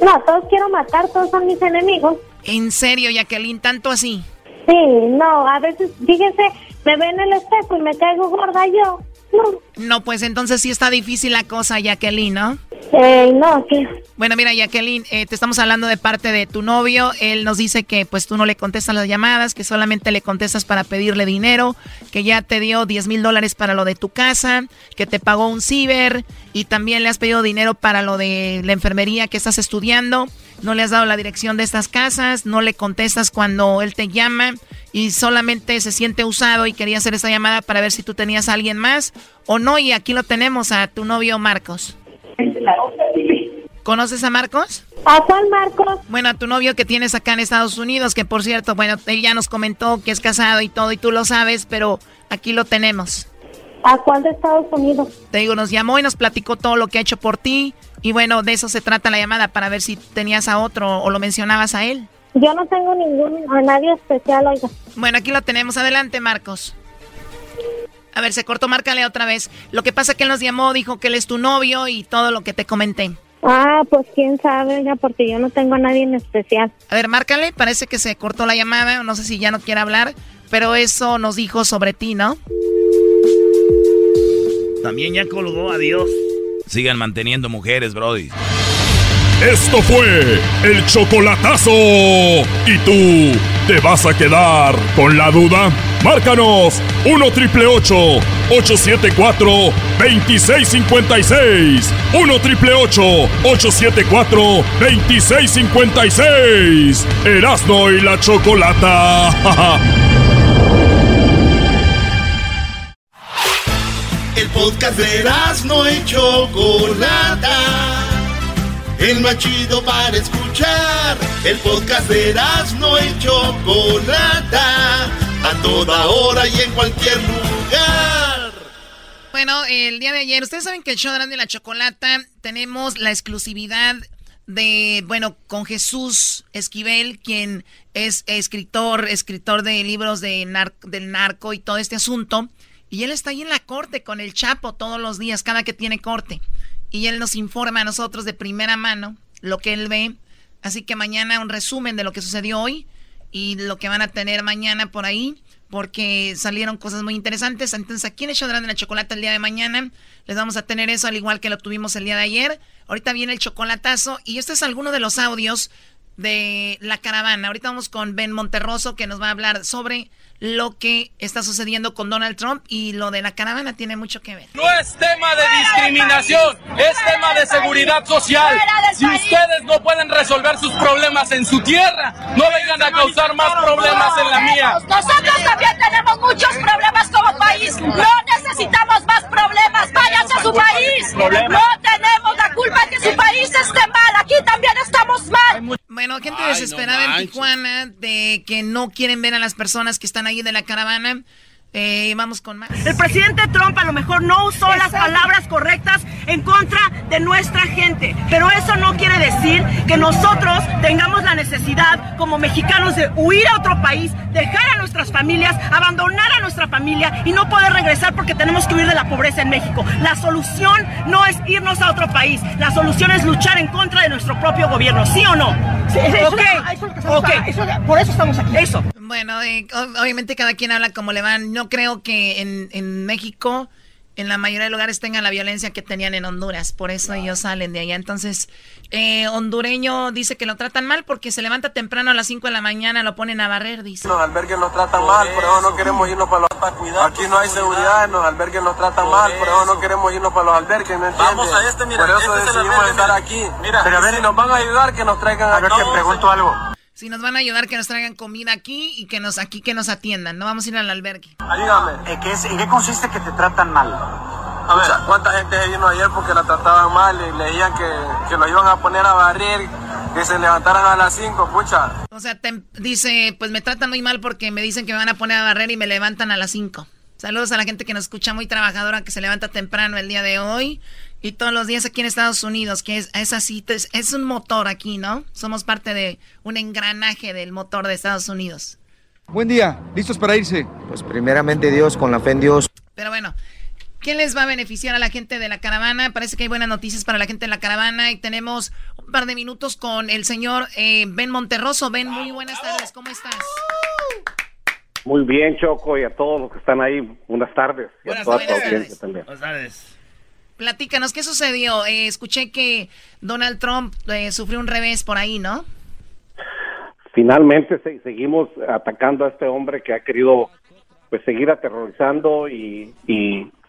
S21: No, a todos quiero matar, todos son mis enemigos.
S11: ¿En serio, Jacqueline? ¿Tanto así?
S21: Sí, no, a veces, fíjese, me ven en el espejo y me caigo gorda yo. No,
S11: No, pues entonces sí está difícil la cosa, Jacqueline, ¿no?
S21: eh, no, ¿qué?
S11: Bueno, mira, Jacqueline, eh, te estamos hablando de parte de tu novio. Él nos dice que pues tú no le contestas las llamadas, que solamente le contestas para pedirle dinero, que ya te dio 10 mil dólares para lo de tu casa, que te pagó un ciber y también le has pedido dinero para lo de la enfermería que estás estudiando. No le has dado la dirección de estas casas, no le contestas cuando él te llama y solamente se siente usado y quería hacer esta llamada para ver si tú tenías a alguien más o no. Y aquí lo tenemos a tu novio Marcos. ¿Conoces a Marcos?
S21: ¿A cuál Marcos?
S11: Bueno, a tu novio que tienes acá en Estados Unidos, que por cierto, bueno, él ya nos comentó que es casado y todo, y tú lo sabes, pero aquí lo tenemos.
S21: ¿A cuál de Estados Unidos?
S11: Te digo, nos llamó y nos platicó todo lo que ha hecho por ti. Y bueno, de eso se trata la llamada, para ver si tenías a otro o lo mencionabas a él.
S21: Yo no tengo ningún, a nadie especial, oiga.
S11: Bueno, aquí lo tenemos. Adelante, Marcos. A ver, se cortó, márcale otra vez. Lo que pasa es que él nos llamó, dijo que él es tu novio y todo lo que te comenté.
S21: Ah, pues quién sabe, oiga, porque yo no tengo a nadie en especial.
S11: A ver, márcale, parece que se cortó la llamada, no sé si ya no quiere hablar, pero eso nos dijo sobre ti, ¿no?
S4: También ya colgó, adiós.
S6: Sigan manteniendo mujeres, Brody.
S2: Esto fue el chocolatazo. ¿Y tú te vas a quedar con la duda? Márcanos 1 triple 874 2656. 1 triple 874 2656. Erasno y la chocolata.
S1: El podcast de no y Chocolata. El más chido para escuchar. El podcast de no y Chocolata. A toda hora y en cualquier lugar.
S11: Bueno, el día de ayer, ustedes saben que el show de la chocolata tenemos la exclusividad de, bueno, con Jesús Esquivel, quien es escritor, escritor de libros de del narco y todo este asunto. Y él está ahí en la corte con el Chapo todos los días, cada que tiene corte. Y él nos informa a nosotros de primera mano lo que él ve. Así que mañana un resumen de lo que sucedió hoy y lo que van a tener mañana por ahí, porque salieron cosas muy interesantes. Entonces aquí en el de la Chocolata el día de mañana les vamos a tener eso, al igual que lo tuvimos el día de ayer. Ahorita viene el chocolatazo y este es alguno de los audios de la caravana. Ahorita vamos con Ben Monterroso que nos va a hablar sobre lo que está sucediendo con Donald Trump y lo de la caravana tiene mucho que ver.
S22: No es tema de discriminación, es tema de seguridad social. Si ustedes no pueden resolver sus problemas en su tierra, no vengan a causar más problemas en la mía.
S23: Nosotros también tenemos muchos problemas como país. No necesitamos más problemas. Váyanse a su país. No tenemos la culpa de que su país esté mal. Aquí también estamos mal.
S11: Bueno, gente desesperada en Tijuana de que no quieren ver a las personas que están ahí de la caravana. Eh, vamos con más.
S24: El presidente Trump a lo mejor no usó las palabras correctas en contra de nuestra gente, pero eso no quiere decir que nosotros tengamos la necesidad como mexicanos de huir a otro país, dejar a nuestras familias, abandonar a nuestra familia y no poder regresar porque tenemos que huir de la pobreza en México. La solución no es irnos a otro país, la solución es luchar en contra de nuestro propio gobierno, ¿sí o no?
S23: Sí, eso,
S24: okay. por eso estamos aquí. Eso.
S11: Bueno, eh, obviamente cada quien habla como le van. No creo que en, en, México, en la mayoría de lugares, tengan la violencia que tenían en Honduras. Por eso ellos salen de allá. Entonces, eh, hondureño dice que lo tratan mal porque se levanta temprano a las 5 de la mañana, lo ponen a barrer, dice.
S25: Los albergues nos tratan mal, por eso no queremos irnos para los Aquí no hay seguridad, los albergues nos tratan mal, por eso no queremos irnos para los albergues, ¿me entiendes?
S22: Vamos a este, mira,
S25: Por eso
S22: este es el
S25: decidimos
S22: albergue,
S25: estar
S22: mira.
S25: aquí.
S22: Mira,
S25: Pero a ver si nos van a ayudar, que nos traigan
S22: A ver,
S25: aquí.
S22: te pregunto
S25: algo.
S11: Si nos van a ayudar, que nos traigan comida aquí y que nos aquí que nos atiendan. No vamos a ir al albergue.
S25: Dígame. ¿En qué, ¿En qué consiste que te tratan mal? A ver, ¿cuánta gente se vino ayer porque la trataban mal y leían que, que lo iban a poner a barrer, que se levantaran a las 5, pucha?
S11: O sea, tem- dice, pues me tratan muy mal porque me dicen que me van a poner a barrer y me levantan a las 5. Saludos a la gente que nos escucha muy trabajadora, que se levanta temprano el día de hoy y todos los días aquí en Estados Unidos, que es, es así, es, es un motor aquí, ¿no? Somos parte de un engranaje del motor de Estados Unidos.
S26: Buen día, ¿listos para irse?
S25: Pues primeramente Dios, con la fe en Dios.
S11: Pero bueno, ¿qué les va a beneficiar a la gente de la caravana? Parece que hay buenas noticias para la gente de la caravana y tenemos un par de minutos con el señor eh, Ben Monterroso. Ben, muy buenas tardes, ¿cómo estás?
S27: Muy bien, Choco, y a todos los que están ahí, buenas tardes. Y a
S11: Buenas
S27: toda tu
S11: tardes.
S27: también.
S11: Platícanos, ¿qué sucedió? Eh, escuché que Donald Trump eh, sufrió un revés por ahí, ¿no?
S27: Finalmente se- seguimos atacando a este hombre que ha querido pues seguir aterrorizando y,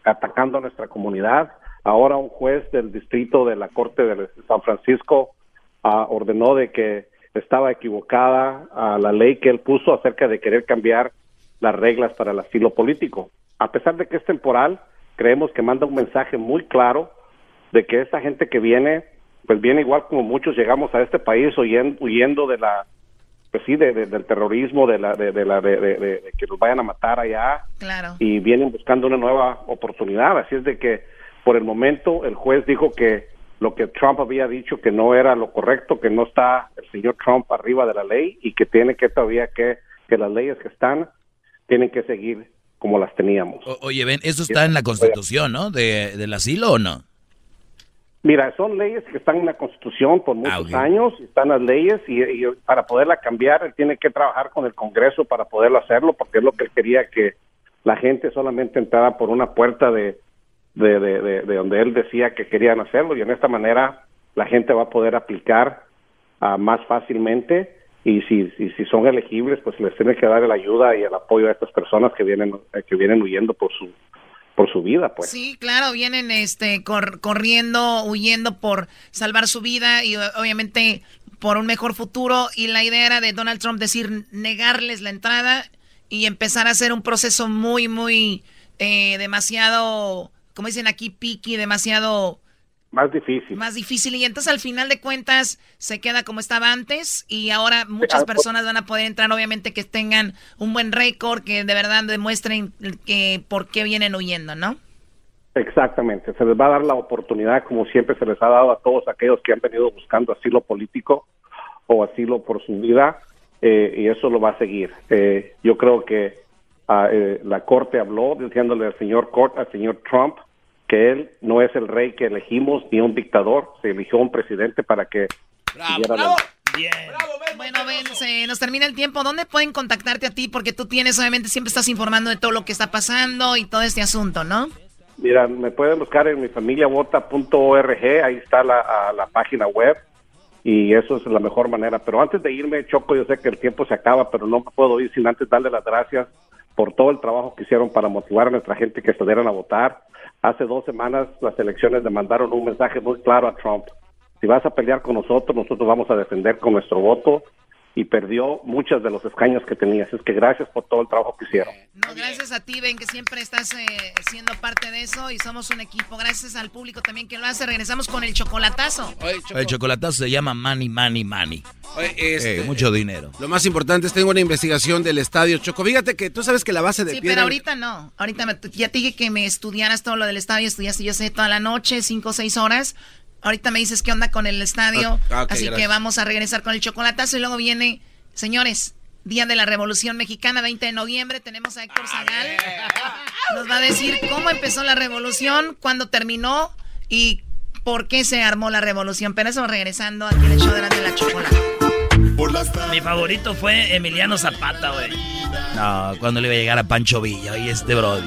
S27: atacando a nuestra comunidad. Ahora un juez del distrito de la Corte de San Francisco ah, ordenó de que estaba equivocada a la ley que él puso acerca de querer cambiar las reglas para el asilo político. A pesar de que es temporal, creemos que manda un mensaje muy claro de que esta gente que viene, pues viene igual como muchos llegamos a este país huyendo, huyendo de la, pues sí, de- de- del terrorismo, de la, de, de la, de, que nos vayan a matar allá
S11: Claro.
S27: y vienen buscando una nueva oportunidad. Así es de que por el momento el juez dijo que lo que Trump había dicho que no era lo correcto, que no está el señor Trump arriba de la ley y que tiene que todavía que, que las leyes que están tienen que seguir como las teníamos.
S6: O- oye, ven, eso está en la Constitución, ¿no? De, del asilo o no?
S27: Mira, son leyes que están en la Constitución por muchos años, están las leyes y, y para poderla cambiar él tiene que trabajar con el Congreso para poderlo hacerlo porque es lo que él quería que la gente solamente entrara por una puerta de, de, de, de- de donde él decía que querían hacerlo y en esta manera la gente va a poder aplicar ah, más fácilmente y si, si, si son elegibles pues les tiene que dar la ayuda y el apoyo a estas personas que vienen que vienen huyendo por su por su vida pues
S11: Sí, claro, vienen este cor- corriendo, huyendo por salvar su vida y obviamente por un mejor futuro. Y la idea era de Donald Trump decir negarles la entrada y empezar a hacer un proceso muy, muy eh, demasiado, como dicen aquí, picky, demasiado
S27: más difícil
S11: más difícil. Y entonces al final de cuentas se queda como estaba antes y ahora muchas
S27: ah, por-
S11: personas van a poder entrar, obviamente que tengan un buen récord, que de verdad demuestren que por qué vienen huyendo, ¿no?
S27: Exactamente, se les va a dar la oportunidad como siempre se les ha dado a todos aquellos que han venido buscando asilo político o asilo por su vida eh, y eso lo va a seguir. Eh, yo creo que ah, eh, la corte habló diciéndole al señor Cort, al señor Trump que él no es el rey que elegimos ni un dictador, se eligió un presidente para que siguiera la-
S11: Bueno, Ben, se nos termina el tiempo. ¿Dónde pueden contactarte a ti? Porque tú tienes, obviamente, siempre estás informando de todo lo que está pasando y todo este asunto, ¿no?
S27: Mira, me pueden buscar en mi familiavota.org, ahí está la, a la página web y eso es la mejor manera. Pero antes de irme, Choco, yo sé que el tiempo se acaba, pero no me puedo ir sin antes darle las gracias por todo el trabajo que hicieron para motivar a nuestra gente que salieran a votar. Hace dos semanas las elecciones le mandaron un mensaje muy claro a Trump. Si vas a pelear con nosotros, nosotros vamos a defender con nuestro voto y perdió muchos de los escaños que tenía. Así es que gracias por todo el trabajo que hicieron.
S11: No, gracias a ti, Ben, que siempre estás eh, siendo parte de eso y somos un equipo. Gracias al público también que lo hace. Regresamos con el chocolatazo.
S6: El chocolatazo se llama Money, Money, Money.
S5: Oye, este,
S6: Eh, mucho dinero.
S5: Lo más importante es tengo una investigación del estadio Choco. Fíjate que tú sabes que la base de
S11: Sí,
S5: piedra.
S11: pero ahorita no. Ahorita me- ya te dije que me estudiaras todo lo del estadio. Estudiaste, yo sé, toda la noche, cinco o seis horas. Ahorita me dices qué onda con el estadio.
S5: Ah,
S11: Así que vamos a regresar con el chocolatazo y luego viene, señores, Día de la Revolución Mexicana, 20 de noviembre. Tenemos a Héctor Zagal. Nos va a decir cómo empezó la revolución, cuándo terminó y por qué se armó la revolución. Pero eso regresando aquí en el show de la, de la chocolate.
S4: Mi favorito fue Emiliano Zapata, güey.
S6: No, cuando le iba a llegar a Pancho Villa y este brody.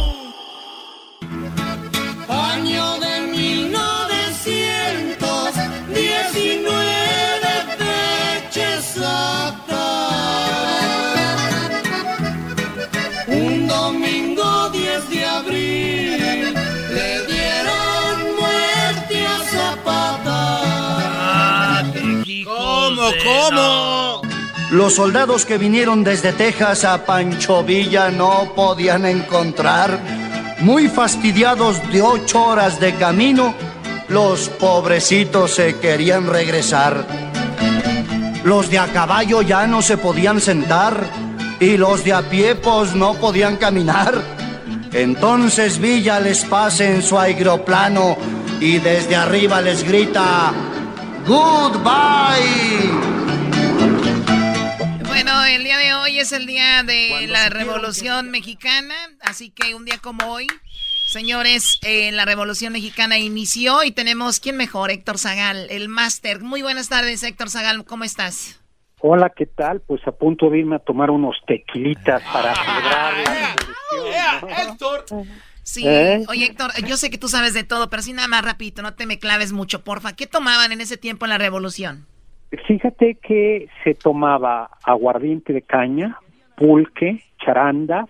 S5: ¿Cómo?
S28: Los soldados que vinieron desde Texas a Pancho Villa no podían encontrar. Muy fastidiados de ocho horas de camino, los pobrecitos se querían regresar. Los de a caballo ya no se podían sentar y los de a pie pues no podían caminar. Entonces Villa les pasa en su aeroplano y desde arriba les grita, Goodbye.
S11: Bueno, el día de hoy es el día de la Revolución Mexicana, así que un día como hoy, señores, eh, la Revolución Mexicana inició y tenemos, ¿quién mejor? Héctor Zagal, el máster. Muy buenas tardes, Héctor Zagal, ¿cómo estás?
S29: Hola, ¿qué tal? Pues a punto de irme a tomar unos tequilitas para celebrar la revolución. ¿no?
S11: Sí,
S29: ¿Eh?
S11: oye Héctor, yo sé que tú sabes de todo, pero así nada más rapidito, no te me claves mucho, porfa. ¿Qué tomaban en ese tiempo en la Revolución?
S29: Fíjate que se tomaba aguardiente de caña, pulque, charandas,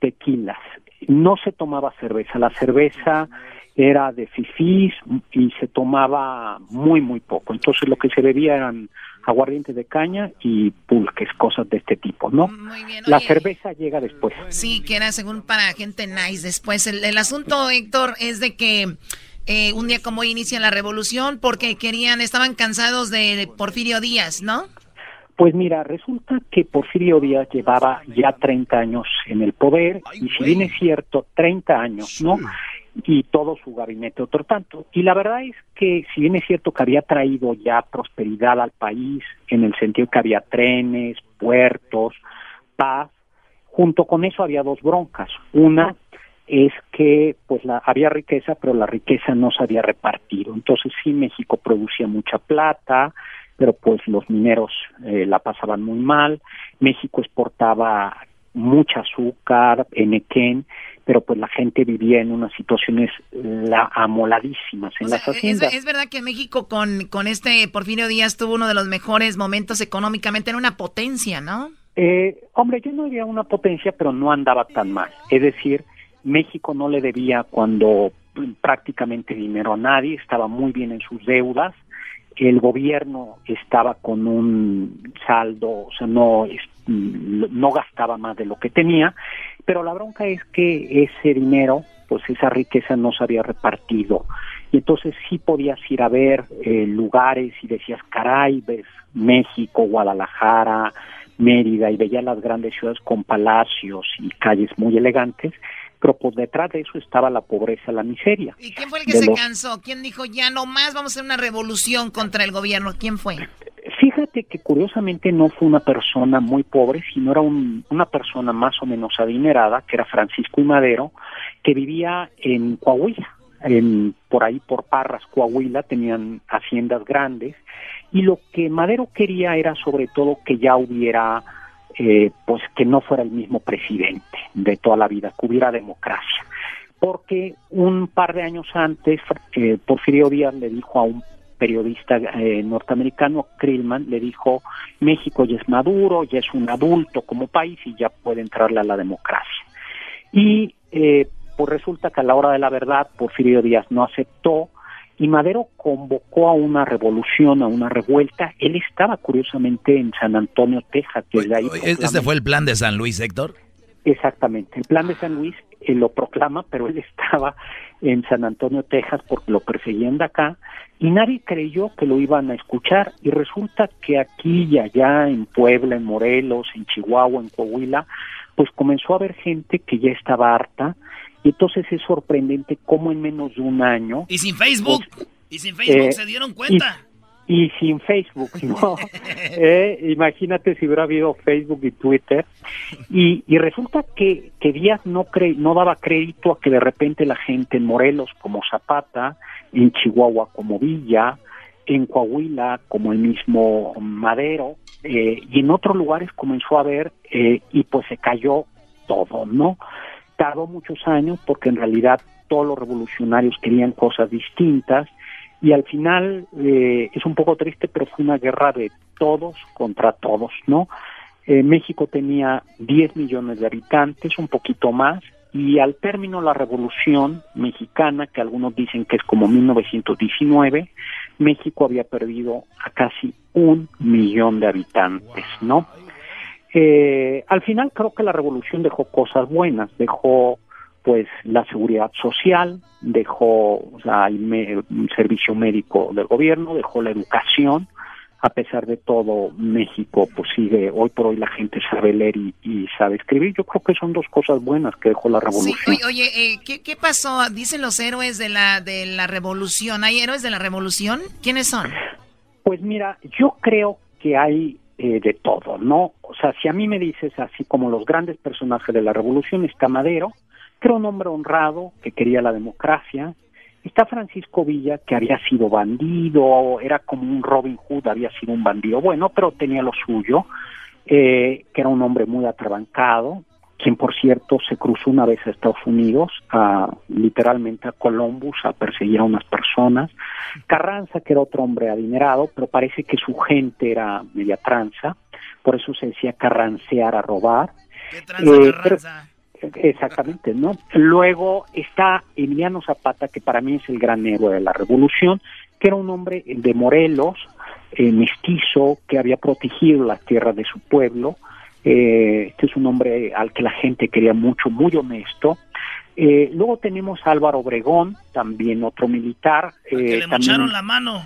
S29: tequilas. No se tomaba cerveza. La cerveza era de fifís y se tomaba muy, muy poco. Entonces lo que se bebía eran aguardiente de caña y pulques, cosas de este tipo, ¿no? La cerveza llega después.
S11: Sí, que era según para gente nice después. El, el asunto, Héctor, es de que eh, un día como hoy inicia la revolución porque querían, estaban cansados de Porfirio Díaz, ¿no?
S29: Pues mira, resulta que Porfirio Díaz llevaba ya 30 años en el poder y si bien es cierto, 30 años, ¿no? Y todo su gabinete otro tanto. Y la verdad es que si bien es cierto que había traído ya prosperidad al país, en el sentido que había trenes, puertos, paz, junto con eso había dos broncas. Una es que pues la, había riqueza, pero la riqueza no se había repartido. Entonces sí, México producía mucha plata, pero pues los mineros eh, la pasaban muy mal. México exportaba mucha azúcar, enequén, pero pues la gente vivía en unas situaciones la, amoladísimas en las haciendas.
S11: Es, verdad que México con, con este Porfirio Díaz tuvo uno de los mejores momentos económicamente, era una potencia, ¿no?
S29: Eh, hombre, yo no diría una potencia, pero no andaba tan mal. Es decir, México no le debía cuando prácticamente dinero a nadie, estaba muy bien en sus deudas, el gobierno estaba con un saldo, o sea, no, no gastaba más de lo que tenía, pero la bronca es que ese dinero, pues esa riqueza no se había repartido. Y entonces sí podías ir a ver eh, lugares y decías, caray, ves México, Guadalajara, Mérida, y veías las grandes ciudades con palacios y calles muy elegantes, pero por detrás de eso estaba la pobreza, la miseria.
S11: ¿Y quién fue el que se cansó? ¿Quién dijo ya no más, vamos a hacer una revolución contra el gobierno? ¿Quién fue?
S29: Fíjate que curiosamente no fue una persona muy pobre, sino era una persona más o menos adinerada, que era Francisco y Madero, que vivía en Coahuila, en, por ahí por Parras, Coahuila, tenían haciendas grandes, y lo que Madero quería era sobre todo que ya hubiera eh, pues que no fuera el mismo presidente de toda la vida, que hubiera democracia. Porque un par de años antes, eh, Porfirio Díaz le dijo a un periodista eh, norteamericano, Krillman, le dijo, México ya es maduro, ya es un adulto como país y ya puede entrarle a la democracia. Y pues resulta que a la hora de la verdad, Porfirio Díaz no aceptó y Madero convocó a una revolución, a una revuelta. Él estaba curiosamente en San Antonio, Texas. Que ahí
S6: ¿Este fue el plan de San Luis, Héctor?
S29: Exactamente, el plan de San Luis él lo proclama, pero él estaba en San Antonio, Texas, porque lo perseguían de acá, y nadie creyó que lo iban a escuchar, y resulta que aquí y allá, en Puebla, en Morelos, en Chihuahua, en Coahuila, pues comenzó a haber gente que ya estaba harta, y entonces es sorprendente cómo en menos de un año...
S4: Y sin Facebook, pues, y sin Facebook
S29: eh,
S4: se dieron cuenta.
S29: Y, sin Facebook, ¿no? Eh, imagínate si hubiera habido Facebook y Twitter. Y, y resulta que, que Díaz no, cre no daba crédito a que de repente la gente en Morelos como Zapata, en Chihuahua como Villa, en Coahuila como el mismo Madero, eh, y en otros lugares comenzó a ver y pues se cayó todo, ¿no? tardó muchos años porque en realidad todos los revolucionarios querían cosas distintas y al final eh, es un poco triste, pero fue una guerra de todos contra todos, ¿no? Eh, México tenía 10 millones de habitantes, un poquito más, y al término la revolución mexicana, que algunos dicen que es como 1919, México había perdido a casi un millón de habitantes, ¿no? Eh, al final creo que la revolución dejó cosas buenas, dejó pues la seguridad social, dejó o sea, un servicio médico del gobierno, dejó la educación, a pesar de todo, México pues sigue, hoy por hoy la gente sabe leer y, sabe escribir. Yo creo que son dos cosas buenas que dejó la revolución.
S11: oye, eh, ¿qué, ¿qué, pasó? Dicen los héroes de la, de la revolución. ¿Hay héroes de la revolución? ¿Quiénes son?
S29: Pues mira, yo creo que hay eh, de todo, ¿no? O sea, si a mí me dices así como los grandes personajes de la revolución, está Madero, era un hombre honrado, que quería la democracia, está Francisco Villa, que había sido bandido, era como un Robin Hood, había sido un bandido bueno, pero tenía lo suyo, eh, que era un hombre muy atrabancado, quien por cierto se cruzó una vez a Estados Unidos, a, literalmente a Columbus, a perseguir a unas personas. Carranza, que era otro hombre adinerado, pero parece que su gente era media tranza, por eso se decía carrancear a robar.
S4: ¿Qué tranza, eh, Carranza?
S29: Exactamente, ¿no? Luego está Emiliano Zapata, que para mí es el gran héroe de la revolución, que era un hombre de Morelos, eh, mestizo, que había protegido las tierras de su pueblo, eh, este es un hombre al que la gente quería mucho, muy honesto. Eh, luego tenemos a Álvaro Obregón, también otro militar.
S4: Que
S29: eh,
S4: le
S29: también
S4: mocharon la mano.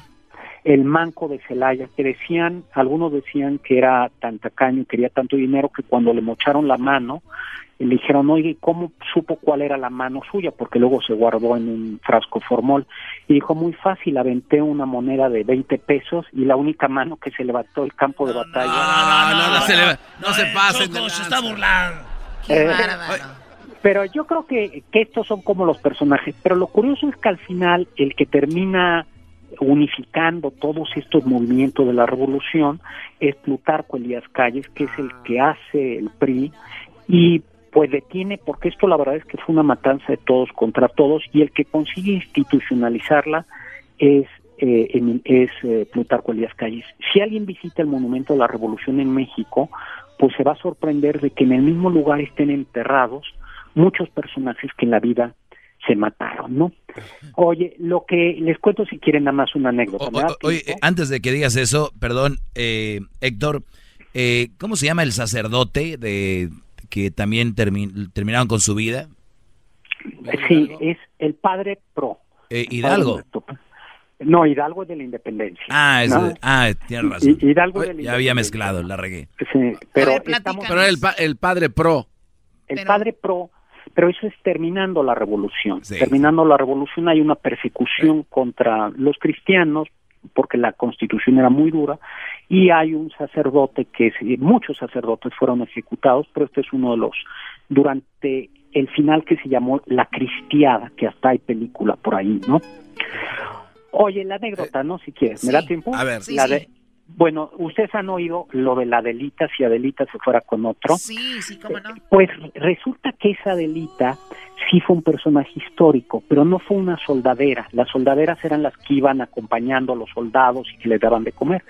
S29: el manco de Celaya, que decían, algunos decían que era tan tacaño y quería tanto dinero que cuando le mocharon la mano, le dijeron, oye, ¿cómo supo cuál era la mano suya? Porque luego se guardó en un frasco formol. Y dijo, muy fácil, aventé una moneda de 20 pesos y la única mano que se levantó el campo de batalla.
S5: No, no, no, se, le- no se pasen. de
S4: Choco, se está burlando.
S29: Eh, Pero yo creo que, que estos son como los personajes. Pero lo curioso es que al final el que termina unificando todos estos movimientos de la revolución es Plutarco Elías Calles, que es el que hace el PRI y pues detiene, porque esto la verdad es que fue una matanza de todos contra todos y el que consigue institucionalizarla es eh, es eh, Plutarco Elías Calles. Si alguien visita el Monumento de la Revolución en México, pues se va a sorprender de que en el mismo lugar estén enterrados muchos personajes que en la vida se mataron, ¿no? Oye, lo que les cuento si quieren nada más una anécdota. ¿me da
S6: O- Oye, antes de que digas eso, perdón, eh, Héctor, eh, ¿cómo se llama el sacerdote de que también termi- terminaron con su vida?
S29: Sí, es el padre pro.
S6: Eh, Hidalgo.
S29: No, Hidalgo es de la independencia.
S6: Ah, es-
S29: ¿no?
S6: ah, tienes razón.
S29: Hidalgo de la
S6: Ya había mezclado, la regué.
S29: Sí, pero estamos-
S5: Pero el, pa- el padre pro.
S29: el padre pro, pero eso es terminando la revolución. Terminando la revolución hay una persecución contra los cristianos porque la constitución era muy dura y hay un sacerdote que muchos sacerdotes fueron ejecutados, pero este es uno de los durante el final que se llamó la cristiada, que hasta hay película por ahí, ¿no? Oye, la anécdota, ¿no? Si quieres, ¿me da tiempo?
S5: A ver.
S11: Sí,
S29: La
S11: sí.
S29: de- bueno, ustedes han oído lo de la Adelita, si Adelita se fuera con otro.
S11: Sí, sí, cómo no.
S29: Pues resulta que esa Adelita sí fue un personaje histórico, pero no fue una soldadera. Las soldaderas eran las que iban acompañando a los soldados y que les daban de comer.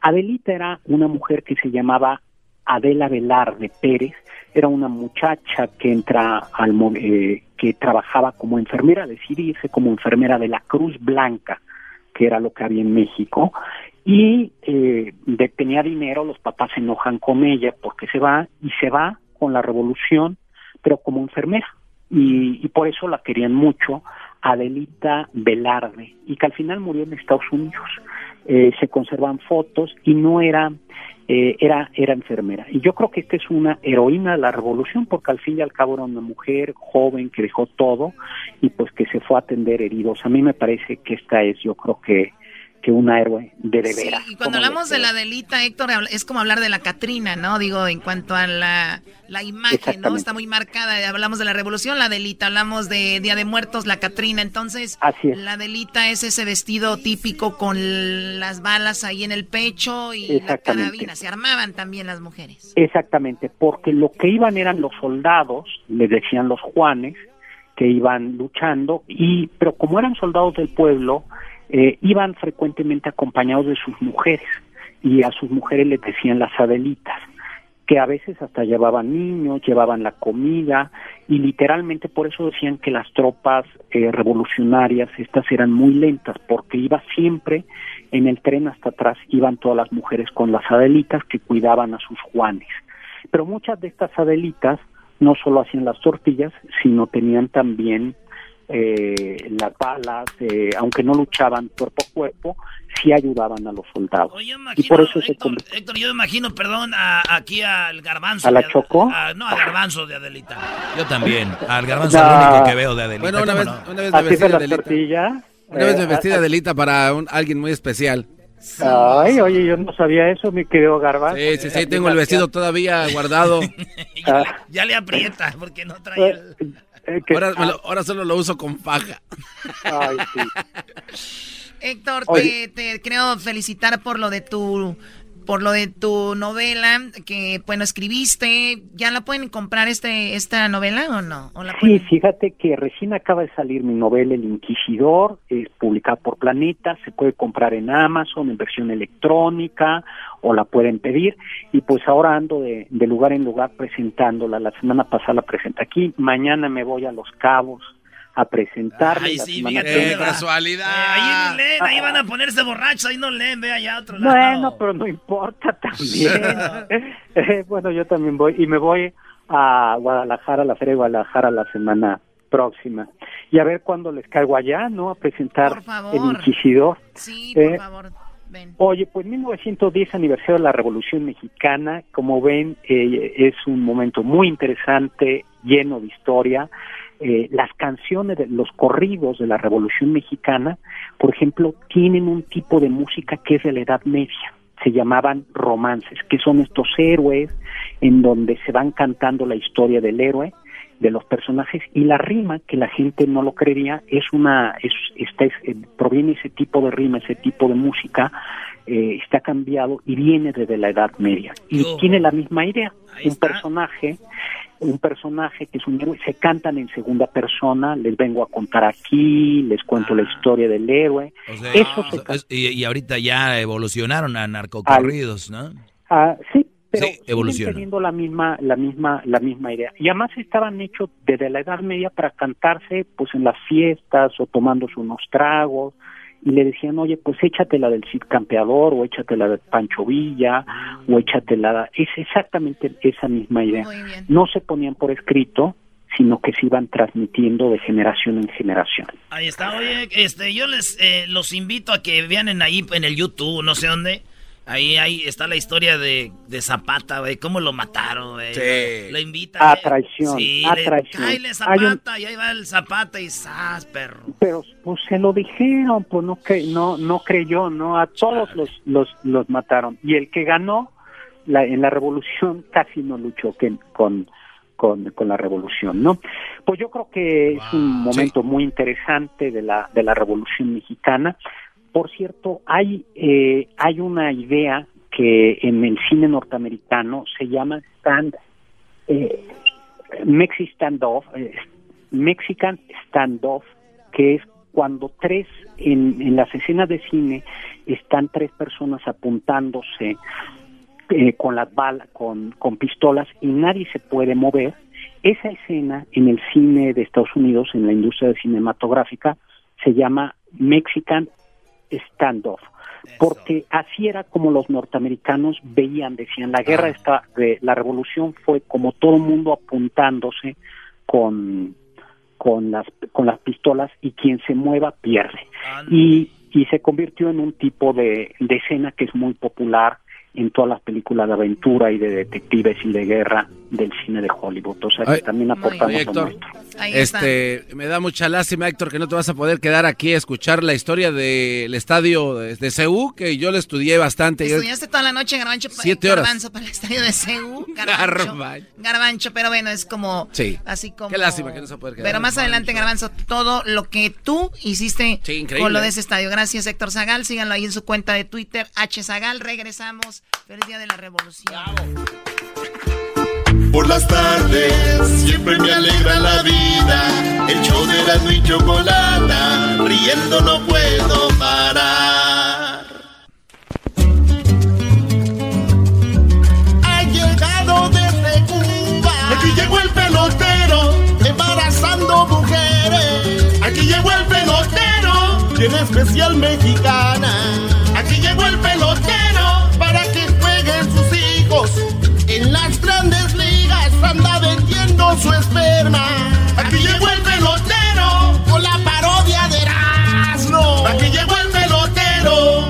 S29: Adelita era una mujer que se llamaba Adela Velarde Pérez, era una muchacha que entra al eh, que trabajaba como enfermera, decidirse como enfermera de la Cruz Blanca, que era lo que había en México, y eh, tenía dinero, los papás se enojan con ella porque se va y se va con la revolución, pero como enfermera. Y, y por eso la querían mucho, Adelita Velarde, y que al final murió en Estados Unidos. Eh, se conservan fotos y no era, eh, era, era enfermera. Y yo creo que esta es una heroína de la revolución porque al fin y al cabo era una mujer joven que dejó todo y pues que se fue a atender heridos. A mí me parece que esta es, yo creo que, que una héroe de de
S11: Sí,
S29: veras.
S11: y cuando
S29: ¿Cómo
S11: hablamos de la delita, Héctor, es como hablar de la Catrina, ¿no? Digo, en cuanto a la, la imagen, ¿no? Está muy marcada. Hablamos de la revolución, la delita. Hablamos de Día de Muertos, la Catrina. Entonces,
S29: Así es.
S11: la delita es ese vestido típico con las balas ahí en el pecho y la carabina. Se armaban también las mujeres.
S29: Exactamente, porque lo que iban eran los soldados, les decían los Juanes, que iban luchando, y pero como eran soldados del pueblo, eh, iban frecuentemente acompañados de sus mujeres, y a sus mujeres les decían las adelitas, que a veces hasta llevaban niños, llevaban la comida, y literalmente por eso decían que las tropas eh, revolucionarias, estas eran muy lentas, porque iba siempre en el tren hasta atrás, iban todas las mujeres con las adelitas que cuidaban a sus Juanes. Pero muchas de estas adelitas no solo hacían las tortillas, sino tenían también eh, las balas, eh, aunque no luchaban cuerpo a cuerpo, sí ayudaban a los soldados. y por eso se
S4: Héctor, Héctor, yo imagino, perdón, a- aquí al garbanzo.
S29: ¿A la
S4: de-
S29: Choco?
S4: a- no, al garbanzo de Adelita.
S6: Yo también. Al garbanzo lo único que veo de Adelita.
S5: Bueno, una
S6: ¿cómo
S5: vez,
S6: no?
S5: una vez me vestí de
S29: la
S5: Adelita.
S29: tortilla.
S5: Una vez me
S29: Eh,
S5: vestí de
S29: a-
S5: Adelita para un- alguien muy especial.
S29: Ay, oye, yo no sabía eso, mi querido Garbanzo.
S5: Sí, sí, sí, tengo el vestido todavía guardado.
S29: Ah,
S4: Ya le aprieta porque no trae el...
S29: eh, que-
S5: Ahora, me lo- ahora solo lo uso con faja.
S29: Ay, sí.
S11: Héctor, te, te creo felicitar por lo de tu por lo de tu novela que bueno escribiste ya la pueden comprar este esta novela o no ¿O la
S29: Sí,
S11: pueden-
S29: fíjate que recién acaba de salir mi novela El Inquisidor, es publicada por Planeta, se puede comprar en Amazon en versión electrónica o la pueden pedir y pues ahora ando de, de lugar en lugar presentándola. La semana pasada la presenté aquí, mañana me voy a Los Cabos a presentarla.
S4: Ay,
S29: la
S4: sí, fíjate.
S29: que
S5: ¡Qué
S29: viene-
S5: casualidad!
S4: Eh, ahí ni leen, ahí van a ponerse borrachos, ahí no leen, ve allá a otro lado.
S29: Bueno, pero no importa también. Eh, bueno, yo también voy y me voy a Guadalajara, a la Feria de Guadalajara la semana próxima. Y a ver cuándo les caigo allá, ¿no? A presentar
S11: Por favor.
S29: el Inquisidor.
S11: Sí, por
S29: Eh,
S11: favor. Ven.
S29: Oye, pues 1910 aniversario de la Revolución Mexicana, como ven, eh, es un momento muy interesante, lleno de historia. Eh, las canciones, de, los corridos de la Revolución Mexicana, por ejemplo, tienen un tipo de música que es de la Edad Media. Se llamaban romances, que son estos héroes en donde se van cantando la historia del héroe, de los personajes y la rima que la gente no lo creería es una es, esta es, eh, proviene ese tipo de rima ese tipo de música eh, está cambiado y viene desde la Edad Media. Y tiene la misma idea. Un personaje un personaje que es un héroe se cantan en segunda persona les vengo a contar aquí les cuento la historia del héroe.
S6: O sea,
S29: eso se
S6: es- y, y ahorita ya evolucionaron a narcocorridos, ¿no?
S29: Ah, sí, pero
S6: Sí,
S29: teniendo la misma, la misma, la misma idea. Y además estaban hechos desde la Edad Media para cantarse, pues en las fiestas o tomándose unos tragos. Y le decían, oye, pues échate la del Cid Campeador, o échate la de Pancho Villa, o échate la... Es exactamente esa misma idea. No se ponían por escrito, sino que se iban transmitiendo de generación en generación.
S4: Ahí está, oye, este, yo les eh, los invito a que vean en ahí en el YouTube, no sé dónde. Ahí, ahí está la historia de, de Zapata, güey, cómo lo mataron, güey.
S29: Sí.
S4: Lo invita.
S29: A
S4: eh.
S29: traición,
S4: Sí,
S29: a
S4: le-
S29: traición. un-
S4: Zapata, y ahí va el Zapata y ¡zas, perro!
S29: pero pues se lo dijeron, pues no cre no no creyó, no a todos los los los mataron y el que ganó la, en la revolución casi no luchó que, con con, con la revolución, ¿no? Pues yo creo que es un momento muy interesante de la de la revolución mexicana. Por cierto, hay eh, hay una idea que en el cine norteamericano se llama stand eh, eh, Mexican standoff, que es cuando tres en, en las escenas de cine están tres personas apuntándose eh, con las balas, con, con pistolas y nadie se puede mover. Esa escena en el cine de Estados Unidos, en la industria cinematográfica, se llama Mexican standoff, porque así era como los norteamericanos veían, decían, la guerra está, de, la revolución fue como todo el mundo apuntándose con con las con las pistolas y quien se mueva pierde. Y y se convirtió en un tipo de, de escena que es muy popular en todas las películas de aventura y de detectives y de guerra del cine de Hollywood. O sea, que
S5: Ay,
S29: también aportamos
S5: Héctor, este, me da mucha lástima, Héctor, que no te vas a poder quedar aquí a escuchar la historia del estadio de, de CU, que yo le estudié bastante.
S11: Estudiaste toda la noche, Garbancho,
S5: Siete horas.
S11: Garbanzo para el estadio de CEU. Garbancho. Pero bueno, es como...
S5: Sí.
S11: Así como...
S5: Qué lástima que no se puede quedar.
S11: Pero más adelante, Garbanzo, todo lo que tú hiciste con lo de ese estadio. Gracias, Héctor Zagal. Síganlo ahí en su cuenta de Twitter, H Zagal. Regresamos. Feliz Día de la Revolución.
S1: Por las tardes siempre me alegra la vida. El show de la y chocolata, riendo no puedo parar. Ha llegado desde Cuba. Aquí llegó el pelotero, embarazando mujeres. Aquí llegó el pelotero, tiene especial mexicana. Aquí llegó el pelotero En las grandes ligas anda vendiendo su esperma. Aquí llegó el pelotero con la parodia de Erasmo. Aquí llegó el pelotero.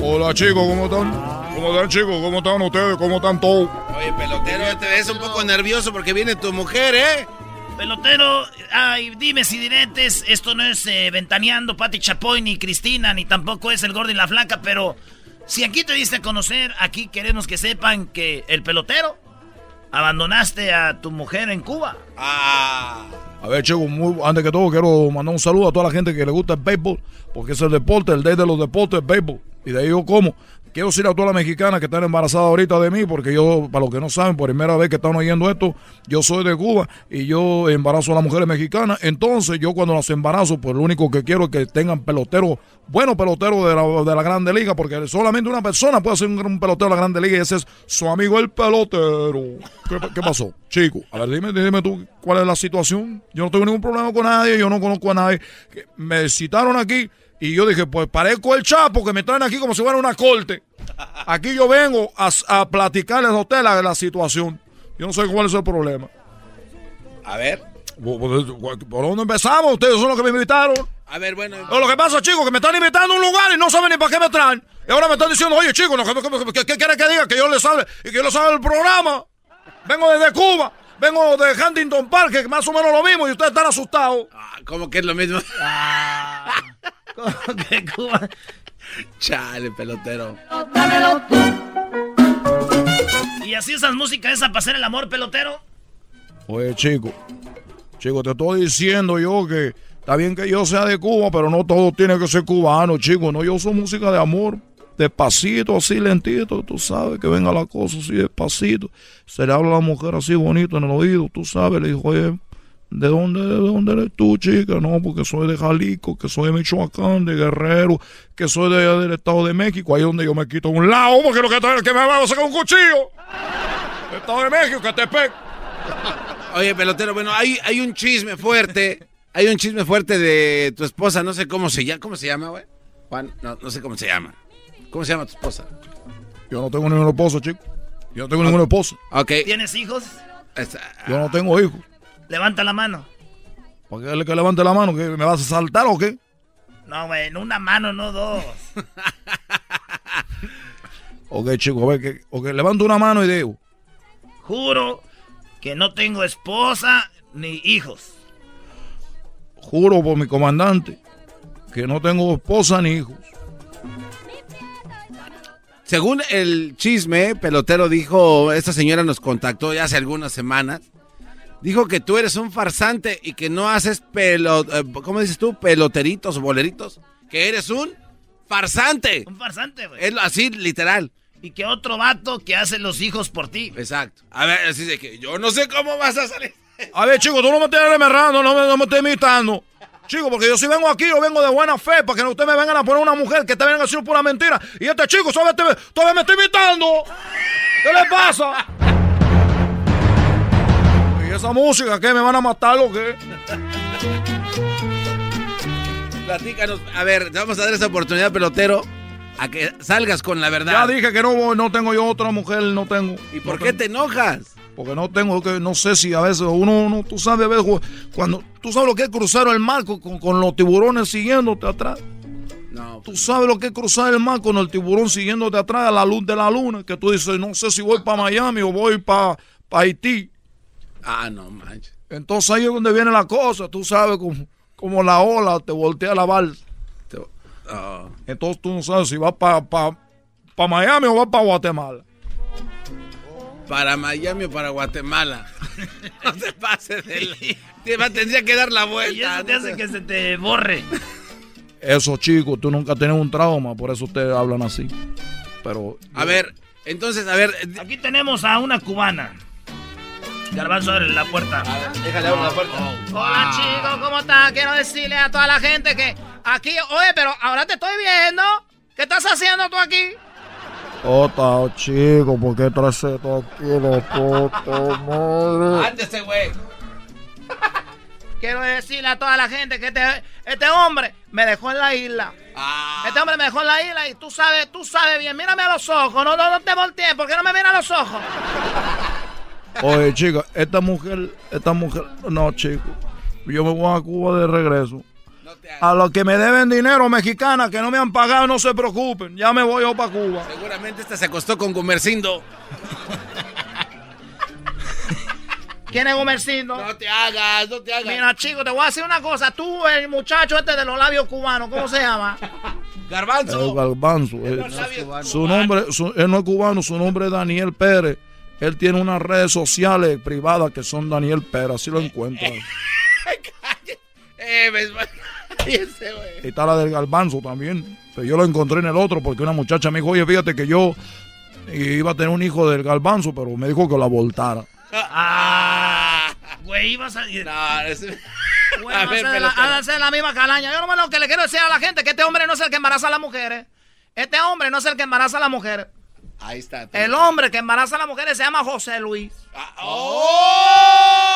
S30: Hola chicos, ¿cómo están? ¿Cómo están chicos? ¿Cómo están ustedes? ¿Cómo están todos?
S5: Oye, pelotero, te ves un poco nervioso porque viene tu mujer, ¿eh?
S4: Pelotero, ay, dime si diretes, esto no es eh, ventaneando Pati Chapoy ni Cristina, ni tampoco es el gordo y la flaca, pero si aquí te diste a conocer, aquí queremos que sepan que el pelotero abandonaste a tu mujer en Cuba.
S5: Ah.
S30: A ver chicos, antes que todo quiero mandar un saludo a toda la gente que le gusta el béisbol, porque es el deporte, el day de los deportes, el béisbol. Y de ahí yo como. Quiero decir a todas las mexicanas que están embarazadas ahorita de mí, porque yo, para los que no saben, por primera vez que están oyendo esto, yo soy de Cuba y yo embarazo a las mujeres mexicanas. Entonces, yo cuando las embarazo, pues lo único que quiero es que tengan peloteros, buenos peloteros de la, de la Grande Liga, porque solamente una persona puede ser un, pelotero de la Grande Liga y ese es su amigo el pelotero. ¿Qué, qué pasó? Chico, a ver, dime, dime tú cuál es la situación. Yo no tengo ningún problema con nadie, yo no conozco a nadie. Me citaron aquí y yo dije, pues parezco el Chapo que me traen aquí como si fuera una corte. Aquí yo vengo a, a platicarles a ustedes la, la situación. Yo no sé cuál es el problema.
S5: A ver.
S30: ¿Por dónde empezamos? Ustedes son los que me invitaron.
S5: A ver, bueno.
S30: Lo que pasa, chicos, que me están invitando a un lugar y no saben ni para qué me traen. Y ahora me están diciendo, oye, chicos, no, ¿qué, qué, quieren que diga? Que yo les hable y que yo les hable el programa. Vengo desde Cuba. Vengo de Huntington Park, que más o menos lo mismo, y ustedes están asustados.
S5: Ah, ¿Cómo que es lo mismo?
S4: Que Cuba?
S5: Chale, pelotero.
S4: ¿Y así usas música esa para hacer el amor, pelotero?
S30: Oye, chico, chico, te estoy diciendo yo que está bien que yo sea de Cuba, pero no todo tiene que ser cubano, chico. No, yo soy música de amor, despacito, así lentito, tú sabes, que venga la cosa así despacito. Se le habla a la mujer así bonito en el oído, tú sabes, le dijo, oye, ¿de dónde, de dónde eres tú, chica? No, porque soy de Jalisco, que soy de Michoacán, de Guerrero, que soy de, del Estado de México, ahí es donde yo me quito un lado, porque lo que, que me va a sacar un cuchillo. Estado de México, que te pe...
S5: Oye, pelotero, bueno, hay, hay un chisme fuerte. Hay un chisme fuerte de tu esposa, no sé cómo se llama. ¿Cómo se llama, güey? Juan, no, no sé cómo se llama. ¿Cómo se llama tu esposa?
S30: Yo no tengo ningún esposo, chico. Yo no tengo ningún esposo.
S5: Ok.
S4: ¿Tienes hijos?
S30: Yo no tengo hijos.
S4: Levanta la mano.
S30: ¿Para qué le que levante la mano? ¿Que me vas a saltar o qué?
S4: No, güey, en una mano, no dos.
S30: Ok, chico, a ver, que, ok, levanto una mano y digo.
S4: Juro que no tengo esposa ni hijos.
S30: Juro por mi comandante que no tengo esposa ni hijos.
S5: Según el chisme, pelotero dijo, esta señora nos contactó ya hace algunas semanas. Dijo que tú eres un farsante y que no haces pelo, eh, ¿cómo dices tú? Peloteritos o boleritos. Que eres un farsante.
S4: Un farsante, güey.
S5: Es así, literal.
S4: Y que otro vato que hace los hijos por ti.
S5: Exacto. A ver, así de que yo no sé cómo vas a salir.
S30: A ver, chico, tú no me estés remerrando, no me, no me estés imitando. Chico, porque yo si vengo aquí, yo vengo de buena fe, para que ustedes me vengan a poner una mujer que te vengan a decir pura mentira. Y este chico todavía, te- todavía me está imitando. ¿Qué le pasa? ¿Y esa música qué? ¿Me van a matar o qué?
S5: Platícanos. A ver, te vamos a dar esa oportunidad, pelotero, a que salgas con la verdad.
S30: Ya dije que no voy, no tengo yo otra mujer, no tengo.
S5: ¿Y por qué te enojas?
S30: Porque no tengo, que no sé si a veces uno, uno tú sabes, a veces, cuando tú sabes lo que es cruzar el mar con, con- los tiburones siguiéndote atrás.
S5: No.
S30: Tú sabes lo que es cruzar el mar con el tiburón siguiéndote atrás a la luz de la luna, que tú dices, no sé si voy para Miami o voy para Haití.
S5: Ah, no manches.
S30: Entonces ahí es donde viene la cosa, tú sabes, como, como la ola te voltea la balsa.
S5: Ah.
S30: Entonces tú no sabes si vas para Miami o vas para Guatemala.
S5: Para Miami o para Guatemala. no te pases de la- Te va- Tendría que dar la vuelta.
S4: Y eso te hace que se te borre.
S30: Eso, chicos, tú nunca tienes un trauma, por eso ustedes hablan así. Pero.
S5: A ver, entonces, a ver.
S4: Aquí tenemos a una cubana. Garbanzo, abre la puerta.
S5: Déjale abrir la puerta.
S11: Hola chicos, ¿cómo están? Quiero decirle a toda la gente que aquí, oye, pero ahora te estoy viendo. ¿Qué estás haciendo tú aquí?
S30: Ota, chico, ¿por qué traes esto aquí, la puta madre?
S5: Ándese, güey.
S11: Quiero decirle a toda la gente que este, este hombre me dejó en la isla. Este hombre me dejó en la isla y tú sabes, tú sabes bien. Mírame a los ojos, no, no, no te voltees, ¿por qué no me miras a los ojos?
S30: Oye, chica, esta mujer, esta mujer, no, chico. Yo me voy a Cuba de regreso. A los que me deben dinero, mexicana, que no me han pagado, no se preocupen. Ya me voy yo para Cuba.
S5: Seguramente esta se acostó con Gumercindo.
S11: ¿Quién es Gumercindo?
S5: No te hagas, no te hagas.
S11: Mira, chico, te voy a decir una cosa. Tú, el muchacho este de los labios cubanos, ¿cómo se llama?
S5: Garbanzo.
S30: El garbanzo. eh, su nombre, su- él no es cubano, su nombre es Daniel Pérez. Él tiene unas redes sociales privadas que son Daniel Pérez, así lo encuentran.
S5: Eh, ves, cállese, güey.
S30: Y está la del garbanzo también. Pero yo lo encontré en el otro porque una muchacha me dijo, oye, fíjate que yo iba a tener un hijo del garbanzo, pero me dijo que la voltara.
S4: Ah, güey, ibas a.
S5: No, es-
S11: Güey,
S5: A ver,
S11: la, de ser la misma calaña. Yo no lo que le quiero decir a la gente que este hombre no es el que embaraza a las mujeres. Este hombre no es el que embaraza a las mujeres.
S5: Ahí está.
S11: El hombre que embaraza a las mujeres se llama José Luis.
S5: ¡Oh!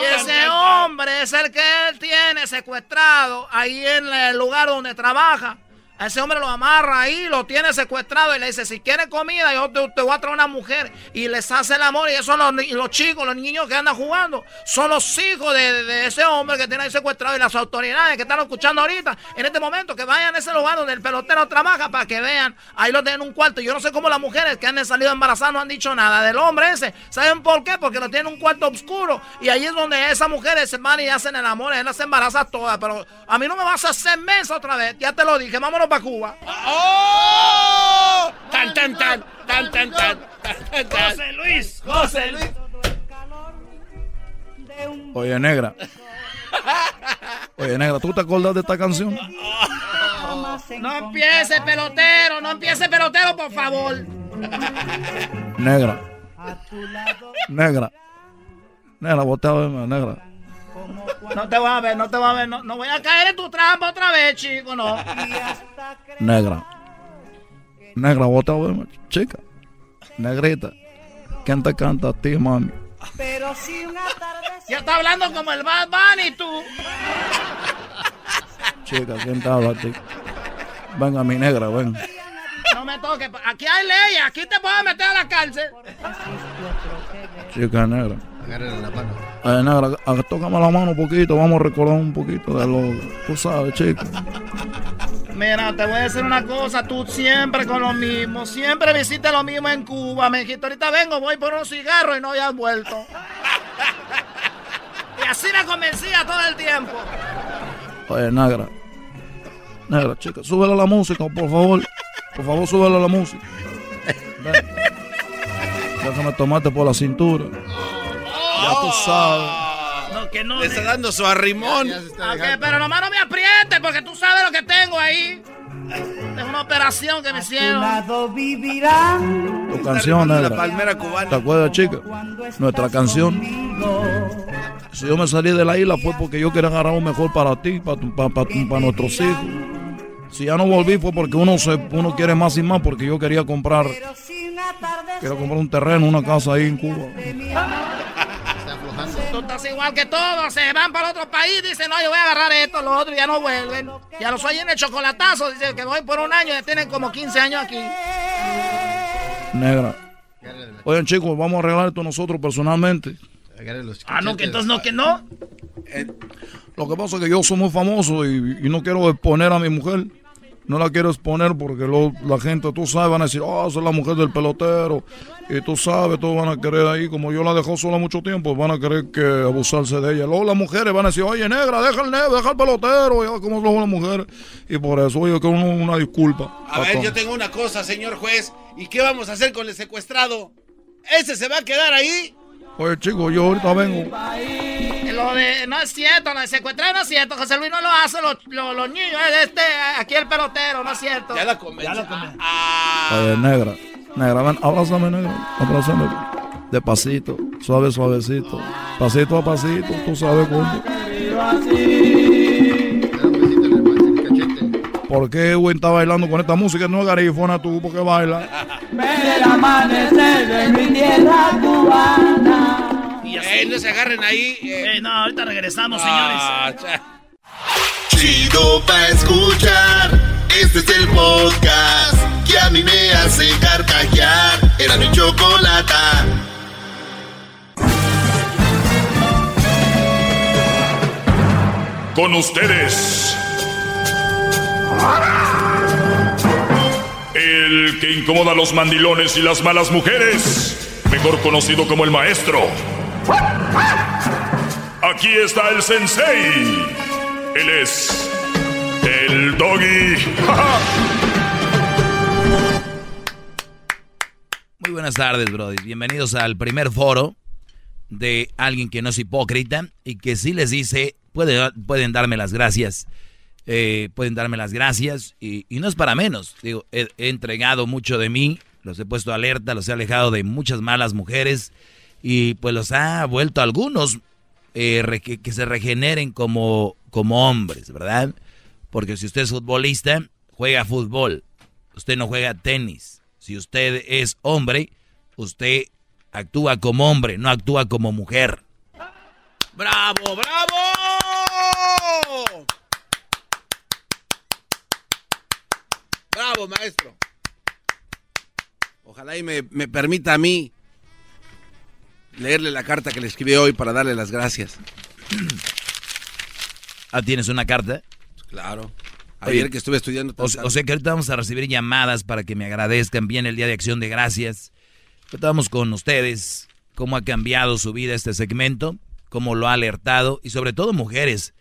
S11: Y ese hombre es el que él tiene secuestrado ahí en el lugar donde trabaja
S31: A ese hombre lo amarra ahí, lo tiene secuestrado y le dice, si quiere comida, yo te, te voy a traer una mujer. Y les hace el amor y esos son los, chicos, los niños que andan jugando. Son los hijos de, ese hombre que tiene ahí secuestrado y las autoridades que están escuchando ahorita, en este momento, que vayan a ese lugar donde el pelotero trabaja para que vean. Ahí lo tienen en un cuarto. Yo no sé cómo las mujeres que han salido embarazadas no han dicho nada del hombre ese. ¿Saben por qué? Porque lo tienen en un cuarto oscuro. Y ahí es donde esas mujeres se van y hacen el amor. Él las embaraza todas. Pero a mí no me vas a hacer mensa otra vez. Ya te lo dije. Vámonos para Cuba.
S5: ¡Oh! Tan, tan, tan, tan, tan, tan, tan, tan.
S31: José Luis, José Luis.
S30: Oye, negra. Oye, negra, ¿tú te acuerdas de esta canción?
S31: No empiece pelotero, no empiece pelotero, por favor.
S30: Negra. Negra. Negra, vos a verme, negra.
S31: No te voy a ver, no te voy a ver. No, no voy a caer en tu trampa otra vez, chico, no.
S30: Negra. Negra, vos a verme, chica. Negrita. ¿Quién te canta a ti, mami?
S31: Pero si una tarde... Ya está hablando como el Bad Bunny, tú.
S30: Chica, ¿quién te habla a ti? Venga, mi negra, ven.
S31: No me toques. Aquí hay leyes, aquí te puedes meter a la cárcel.
S30: Chica negra.
S5: Agárrale la mano.
S30: Eh, negra, tócame la mano un poquito, vamos a recordar un poquito de lo... Tú sabes, chica.
S31: Mira, te voy a decir una cosa, tú siempre con lo mismo, siempre visitas lo mismo en Cuba. Me dijiste, ahorita vengo, voy por unos cigarros y no ya has vuelto. y así me convencía todo el tiempo.
S30: Oye, negra. Negra, chica, súbele a la música, por favor. Por favor, súbele a la música. Ven. Déjame tomarte por la cintura. Ya tú sabes.
S31: No, que no.
S5: Le está dando su arrimón.
S31: Ok, pero nomás no me aprietes porque tú sabes lo que tengo ahí. Es una operación que me hicieron.
S30: Tu canción,
S5: La palmera cubana.
S30: ¿Te acuerdas, chica? Nuestra canción. Si yo me salí de la isla fue porque yo quería agarrar un mejor para ti, para, tu- para, para nuestros hijos. Si ya no volví fue porque uno se, uno quiere más y más porque yo quería comprar, quiero comprar un terreno, una casa ahí en Cuba.
S31: Tú estás igual que todos, se van para otro país, dicen, no, yo voy a agarrar esto, lo otro, y ya no vuelven. Ya los oyen el chocolatazo, dicen que voy por un año, ya tienen como 15 años aquí.
S30: Negra. Oigan, chicos, vamos a arreglar esto nosotros personalmente.
S31: Ah, no, que entonces no, que no.
S30: Lo que pasa es que yo soy muy famoso y, y no quiero exponer a mi mujer. No la quiero exponer porque lo- la gente, tú sabes, van a decir, oh, esa es la mujer del pelotero. Y tú sabes, todos van a querer ahí, como yo la dejó sola mucho tiempo, van a querer que abusarse de ella. Luego las mujeres van a decir, oye, negra, deja el negro, deja el pelotero, ya como son las mujeres. Y por eso yo quiero una, una disculpa.
S5: A ver, yo tengo una cosa, señor juez. ¿Y qué vamos a hacer con el secuestrado? ¿Ese se va a quedar ahí?
S30: Oye, chicos, yo ahorita vengo.
S31: Lo de, no es cierto, lo de secuestrar no es cierto, José Luis no lo hace, los, los, los niños, es este, aquí el pelotero, no es cierto. Ya
S5: la convencí.
S30: Oye, negra, negra, ven, abrázame, negra, abrázame. Despacito, suave, suavecito. Pasito a pasito, tú sabes cómo. ¿Por qué Edwin está bailando con esta música? No es garifona tú, porque baila.
S8: Ver el amanecer de mi tierra cubana.
S5: Eh, no se agarren ahí.
S31: Eh, no, ahorita regresamos,
S5: Ah,
S31: señores.
S1: Chido pa' escuchar. Este es el podcast que a mí me hace carcajear. Era mi chocolata.
S2: Con ustedes. El que incomoda a los mandilones y las malas mujeres. Mejor conocido como el maestro. Aquí está el sensei. Él es el doggy.
S6: Muy buenas tardes, Brody. Bienvenidos al primer foro de alguien que no es hipócrita y que sí les dice, puede- pueden darme las gracias. eh, pueden darme las gracias y, y no es para menos. Digo, he, he entregado mucho de mí, los he puesto alerta, los he alejado de muchas malas mujeres y pues los ha vuelto algunos eh, que, que se regeneren como, como hombres, ¿verdad? Porque si usted es futbolista, juega fútbol, usted no juega tenis. Si usted es hombre, usted actúa como hombre, no actúa como mujer.
S5: ¡Bravo, bravo! Bravo, maestro. Ojalá y me, me permita a mí leerle la carta que le escribí hoy para darle las gracias.
S6: Ah, ¿tienes una carta?
S5: Claro. Ayer que estuve estudiando.
S6: O, o sea que ahorita vamos a recibir llamadas para que me agradezcan bien el Día de Acción de Gracias. Estamos con ustedes, cómo ha cambiado su vida este segmento, cómo lo ha alertado y sobre todo mujeres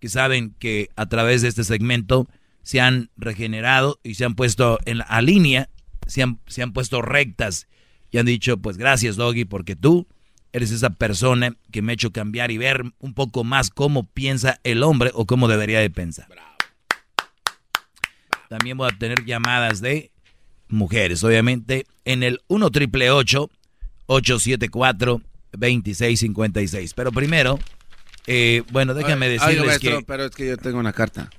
S6: que saben que a través de este segmento se han regenerado y se han puesto en la a línea, se han, se han puesto rectas y han dicho, pues gracias Doggy, porque tú eres esa persona que me ha hecho cambiar y ver un poco más cómo piensa el hombre o cómo debería de pensar. También voy a tener llamadas de mujeres, obviamente, en el 1 triple 874 2656. Pero primero, eh, bueno, déjame
S5: Ay,
S6: decirles
S5: maestro,
S6: que...
S5: pero es que yo tengo una carta.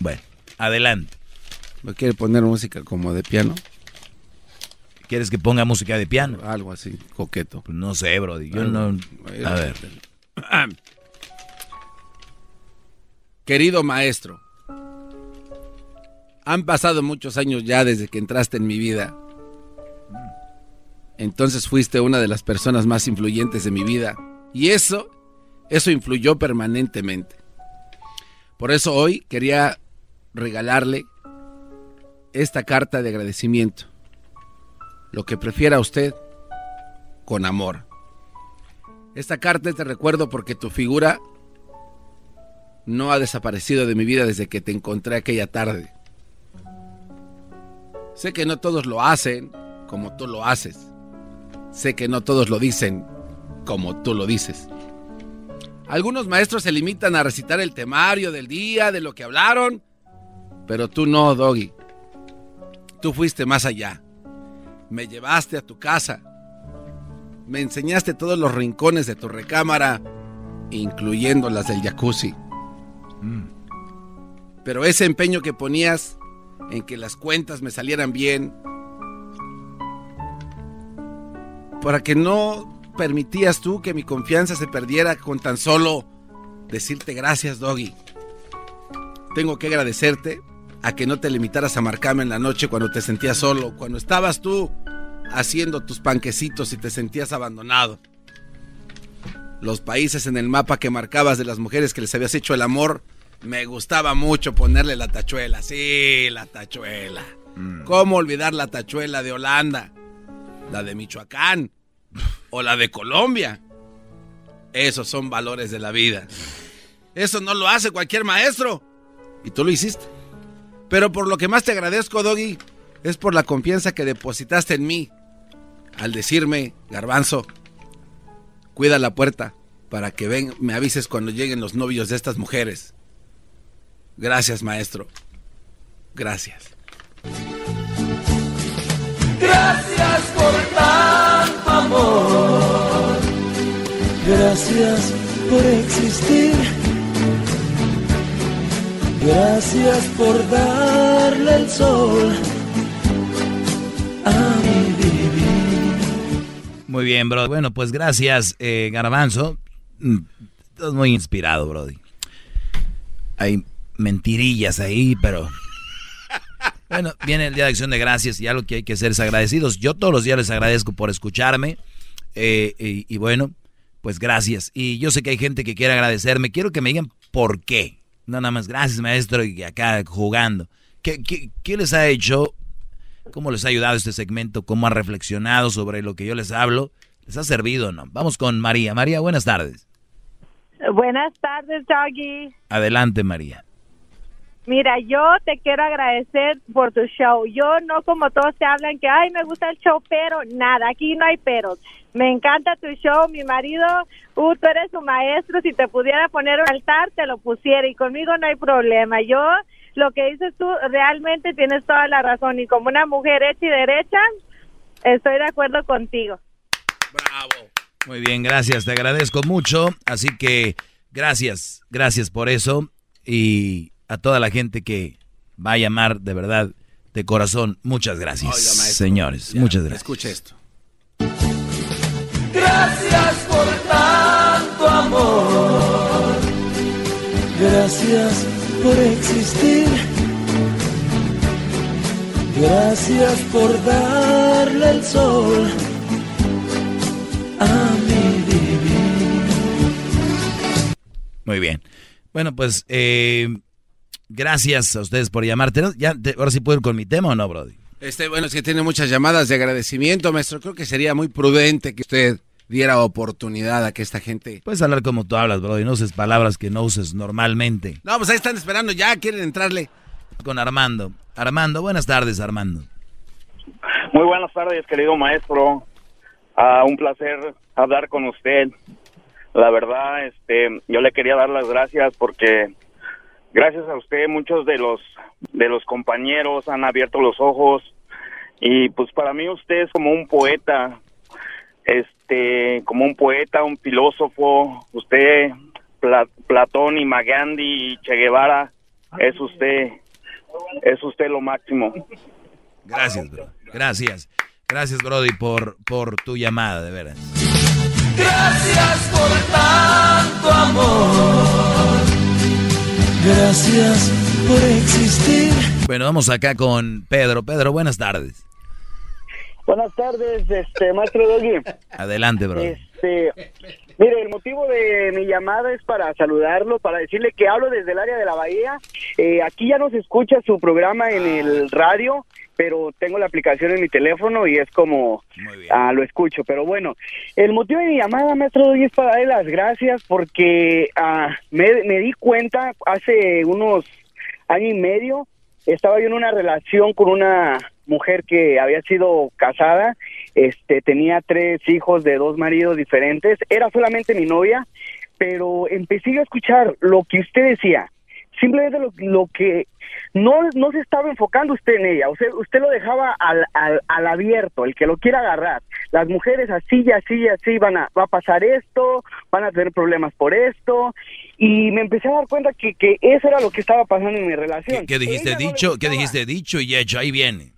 S6: Bueno, adelante.
S5: ¿Me quiere poner música como de piano?
S6: ¿Quieres que ponga música de piano?
S5: Algo así, coqueto.
S6: Pues no sé, bro. Yo no... A ver.
S5: Querido maestro, han pasado muchos años ya desde que entraste en mi vida. Entonces fuiste una de las personas más influyentes de mi vida. Y eso, eso influyó permanentemente. Por eso hoy quería regalarle esta carta de agradecimiento. Lo que prefiera usted, con amor. Esta carta te recuerdo porque tu figura no ha desaparecido de mi vida desde que te encontré aquella tarde. Sé que no todos lo hacen como tú lo haces. Sé que no todos lo dicen como tú lo dices. Algunos maestros se limitan a recitar el temario del día, de lo que hablaron, pero tú no, Doggy. Tú fuiste más allá. Me llevaste a tu casa. Me enseñaste todos los rincones de tu recámara, incluyendo las del jacuzzi. Pero ese empeño que ponías en que las cuentas me salieran bien, para que no permitías tú que mi confianza se perdiera con tan solo decirte gracias, Doggy. Tengo que agradecerte a que no te limitaras a marcarme en la noche cuando te sentías solo, cuando estabas tú haciendo tus panquecitos y te sentías abandonado. Los países en el mapa que marcabas de las mujeres que les habías hecho el amor, me gustaba mucho ponerle la tachuela. Sí, la tachuela. ¿Cómo olvidar la tachuela de Holanda? La de Michoacán. O la de Colombia. Esos son valores de la vida. Eso no lo hace cualquier maestro. Y tú lo hiciste. Pero por lo que más te agradezco, Doggy, es por la confianza que depositaste en mí. Al decirme, garbanzo, cuida la puerta para que ven, me avises cuando lleguen los novios de estas mujeres. Gracias, maestro. Gracias.
S8: Gracias por tanto amor. Gracias por existir. Gracias por darle el sol a mi vivir.
S6: Muy bien, bro. Bueno, pues gracias, eh, Garbanzo. Mm, Estás muy inspirado, Brody. Hay mentirillas ahí, pero... Bueno, viene el Día de Acción de Gracias y algo que hay que ser es agradecidos. Yo todos los días les agradezco por escucharme. eh, y, y bueno, pues gracias. Y yo sé que hay gente que quiere agradecerme. Quiero que me digan por qué. No nada más, gracias maestro, y acá jugando. ¿Qué, qué, qué les ha hecho? ¿Cómo les ha ayudado este segmento? ¿Cómo han reflexionado sobre lo que yo les hablo? ¿Les ha servido o no? Vamos con María. María, buenas tardes.
S32: Buenas tardes, Doggy.
S6: Adelante, María.
S32: Mira, yo te quiero agradecer por tu show. Yo no como todos te hablan que, ay, me gusta el show, pero nada, aquí no hay peros. Me encanta tu show, mi marido, uh, tú eres su maestro, si te pudiera poner un altar, te lo pusiera y conmigo no hay problema. Yo, lo que dices tú, realmente tienes toda la razón y como una mujer hecha y derecha, estoy de acuerdo contigo.
S6: Muy bien, gracias, te agradezco mucho. Así que gracias, gracias por eso. Y a toda la gente que va a llamar de verdad, de corazón, muchas gracias.
S5: Oiga, maestro,
S6: Señores,
S5: ya,
S6: muchas gracias.
S5: Escuche esto.
S8: Gracias por tanto amor. Gracias por existir. Gracias por darle el sol a mi vivir.
S6: Muy bien. Bueno, pues eh, gracias a ustedes por llamarte. Ya, te- ahora sí puedo ir con mi tema o no, Brody.
S5: Este, bueno, es que tiene muchas llamadas de agradecimiento, maestro. Creo que sería muy prudente que usted diera oportunidad a que esta gente...
S6: Puedes hablar como tú hablas, Brody. No uses palabras que no uses normalmente.
S5: No, pues ahí están esperando, ya quieren entrarle.
S6: Con Armando. Armando, buenas tardes, Armando.
S33: Muy buenas tardes, querido maestro. Ah, un placer hablar con usted. La verdad, este, yo le quería dar las gracias porque gracias a usted muchos de los de los compañeros han abierto los ojos y pues para mí usted es como un poeta, este, como un poeta, un filósofo. Usted, Pla- Platón y Magandhi y Che Guevara, es usted, es usted lo máximo.
S6: Gracias, bro. Gracias. Gracias, Brody, por, por tu llamada, de veras.
S8: Gracias por tanto amor. Gracias por existir.
S6: Bueno, vamos acá con Pedro. Pedro, buenas tardes.
S34: Buenas tardes, este maestro Doggy.
S6: Adelante, Brody.
S34: Este, mire, el motivo de mi llamada es para saludarlo, para decirle que hablo desde el área de la Bahía. Eh, aquí ya no se escucha su programa en el radio, pero tengo la aplicación en mi teléfono y es como ah, lo escucho. Pero bueno, el motivo de mi llamada, maestro Doggy, es para darle las gracias porque ah, me, me di cuenta hace unos año y medio estaba yo en una relación con una mujer que había sido casada, este tenía tres hijos de dos maridos diferentes, era solamente mi novia, pero empecé a escuchar lo que usted decía, simplemente lo, lo que no no se estaba enfocando usted en ella, usted usted lo dejaba al, al, al abierto, el que lo quiera agarrar. Las mujeres así y así y así van a va a pasar esto, van a tener problemas por esto y me empecé a dar cuenta que, que eso era lo que estaba pasando en mi relación.
S6: ¿Qué dijiste dicho? ¿Qué dijiste dicho y hecho? Ahí viene.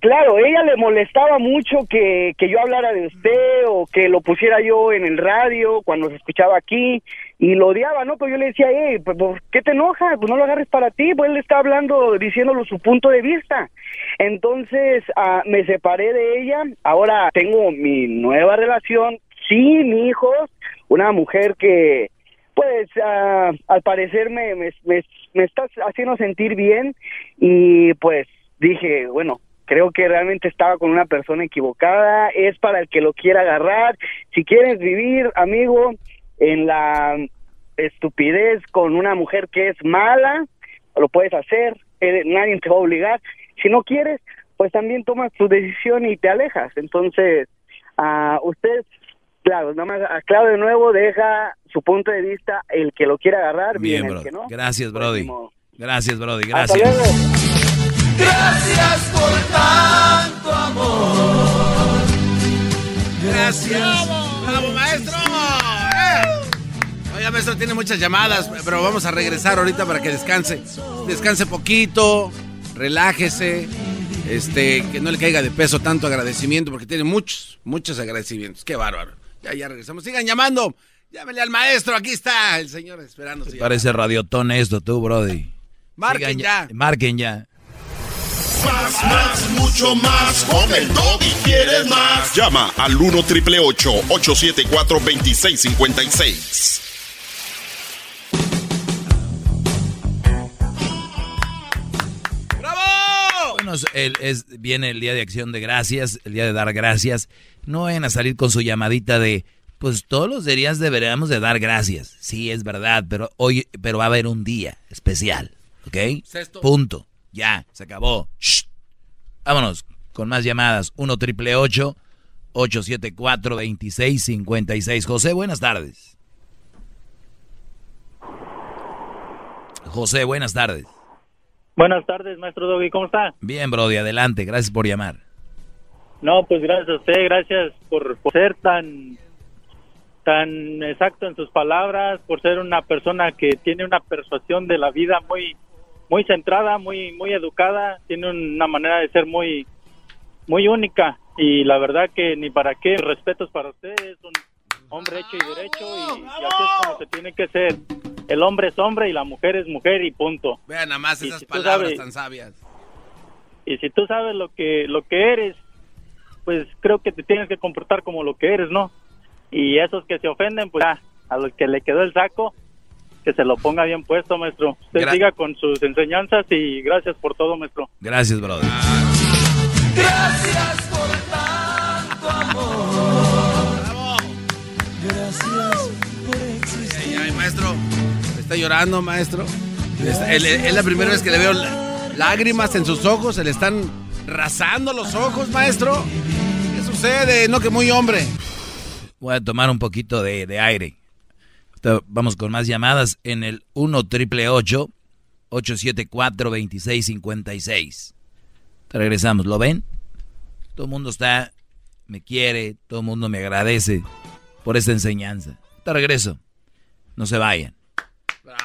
S34: Claro, ella le molestaba mucho que, que yo hablara de usted o que lo pusiera yo en el radio cuando se escuchaba aquí y lo odiaba, ¿no? Pues yo le decía, hey, pues, ¿por qué te enojas? Pues no lo agarres para ti, pues él está hablando, diciéndolo su punto de vista. Entonces ah, me separé de ella, ahora tengo mi nueva relación, sin hijos, una mujer que pues ah, al parecer me, me está haciendo sentir bien y pues dije, bueno, creo que realmente estaba con una persona equivocada, es para el que lo quiera agarrar, si quieres vivir, amigo, en la estupidez con una mujer que es mala, lo puedes hacer, eh, nadie te va a obligar, si no quieres, pues también tomas tu decisión y te alejas, entonces, a usted Claro, nada más aclaro de nuevo, deja su punto de vista, el que lo quiera agarrar, bien,
S6: Bien,
S34: el
S6: Brody.
S34: que no.
S6: Gracias, Brody. Gracias, Brody.
S34: Hasta
S6: Gracias.
S34: luego.
S8: Gracias por tanto amor.
S5: Gracias. ¡Bravo, maestro! Maestro, tiene muchas llamadas, pero vamos a regresar ahorita para que descanse. Descanse poquito, relájese, este, que no le caiga de peso tanto agradecimiento, porque tiene muchos, muchos agradecimientos. ¡Qué bárbaro! Ya, ya regresamos. Sigan llamando. Llámele al maestro, aquí está el señor esperando. llamada.
S6: Parece radiotón esto, tú, Brody.
S5: Marquen
S6: Sigan
S5: ya.
S6: Marquen ya.
S1: Más, más, mucho más. Con el Doggy quieres más. Llama al 1 triple 874 2656.
S6: Bueno, el- es, viene el día de acción de gracias, el día de dar gracias. No vayan a salir con su llamadita de, pues todos los días deberíamos de dar gracias. Sí, es verdad, pero hoy, pero va a haber un día especial, ¿ok?
S5: Sexto.
S6: Punto. Ya, se acabó. Shh. Vámonos con más llamadas. 1 triple 874 2656 José, buenas tardes. José, buenas tardes.
S35: Buenas tardes, maestro Doggy, ¿cómo está?
S6: Bien, Brody, adelante. Gracias por llamar.
S35: No, pues gracias a usted, gracias por, por ser tan tan exacto en sus palabras, por ser una persona que tiene una persuasión de la vida muy muy centrada, muy muy educada, tiene una manera de ser muy muy única y la verdad que ni para qué respetos para usted, es un hombre hecho y derecho y, y así es como se tiene que ser. El hombre es hombre y la mujer es mujer y punto.
S5: Vean nada más esas
S35: si
S5: palabras
S35: sabes-
S5: tan sabias.
S35: Y si tú sabes lo que, lo que eres, pues creo que te tienes que comportar como lo que eres, ¿no? Y esos que se ofenden, pues ya, a los que le quedó el saco, que se lo ponga bien puesto, maestro. Usted
S6: Gra-
S35: siga con sus enseñanzas y gracias por todo, maestro.
S6: Gracias, brother.
S8: Gracias por tanto amor. Gracias por existir.
S5: Ay, maestro, está llorando, maestro. Es, la primera vez que le veo lá- lágrimas en sus ojos, se le están rasando los ojos, maestro. ¿Qué sucede? No que muy hombre.
S6: Voy a tomar un poquito de, aire. Vamos con más llamadas en el 1 triple 874 2656. Te regresamos, ¿lo ven? Todo el mundo está, me quiere, todo el mundo me agradece por esta enseñanza. Te regreso. No se vayan.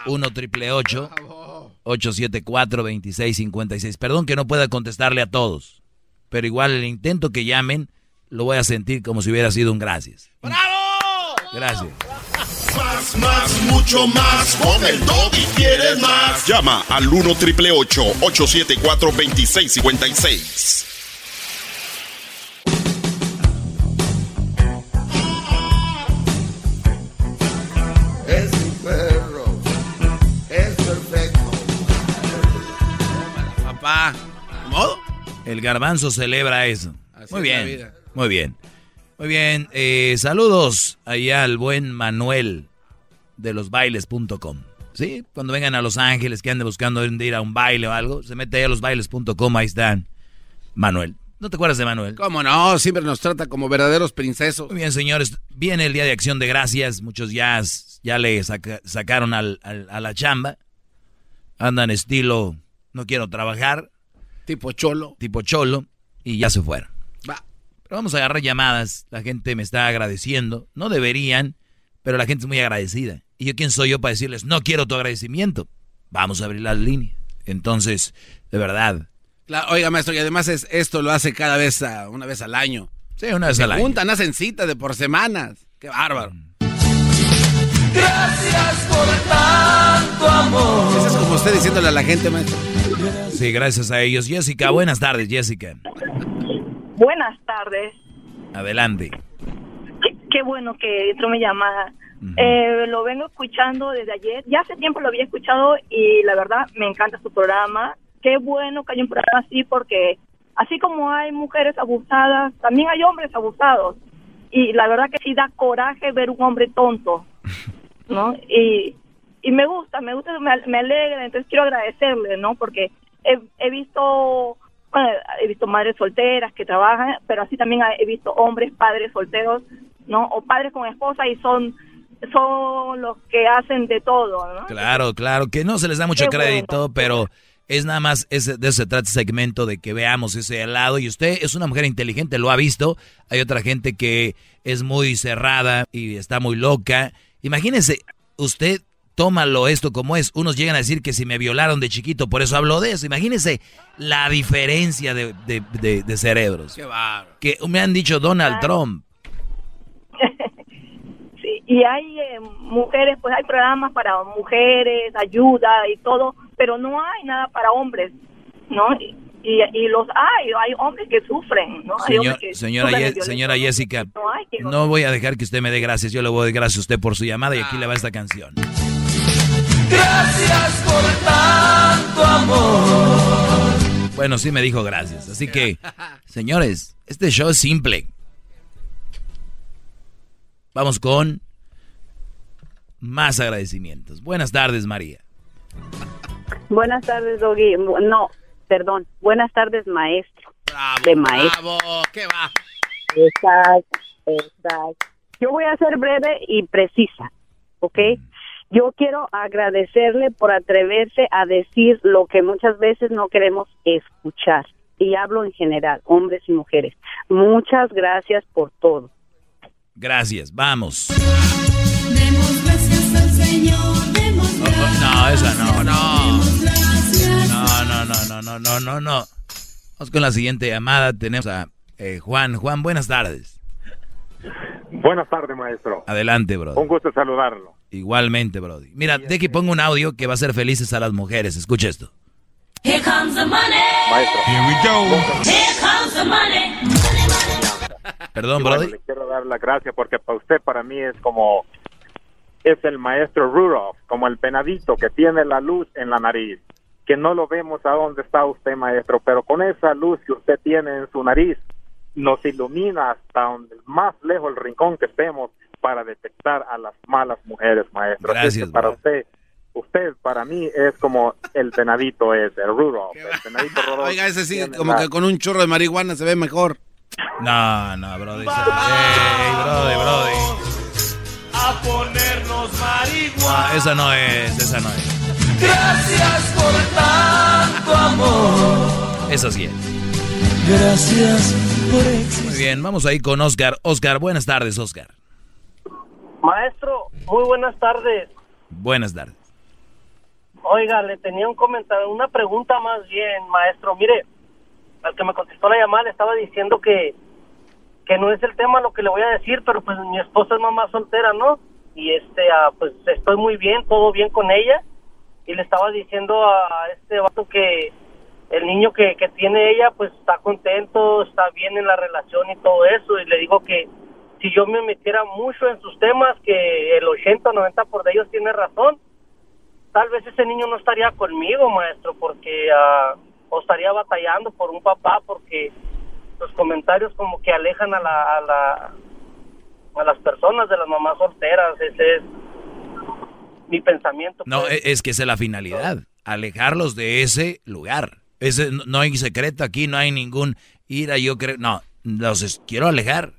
S6: 1 triple 874 2656. Perdón que no pueda contestarle a todos, pero igual el intento que llamen lo voy a sentir como si hubiera sido un gracias. Gracias.
S1: Más, más, mucho más. Con el y quieres más.
S36: Llama al 1 triple 874 2656.
S5: Papá. ¿Modo?
S6: El garbanzo celebra eso.
S5: Así
S6: Muy
S5: es
S6: bien. Muy bien. Muy bien. eh, saludos allá al buen Manuel de losbailes.com. ¿Sí? Cuando vengan a Los Ángeles, que ande buscando ir a un baile o algo, se mete ahí a losbailes.com, ahí están. Manuel. ¿No te acuerdas de Manuel?
S5: ¿Cómo no? Siempre nos trata como verdaderos princesos.
S6: Muy bien, señores. Viene el Día de Acción de Gracias. Muchos ya, ya le saca- sacaron al- al- a la chamba. Andan estilo, no quiero trabajar.
S5: Tipo cholo.
S6: Tipo cholo. Y ya se fueron.
S5: Va.
S6: Pero vamos a agarrar llamadas. La gente me está agradeciendo. No deberían, pero la gente es muy agradecida. ¿Y yo quién soy yo para decirles, no quiero tu agradecimiento? Vamos a abrir la línea. Entonces, de verdad.
S5: Oiga, maestro, y además es, esto lo hace cada vez, a- una vez al año.
S6: Sí, una vez
S5: Se
S6: al año.
S5: juntan, hacen citas de por semanas. Qué bárbaro.
S8: Gracias por tanto amor.
S5: Eso es como usted diciéndole a la gente, maestro.
S6: Sí, gracias a ellos. Jessica, buenas tardes, Jessica.
S32: Buenas tardes.
S6: Adelante.
S32: Qué, qué bueno que entró mi llamada. Eh, lo vengo escuchando desde ayer. Ya hace tiempo lo había escuchado y la verdad me encanta su programa. Qué bueno que hay un programa así porque así como hay mujeres abusadas, también hay hombres abusados. Y la verdad que sí da coraje ver un hombre tonto, ¿no? Y, y me gusta, me gusta, me, me alegra, entonces quiero agradecerle, ¿no? Porque he, he visto, bueno, he visto madres solteras que trabajan, pero así también he visto hombres, padres solteros, ¿no? O padres con esposa y son son los que hacen de todo, ¿no?
S6: Claro, claro, que no se les da mucho
S32: Qué
S6: crédito, pero es nada más, ese, de eso se trata el segmento, de que veamos ese lado. Y usted es una mujer inteligente, lo ha visto. Hay otra gente que es muy cerrada y está muy loca. Imagínese, usted tómalo esto como es. Unos llegan a decir que si me violaron de chiquito, por eso hablo de eso. Imagínese la diferencia de, de- de- de cerebros.
S5: Qué.
S6: Que me han dicho Donald Trump.
S32: Sí, y hay eh, mujeres, pues hay programas para mujeres, ayuda y todo, pero no hay nada para hombres, ¿no? Y, y, y los hay, hay hombres que sufren, ¿no? Hay
S6: Señor-
S32: hombres que
S6: señora,
S32: sufren
S6: Ye- señora Jessica,
S32: No hay que-
S6: no voy a dejar que usted me dé gracias. Yo le voy a dar gracias a usted por su llamada y aquí le va esta canción.
S8: Gracias por tanto amor.
S6: Bueno, sí me dijo gracias. Así que, señores, este show es simple. Vamos con más agradecimientos. Buenas tardes, María.
S37: Buenas tardes, Doggy. No, perdón. Buenas tardes, maestro. de maestro.
S5: Bravo, ¿qué va?
S37: Exacto, exacto. Yo voy a ser breve y precisa, ¿ok? Yo quiero agradecerle por atreverse a decir lo que muchas veces no queremos escuchar. Y hablo en general, hombres y mujeres. Muchas gracias por todo.
S6: Gracias, vamos.
S8: Demos gracias al Señor, demos gracias.
S6: No, esa no, no. No, no, no, no, no, no, no, no. Vamos con la siguiente llamada. Tenemos a eh, Juan. Juan, buenas tardes.
S38: Buenas tardes, maestro.
S6: Adelante, bro.
S38: Un gusto saludarlo.
S6: Igualmente, Brody. Mira, de que pongo un audio que va a hacer felices a las mujeres. Escucha esto.
S8: Here comes the money.
S38: Maestro.
S8: Here we go. Here comes the money.
S6: Perdón,
S38: bueno,
S6: Brody.
S38: le quiero dar las gracias porque para usted, para mí, es como. Es el maestro Rudolph, como el penadito que tiene la luz en la nariz. Que no lo vemos a dónde está usted, maestro, pero con esa luz que usted tiene en su nariz, nos ilumina hasta donde más lejos el rincón que estemos para detectar a las malas mujeres, maestro. Es que
S6: Gracias,
S38: para
S6: bro.
S38: usted, usted para mí es como el penadito ese, el Rudolph, el penadito Rudolph.
S5: Oiga, ese sí, como
S38: la-
S5: que con un churro de marihuana se ve mejor.
S6: No, no, Brody. Ey, Brody, Brody.
S8: A ponernos marihuana.
S6: Ah, esa no es, esa no es.
S8: Gracias por tanto amor.
S6: Esa sí es.
S8: Gracias por
S6: Muy bien, vamos ahí con Oscar. Oscar, buenas tardes, Oscar.
S39: Maestro, muy buenas tardes.
S6: Buenas tardes.
S39: Oiga, le tenía un comentario, una pregunta más bien, maestro. Mire, al que me contestó la llamada le estaba diciendo que, que no es el tema lo que le voy a decir, pero pues mi esposa es mamá soltera, ¿no? Y este, ah, pues estoy muy bien, todo bien con ella. Y le estaba diciendo a este vato que el niño que, que tiene ella, pues está contento, está bien en la relación y todo eso. Y le digo que si yo me metiera mucho en sus temas, que el 80 o 90 por de ellos tiene razón, tal vez ese niño no estaría conmigo, maestro, porque o estaría batallando por un papá, porque los comentarios como que alejan a la, a la a las personas de las mamás solteras, ese es mi pensamiento.
S6: No,
S39: pues.
S6: e- es que esa es la finalidad. Alejarlos de ese lugar. Ese, no- hay secreto aquí, no hay ningún ira, yo creo. No, los quiero alejar.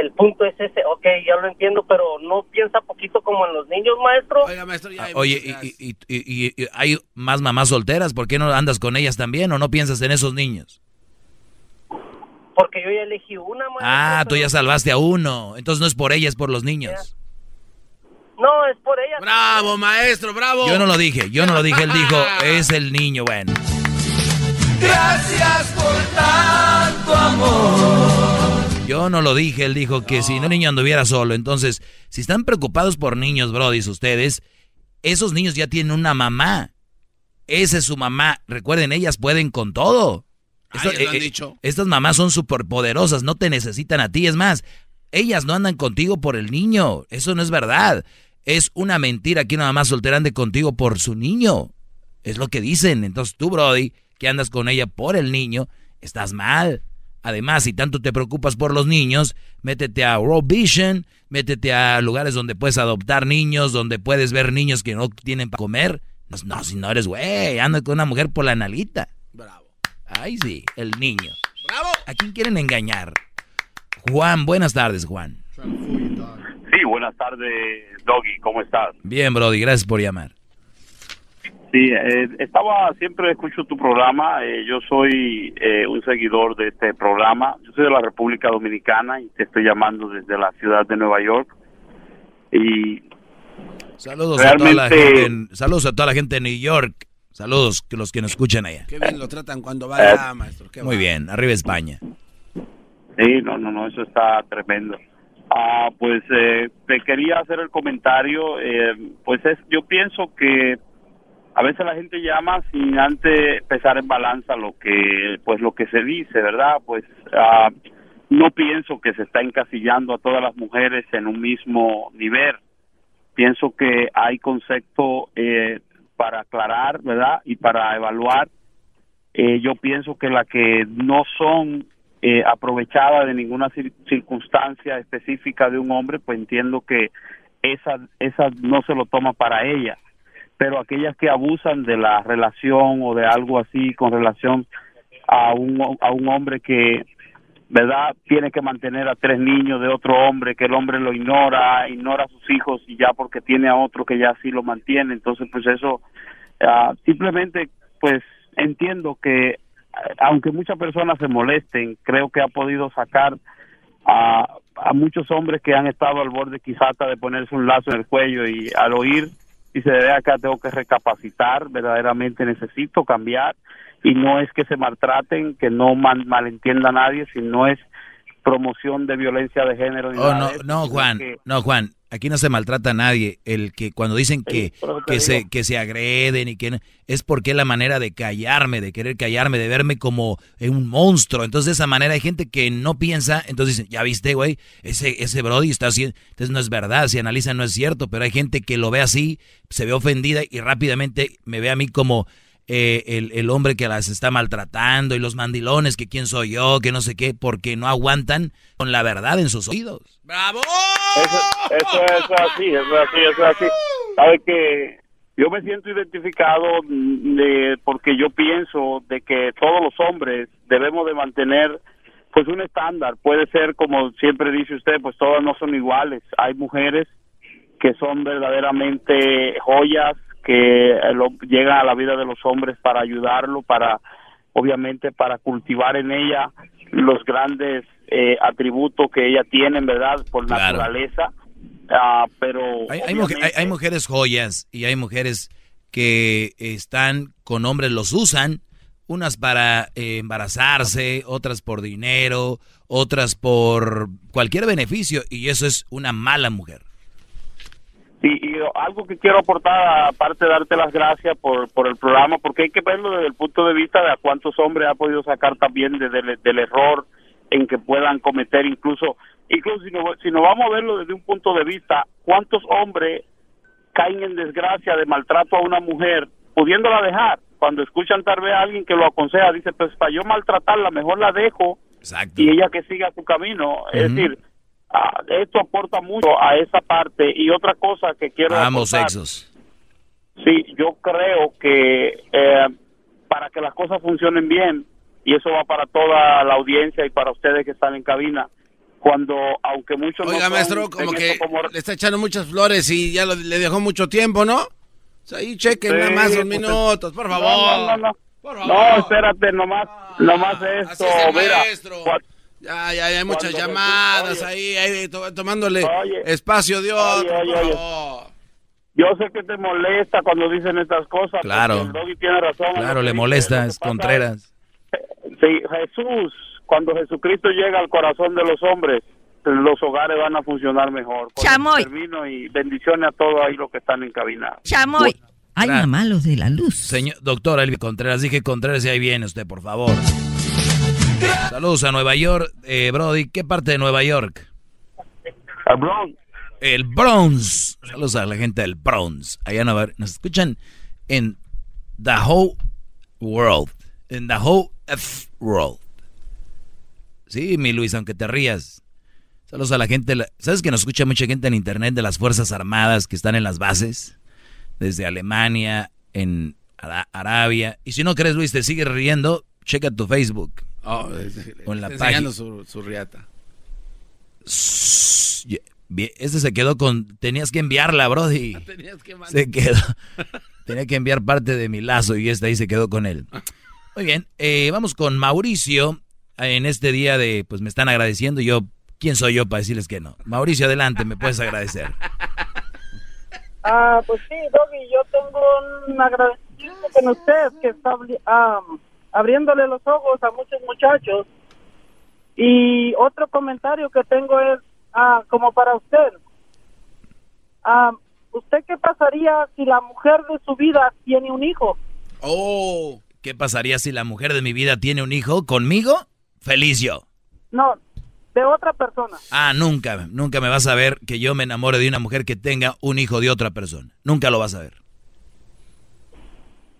S39: El punto es ese, ok, ya lo entiendo, pero no piensa poquito como en los niños, maestro.
S6: Ah, Oye, y, y- y- y- y hay más mamás solteras, ¿por qué no andas con ellas también o no piensas en esos niños?
S39: Porque yo ya elegí una, maestro.
S6: Ah, tú ya salvaste a uno. Entonces no es por ella, es por los niños.
S39: No, es por ella.
S5: Bravo, maestro, bravo.
S6: Yo no lo dije, yo no lo dije, él dijo, es el niño, bueno.
S8: Gracias por tanto amor.
S6: Yo no lo dije, él dijo que si no el niño anduviera solo. Entonces, si están preocupados por niños, brodis, ustedes, esos niños ya tienen una mamá. Esa es su mamá. Recuerden, ellas pueden con todo. Esto-
S5: ellas lo han
S6: eh, eh,
S5: dicho.
S6: Estas mamás son superpoderosas, no te necesitan a ti. Es más, ellas no andan contigo por el niño. Eso no es verdad. Es una mentira que una mamá soltera ande contigo por su niño. Es lo que dicen. Entonces tú, Brody, que andas con ella por el niño, estás mal. Además, si tanto te preocupas por los niños, métete a World Vision, métete a lugares donde puedes adoptar niños, donde puedes ver niños que no tienen para comer. No, no, si no eres güey, anda con una mujer por la nalita.
S5: Bravo.
S6: Ay, sí, el niño. Bravo. ¿A quién quieren engañar? Juan, buenas tardes, Juan.
S40: Sí, buenas tardes, Doggy, ¿cómo estás?
S6: Bien, Brody, gracias por llamar.
S40: Sí, eh, estaba, siempre escucho tu programa, eh, yo soy eh, un seguidor de este programa, yo soy de la República Dominicana y te estoy llamando desde la ciudad de Nueva York. Y
S6: Saludos a, toda la
S40: Realmente-
S6: gente en, saludos a toda la gente de New York. Saludos que los que nos escuchan allá.
S5: Qué bien lo tratan cuando va
S40: Eh,
S5: allá, maestro. Qué
S6: Muy bien, arriba España.
S40: Sí, no, no, no, eso está tremendo. Ah, pues eh, te quería hacer el comentario, eh, pues es, yo pienso que a veces la gente llama sin antes pesar en balanza lo que, pues lo que se dice, ¿verdad? Pues ah, no pienso que se está encasillando a todas las mujeres en un mismo nivel. Pienso que hay concepto eh, para aclarar, ¿verdad? Y para evaluar eh, yo pienso que las que no son eh, aprovechadas de ninguna cir- circunstancia específica de un hombre, pues entiendo que esa, esa no se lo toma para ella. Pero aquellas que abusan de la relación o de algo así con relación a un, a un hombre que, ¿verdad? Tiene que mantener a tres niños de otro hombre, que el hombre lo ignora, ignora a sus hijos y ya porque tiene a otro que ya sí lo mantiene. Entonces, pues eso, ah, simplemente, pues entiendo que aunque muchas personas se molesten, creo que ha podido sacar a, a muchos hombres que han estado al borde quizá hasta de ponerse un lazo en el cuello y al oír y se ve acá tengo que recapacitar, verdaderamente necesito cambiar y no es que se maltraten, que no mal- malentienda a nadie, sino es promoción de violencia de género.
S6: Oh, no, no, Juan,
S40: que-
S6: no, Juan. Aquí no se maltrata a nadie. El que cuando dicen que, que, se, que se agreden y que es porque es la manera de callarme, de querer callarme, de verme como un monstruo. Entonces de esa manera hay gente que no piensa, entonces dicen, ya viste, güey, ese, ese Brody está haciendo, entonces no es verdad, si analizan no es cierto, pero hay gente que lo ve así, se ve ofendida y rápidamente me ve a mí como eh, el, el hombre que las está maltratando y los mandilones, que quién soy yo, que no sé qué, porque no aguantan con la verdad en sus oídos.
S5: ¡Bravo!
S40: Eso, eso es así, eso es así, eso es así. Sabe que yo me siento identificado mm, de, porque yo pienso de que todos los hombres debemos de mantener pues un estándar. Puede ser como siempre dice usted, pues todas no son iguales. Hay mujeres que son verdaderamente joyas que eh, llegan a la vida de los hombres para ayudarlo, para obviamente para cultivar en ella los grandes eh, atributos que ella tiene, en verdad, por
S6: Claro.
S40: naturaleza. Ah, pero
S6: Hay, hay- hay mujeres joyas y hay mujeres que están con hombres, los usan, unas para eh, embarazarse, otras por dinero, otras por cualquier beneficio, y eso es una mala mujer.
S40: Y, algo que quiero aportar, aparte de darte las gracias por, por el programa, porque hay que verlo desde el punto de vista de a cuántos hombres ha podido sacar también de- del- del error en que puedan cometer, incluso, incluso si, no, si nos vamos a verlo desde un punto de vista, cuántos hombres caen en desgracia de maltrato a una mujer, pudiéndola dejar. Cuando escuchan tal vez a alguien que lo aconseja, dice, pues para yo maltratarla, mejor la dejo y ella que siga su camino. Es decir, ah, esto aporta mucho a esa parte. Y otra cosa que quiero
S6: Ambos
S40: aportar,
S6: sexos.
S40: Sí, yo creo que eh, para que las cosas funcionen bien, y eso va para toda la audiencia y para ustedes que están en cabina, cuando, aunque muchos no
S5: Oiga,
S40: son
S5: maestro, como que
S40: esto como-
S5: le está echando muchas flores y ya lo- le dejó mucho tiempo, ¿no? O sea, ahí chequen
S40: Sí,
S5: nada más dos
S40: pues,
S5: minutos, por favor.
S40: No, no, no, no. No, espérate, nomás, nomás esto,
S5: así es el
S40: mira.
S5: maestro. Ya, ya, ya hay muchas
S40: Cuando
S5: llamadas ahí, ahí to- tomándole
S40: Oye.
S5: espacio de otro,
S40: Oye, oye,
S5: por
S40: oye.
S5: favor.
S40: Yo sé que te molesta cuando dicen estas cosas.
S6: Claro.
S40: el Doggy tiene razón.
S6: Claro, le
S40: dice.
S6: molestas, Contreras.
S40: Sí, Jesús, cuando Jesucristo llega al corazón de los hombres, los hogares van a funcionar mejor.
S41: Chamoy.
S40: eso termino y bendiciones a todos ahí los que están encaminados.
S41: Chamoy. Ay,
S6: Gracias.
S41: mamá, los de la luz.
S6: Señor, doctor Elvi Contreras, dije Contreras y ahí viene usted, por favor. Saludos a Nueva York, eh, Brody. ¿Qué parte de Nueva York?
S40: El Bronx.
S6: El Bronx. Saludos a la gente del Bronx. Allá en Nueva. Nos escuchan en the whole world. En the whole F world. Sí, mi Luis, aunque te rías. Saludos a la gente. ¿Sabes que nos escucha mucha gente en internet de las Fuerzas Armadas que están en las bases? Desde Alemania, en Ara- Arabia. Y si no crees, Luis, te sigues riendo, checa tu Facebook.
S5: Oh,
S6: en la página.
S5: su, su riata.
S6: Este se quedó con. Tenías que enviarla, Brody.
S5: Tenías que mandar-
S6: Se quedó. Tenía que enviar parte de mi lazo y esta ahí se quedó con él. Muy bien, eh, vamos con Mauricio. En este día de, pues me están agradeciendo. Yo, ¿quién soy yo para decirles que no? Mauricio, adelante, me puedes agradecer.
S42: Ah, pues sí, Doggy, yo tengo un agradecimiento con usted que está ah, abriéndole los ojos a muchos muchachos. Y otro comentario que tengo es ah, como para usted. Ah, ¿Usted qué pasaría si la mujer de su vida tiene un hijo?
S6: Oh. ¿Qué pasaría si la mujer de mi vida tiene un hijo conmigo? Feliz yo.
S42: No, de otra persona.
S6: Ah, nunca, nunca me vas a ver que yo me enamore de una mujer que tenga un hijo de otra persona. Nunca lo vas a ver.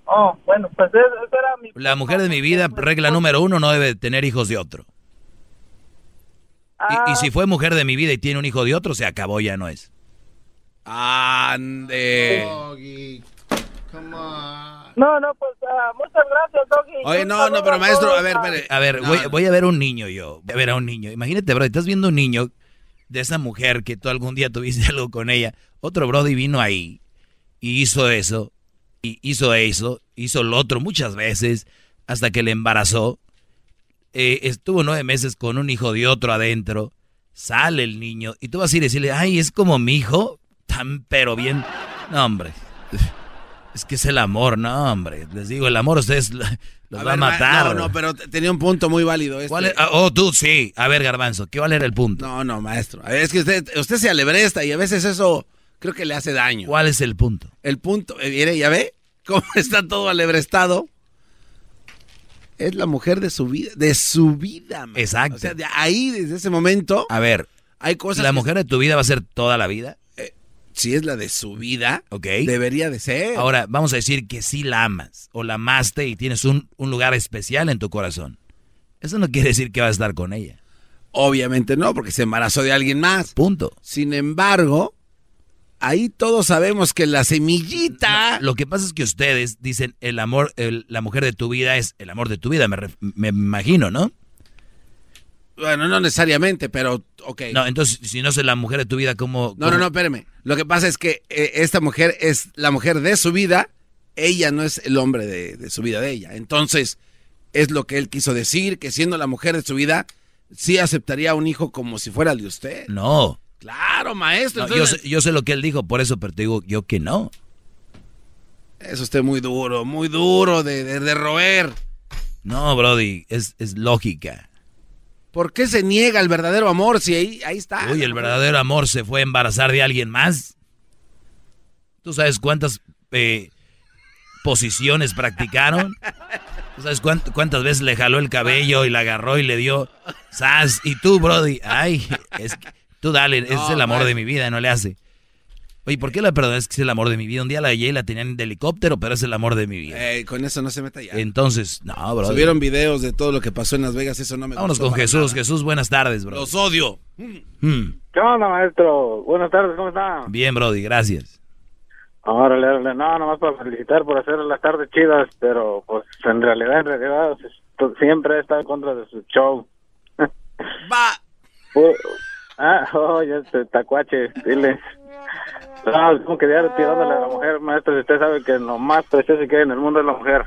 S42: Oh, bueno, pues es- esa era mi...
S6: La mujer de mi vida, regla número uno, no debe tener hijos de otro. Y, y si fue mujer de mi vida y tiene un hijo de otro, se acabó, ya no es.
S5: Ande.
S42: No, no, pues ah, muchas gracias, Doggy.
S5: Oye, no, no, pero
S42: a
S5: maestro, a ver,
S42: ah,
S5: espere.
S6: A ver,
S5: No,
S6: voy,
S5: no.
S6: voy a ver un niño yo. Voy a ver a un niño. Imagínate, bro, estás viendo un niño de esa mujer que tú algún día tuviste algo con ella. Otro brody vino ahí y hizo eso, y hizo eso, hizo lo otro muchas veces, hasta que le embarazó. Eh, estuvo nueve meses con un hijo de otro adentro. Sale el niño y tú vas a ir y decirle, ay, es como mi hijo, tan pero bien. No, hombre. Es que es el amor, no, hombre. Les digo, el amor ustedes lo- los va a
S5: ver, ma-
S6: matar.
S5: No, no, pero tenía un punto muy válido. Este.
S6: ¿Cuál es- ah, oh, tú sí. A ver, Garbanzo, ¿qué vale el punto?
S5: No, no, maestro. A Es que usted, usted se alebresta y a veces eso creo que le hace daño.
S6: ¿Cuál es el punto?
S5: El punto, eh, mire, ya ve cómo está todo alebrestado. Es la mujer de su vida, de su vida. man.
S6: Exacto.
S5: O sea, de ahí, desde ese momento,
S6: A ver,
S5: hay cosas
S6: ¿la mujer de tu vida va a ser toda la vida?
S5: si es la de su vida,
S6: Ok.
S5: debería de ser.
S6: Ahora, vamos a decir que sí la amas o la amaste y tienes un, un lugar especial en tu corazón. Eso no quiere decir que vas a estar con ella.
S5: Obviamente no, porque se embarazó de alguien más.
S6: Punto.
S5: Sin embargo, ahí todos sabemos que la semillita...
S6: Lo que pasa es que ustedes dicen el amor, el- la mujer de tu vida es el amor de tu vida, me, imagino, ¿no?
S5: Bueno, no necesariamente, pero ok.
S6: No, entonces, si no es la mujer de tu vida, ¿cómo?
S5: No, no,
S6: cómo-
S5: no, espérame. Lo que pasa es que eh, esta mujer es la mujer de su vida, ella no es el hombre de, de su vida de ella. Entonces, es lo que él quiso decir, que siendo la mujer de su vida, sí aceptaría un hijo como si fuera el de usted.
S6: No.
S5: Claro, maestro.
S6: No, yo, sé, yo sé lo que él dijo, por eso, pero te digo yo que no.
S5: Es usted muy duro, muy duro de, de, de roer.
S6: No, Brody, es, es lógica.
S5: ¿Por qué se niega el verdadero amor si ahí, ahí está?
S6: Uy, el verdadero amor se fue a embarazar de alguien más. ¿Tú sabes cuántas eh, posiciones practicaron? ¿Tú sabes cuánt- cuántas veces le jaló el cabello y la agarró y le dio sas? Y tú, Brody, ay, es que- tú dale, es
S5: No,
S6: el amor de
S5: maestro.
S6: mi vida, no le hace. Oye, ¿por qué la perdonas que es el amor de mi vida? Un día la hallé y la tenían de helicóptero, pero es el amor de mi vida.
S5: Eh, con eso no se meta ya.
S6: Entonces, no, Brody.
S5: Subieron videos de todo lo que pasó en Las Vegas, eso no me
S6: Vámonos con Jesús.
S5: nada.
S6: Jesús, buenas tardes, bro.
S5: Los odio.
S6: Mm,
S38: ¿Qué onda, maestro? Buenas tardes, ¿cómo está?
S6: Bien, Brody, gracias.
S38: Órale, órale. No, nomás para felicitar por hacer las tardes chidas, pero pues en realidad, en realidad, siempre he estado en contra de su show.
S5: Va.
S38: Ah, oh, ya este tacuache, dile. No, es como que diario tirándole a la mujer, maestro, si usted sabe que lo más precioso que hay en el mundo es la mujer.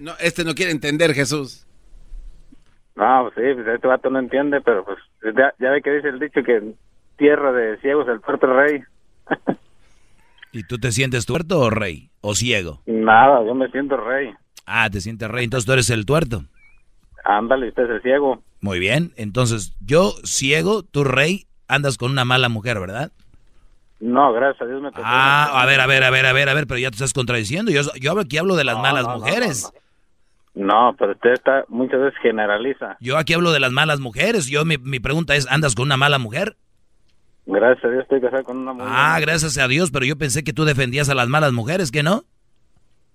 S5: No, este no quiere entender, Jesús.
S38: No, pues sí, pues este vato no entiende, pero pues ya, ya ve que dice el dicho que en tierra de ciegos el puerto rey.
S6: ¿Y tú te sientes tuerto o rey? ¿O ciego?
S38: Nada, yo me siento rey.
S6: Ah, te sientes rey, entonces tú eres el tuerto.
S38: Ándale, usted es el ciego.
S6: Muy bien, entonces yo ciego, tú rey, andas con una mala mujer, ¿verdad?
S38: No, gracias a Dios me tocó.
S6: Ah, a ver, a ver, a ver, a ver, a ver, pero ya te estás contradiciendo. Yo, yo aquí hablo de las
S38: No,
S6: malas
S38: no, no,
S6: mujeres.
S38: No, pero usted está muchas veces generaliza.
S6: Yo aquí hablo de las malas mujeres. Yo mi, mi pregunta es, ¿andas con una mala mujer?
S38: Gracias a Dios estoy casado con una mujer.
S6: Ah, gracias a Dios, pero yo pensé que tú defendías a las malas mujeres, ¿que no?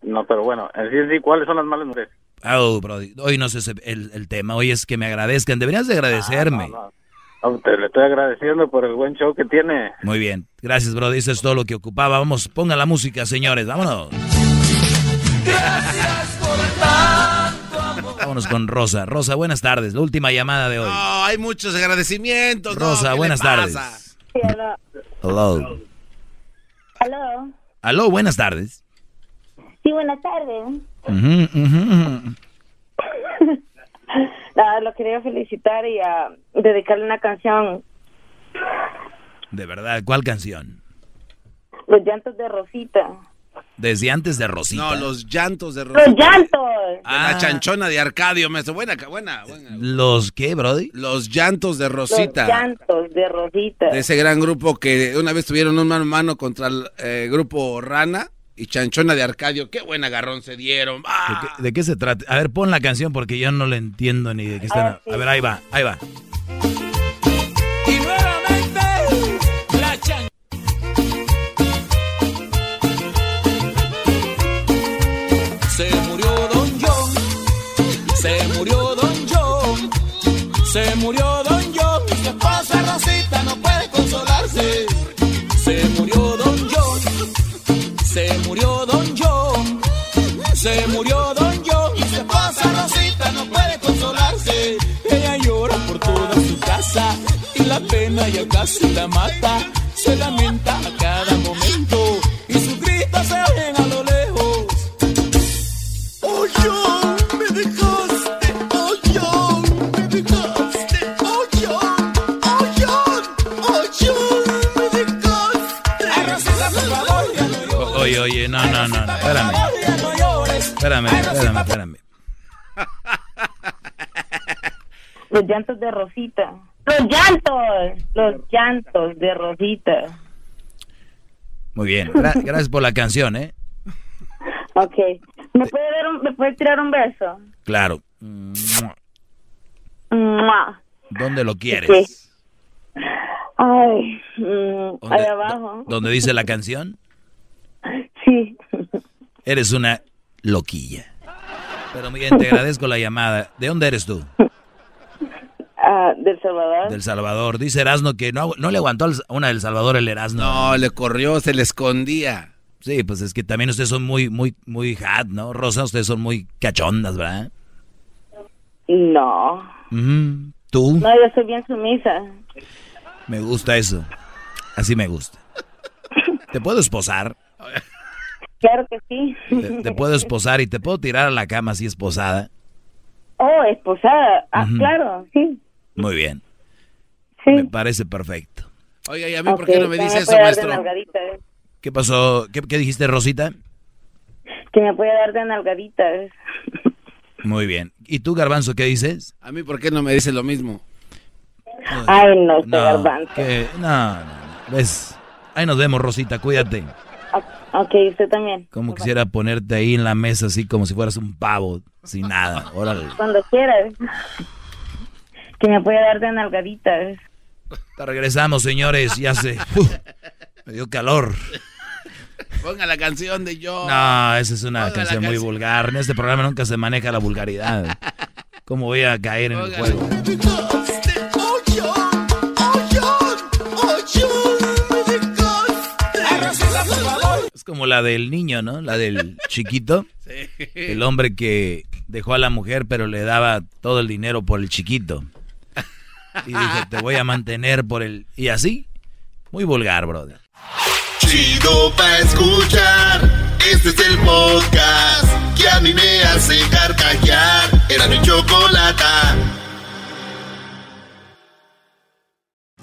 S38: No, pero bueno, en sí, en sí, ¿cuáles son las malas mujeres?
S6: Oh, brody, hoy no sé el, el tema, hoy es que me agradezcan. Deberías de agradecerme.
S38: No, te le estoy agradeciendo por el buen show que tiene.
S6: Muy bien, gracias, brody, eso es todo lo que ocupaba. Vamos, ponga la música, señores, vámonos. Vámonos con Rosa. Rosa, buenas tardes, la última llamada de hoy.
S5: No, hay muchos agradecimientos.
S6: Rosa,
S5: ¿qué le
S6: buenas tardes.
S43: Sí, aló.
S6: Hello.
S43: Aló.
S6: Aló, buenas tardes.
S43: Sí, buenas tardes.
S6: Ujú, ujú, ujú.
S43: Nada, lo quería felicitar y a dedicarle una canción,
S6: De verdad, ¿cuál canción?
S43: Los llantos de Rosita.
S6: Desde antes de Rosita.
S5: No, los llantos de
S43: ¡Los
S5: Rosita.
S43: llantos!
S5: La chanchona de Arcadio, maestro. Buena, buena, buena.
S6: ¿Los qué, Brody?
S5: Los llantos de Rosita.
S43: Los llantos de Rosita.
S5: De ese gran grupo que una vez tuvieron un mano a mano contra el eh, grupo Rana y Chanchona de Arcadio. Qué buen agarrón se dieron. ¡Ah!
S6: ¿De qué, de qué se trata? A ver, pon la canción porque yo no le entiendo ni de qué están.
S43: Ah, sí.
S6: A ver, ahí va, ahí va.
S22: Y nuevamente la chan. Se murió Don John, se murió Don John, se murió Don se murió Don John, se murió Don John. Y su esposa Rosita no puede consolarse. Ella llora por toda su casa y la pena ya casi la mata. Se lamenta
S6: espérame. Espérame, espérame, espérame.
S43: Los llantos de Rosita. Los llantos. Los llantos de Rosita.
S6: Muy bien. Gra- gracias por la canción, ¿eh?
S43: Ok. ¿Me puede, dar un, ¿Me puede tirar un verso?
S6: Claro.
S43: Mua.
S6: ¿Dónde lo quieres?
S43: Ok. Ay, mm,
S6: ¿Dónde-
S43: ahí abajo.
S6: ¿Dónde dice la canción?
S43: Sí.
S6: Eres una loquilla. Pero bien, te agradezco la llamada. ¿De dónde eres tú?
S43: Ah, del Salvador.
S6: Del Salvador. Dice Erasno que no, no le aguantó a una del Salvador el Erasno.
S5: No, le corrió, se le escondía.
S6: Sí, pues es que también ustedes son muy, muy, muy hot, ¿no? Rosa, ustedes son muy cachondas, ¿verdad?
S43: No.
S6: Tú,
S43: No, yo soy bien sumisa.
S6: me gusta eso. Así me gusta. ¿Te puedo esposar?
S43: Claro que sí.
S6: Te, te puedo esposar y te puedo tirar a la cama así esposada.
S43: Oh, esposada. Ah, claro, sí.
S6: Muy bien.
S43: Sí.
S6: Me parece perfecto.
S5: Oiga, ¿y a mí por qué no me dice
S43: que
S5: eso,
S43: puede dar de
S5: maestro?
S43: nalgaditas.
S6: ¿Qué pasó? ¿Qué, qué dijiste, Rosita?
S43: Que me puede dar de nalgaditas.
S6: Muy bien. ¿Y tú, Garbanzo, qué dices?
S5: A mí por qué no me dice lo mismo.
S43: Ay, no, este
S6: No,
S43: garbanzo.
S6: que- no, no, no. ¿Ves? Ahí nos vemos, Rosita, cuídate.
S43: Ok, usted también.
S6: Como quisiera ponerte ahí en la mesa así como si fueras un pavo, sin nada. Órale.
S43: Cuando quieras. Que me puede dar de nalgaditas.
S6: Te regresamos, señores. Ya se... Uf, me dio calor.
S5: Ponga la canción de yo.
S6: No, esa es una
S5: Ponga la
S6: canción muy
S5: canción.
S6: vulgar. En este programa nunca se maneja la vulgaridad. ¿Cómo voy a caer en el juego? Es como la del niño, ¿no? La del chiquito. El hombre que dejó a la mujer pero le daba todo el dinero por el chiquito. Y dijo, te voy a mantener por el... Y así. Muy vulgar, brother.
S1: Chido pa' escuchar. Este es el podcast que a mí me hace carcajear. Era mi chocolata.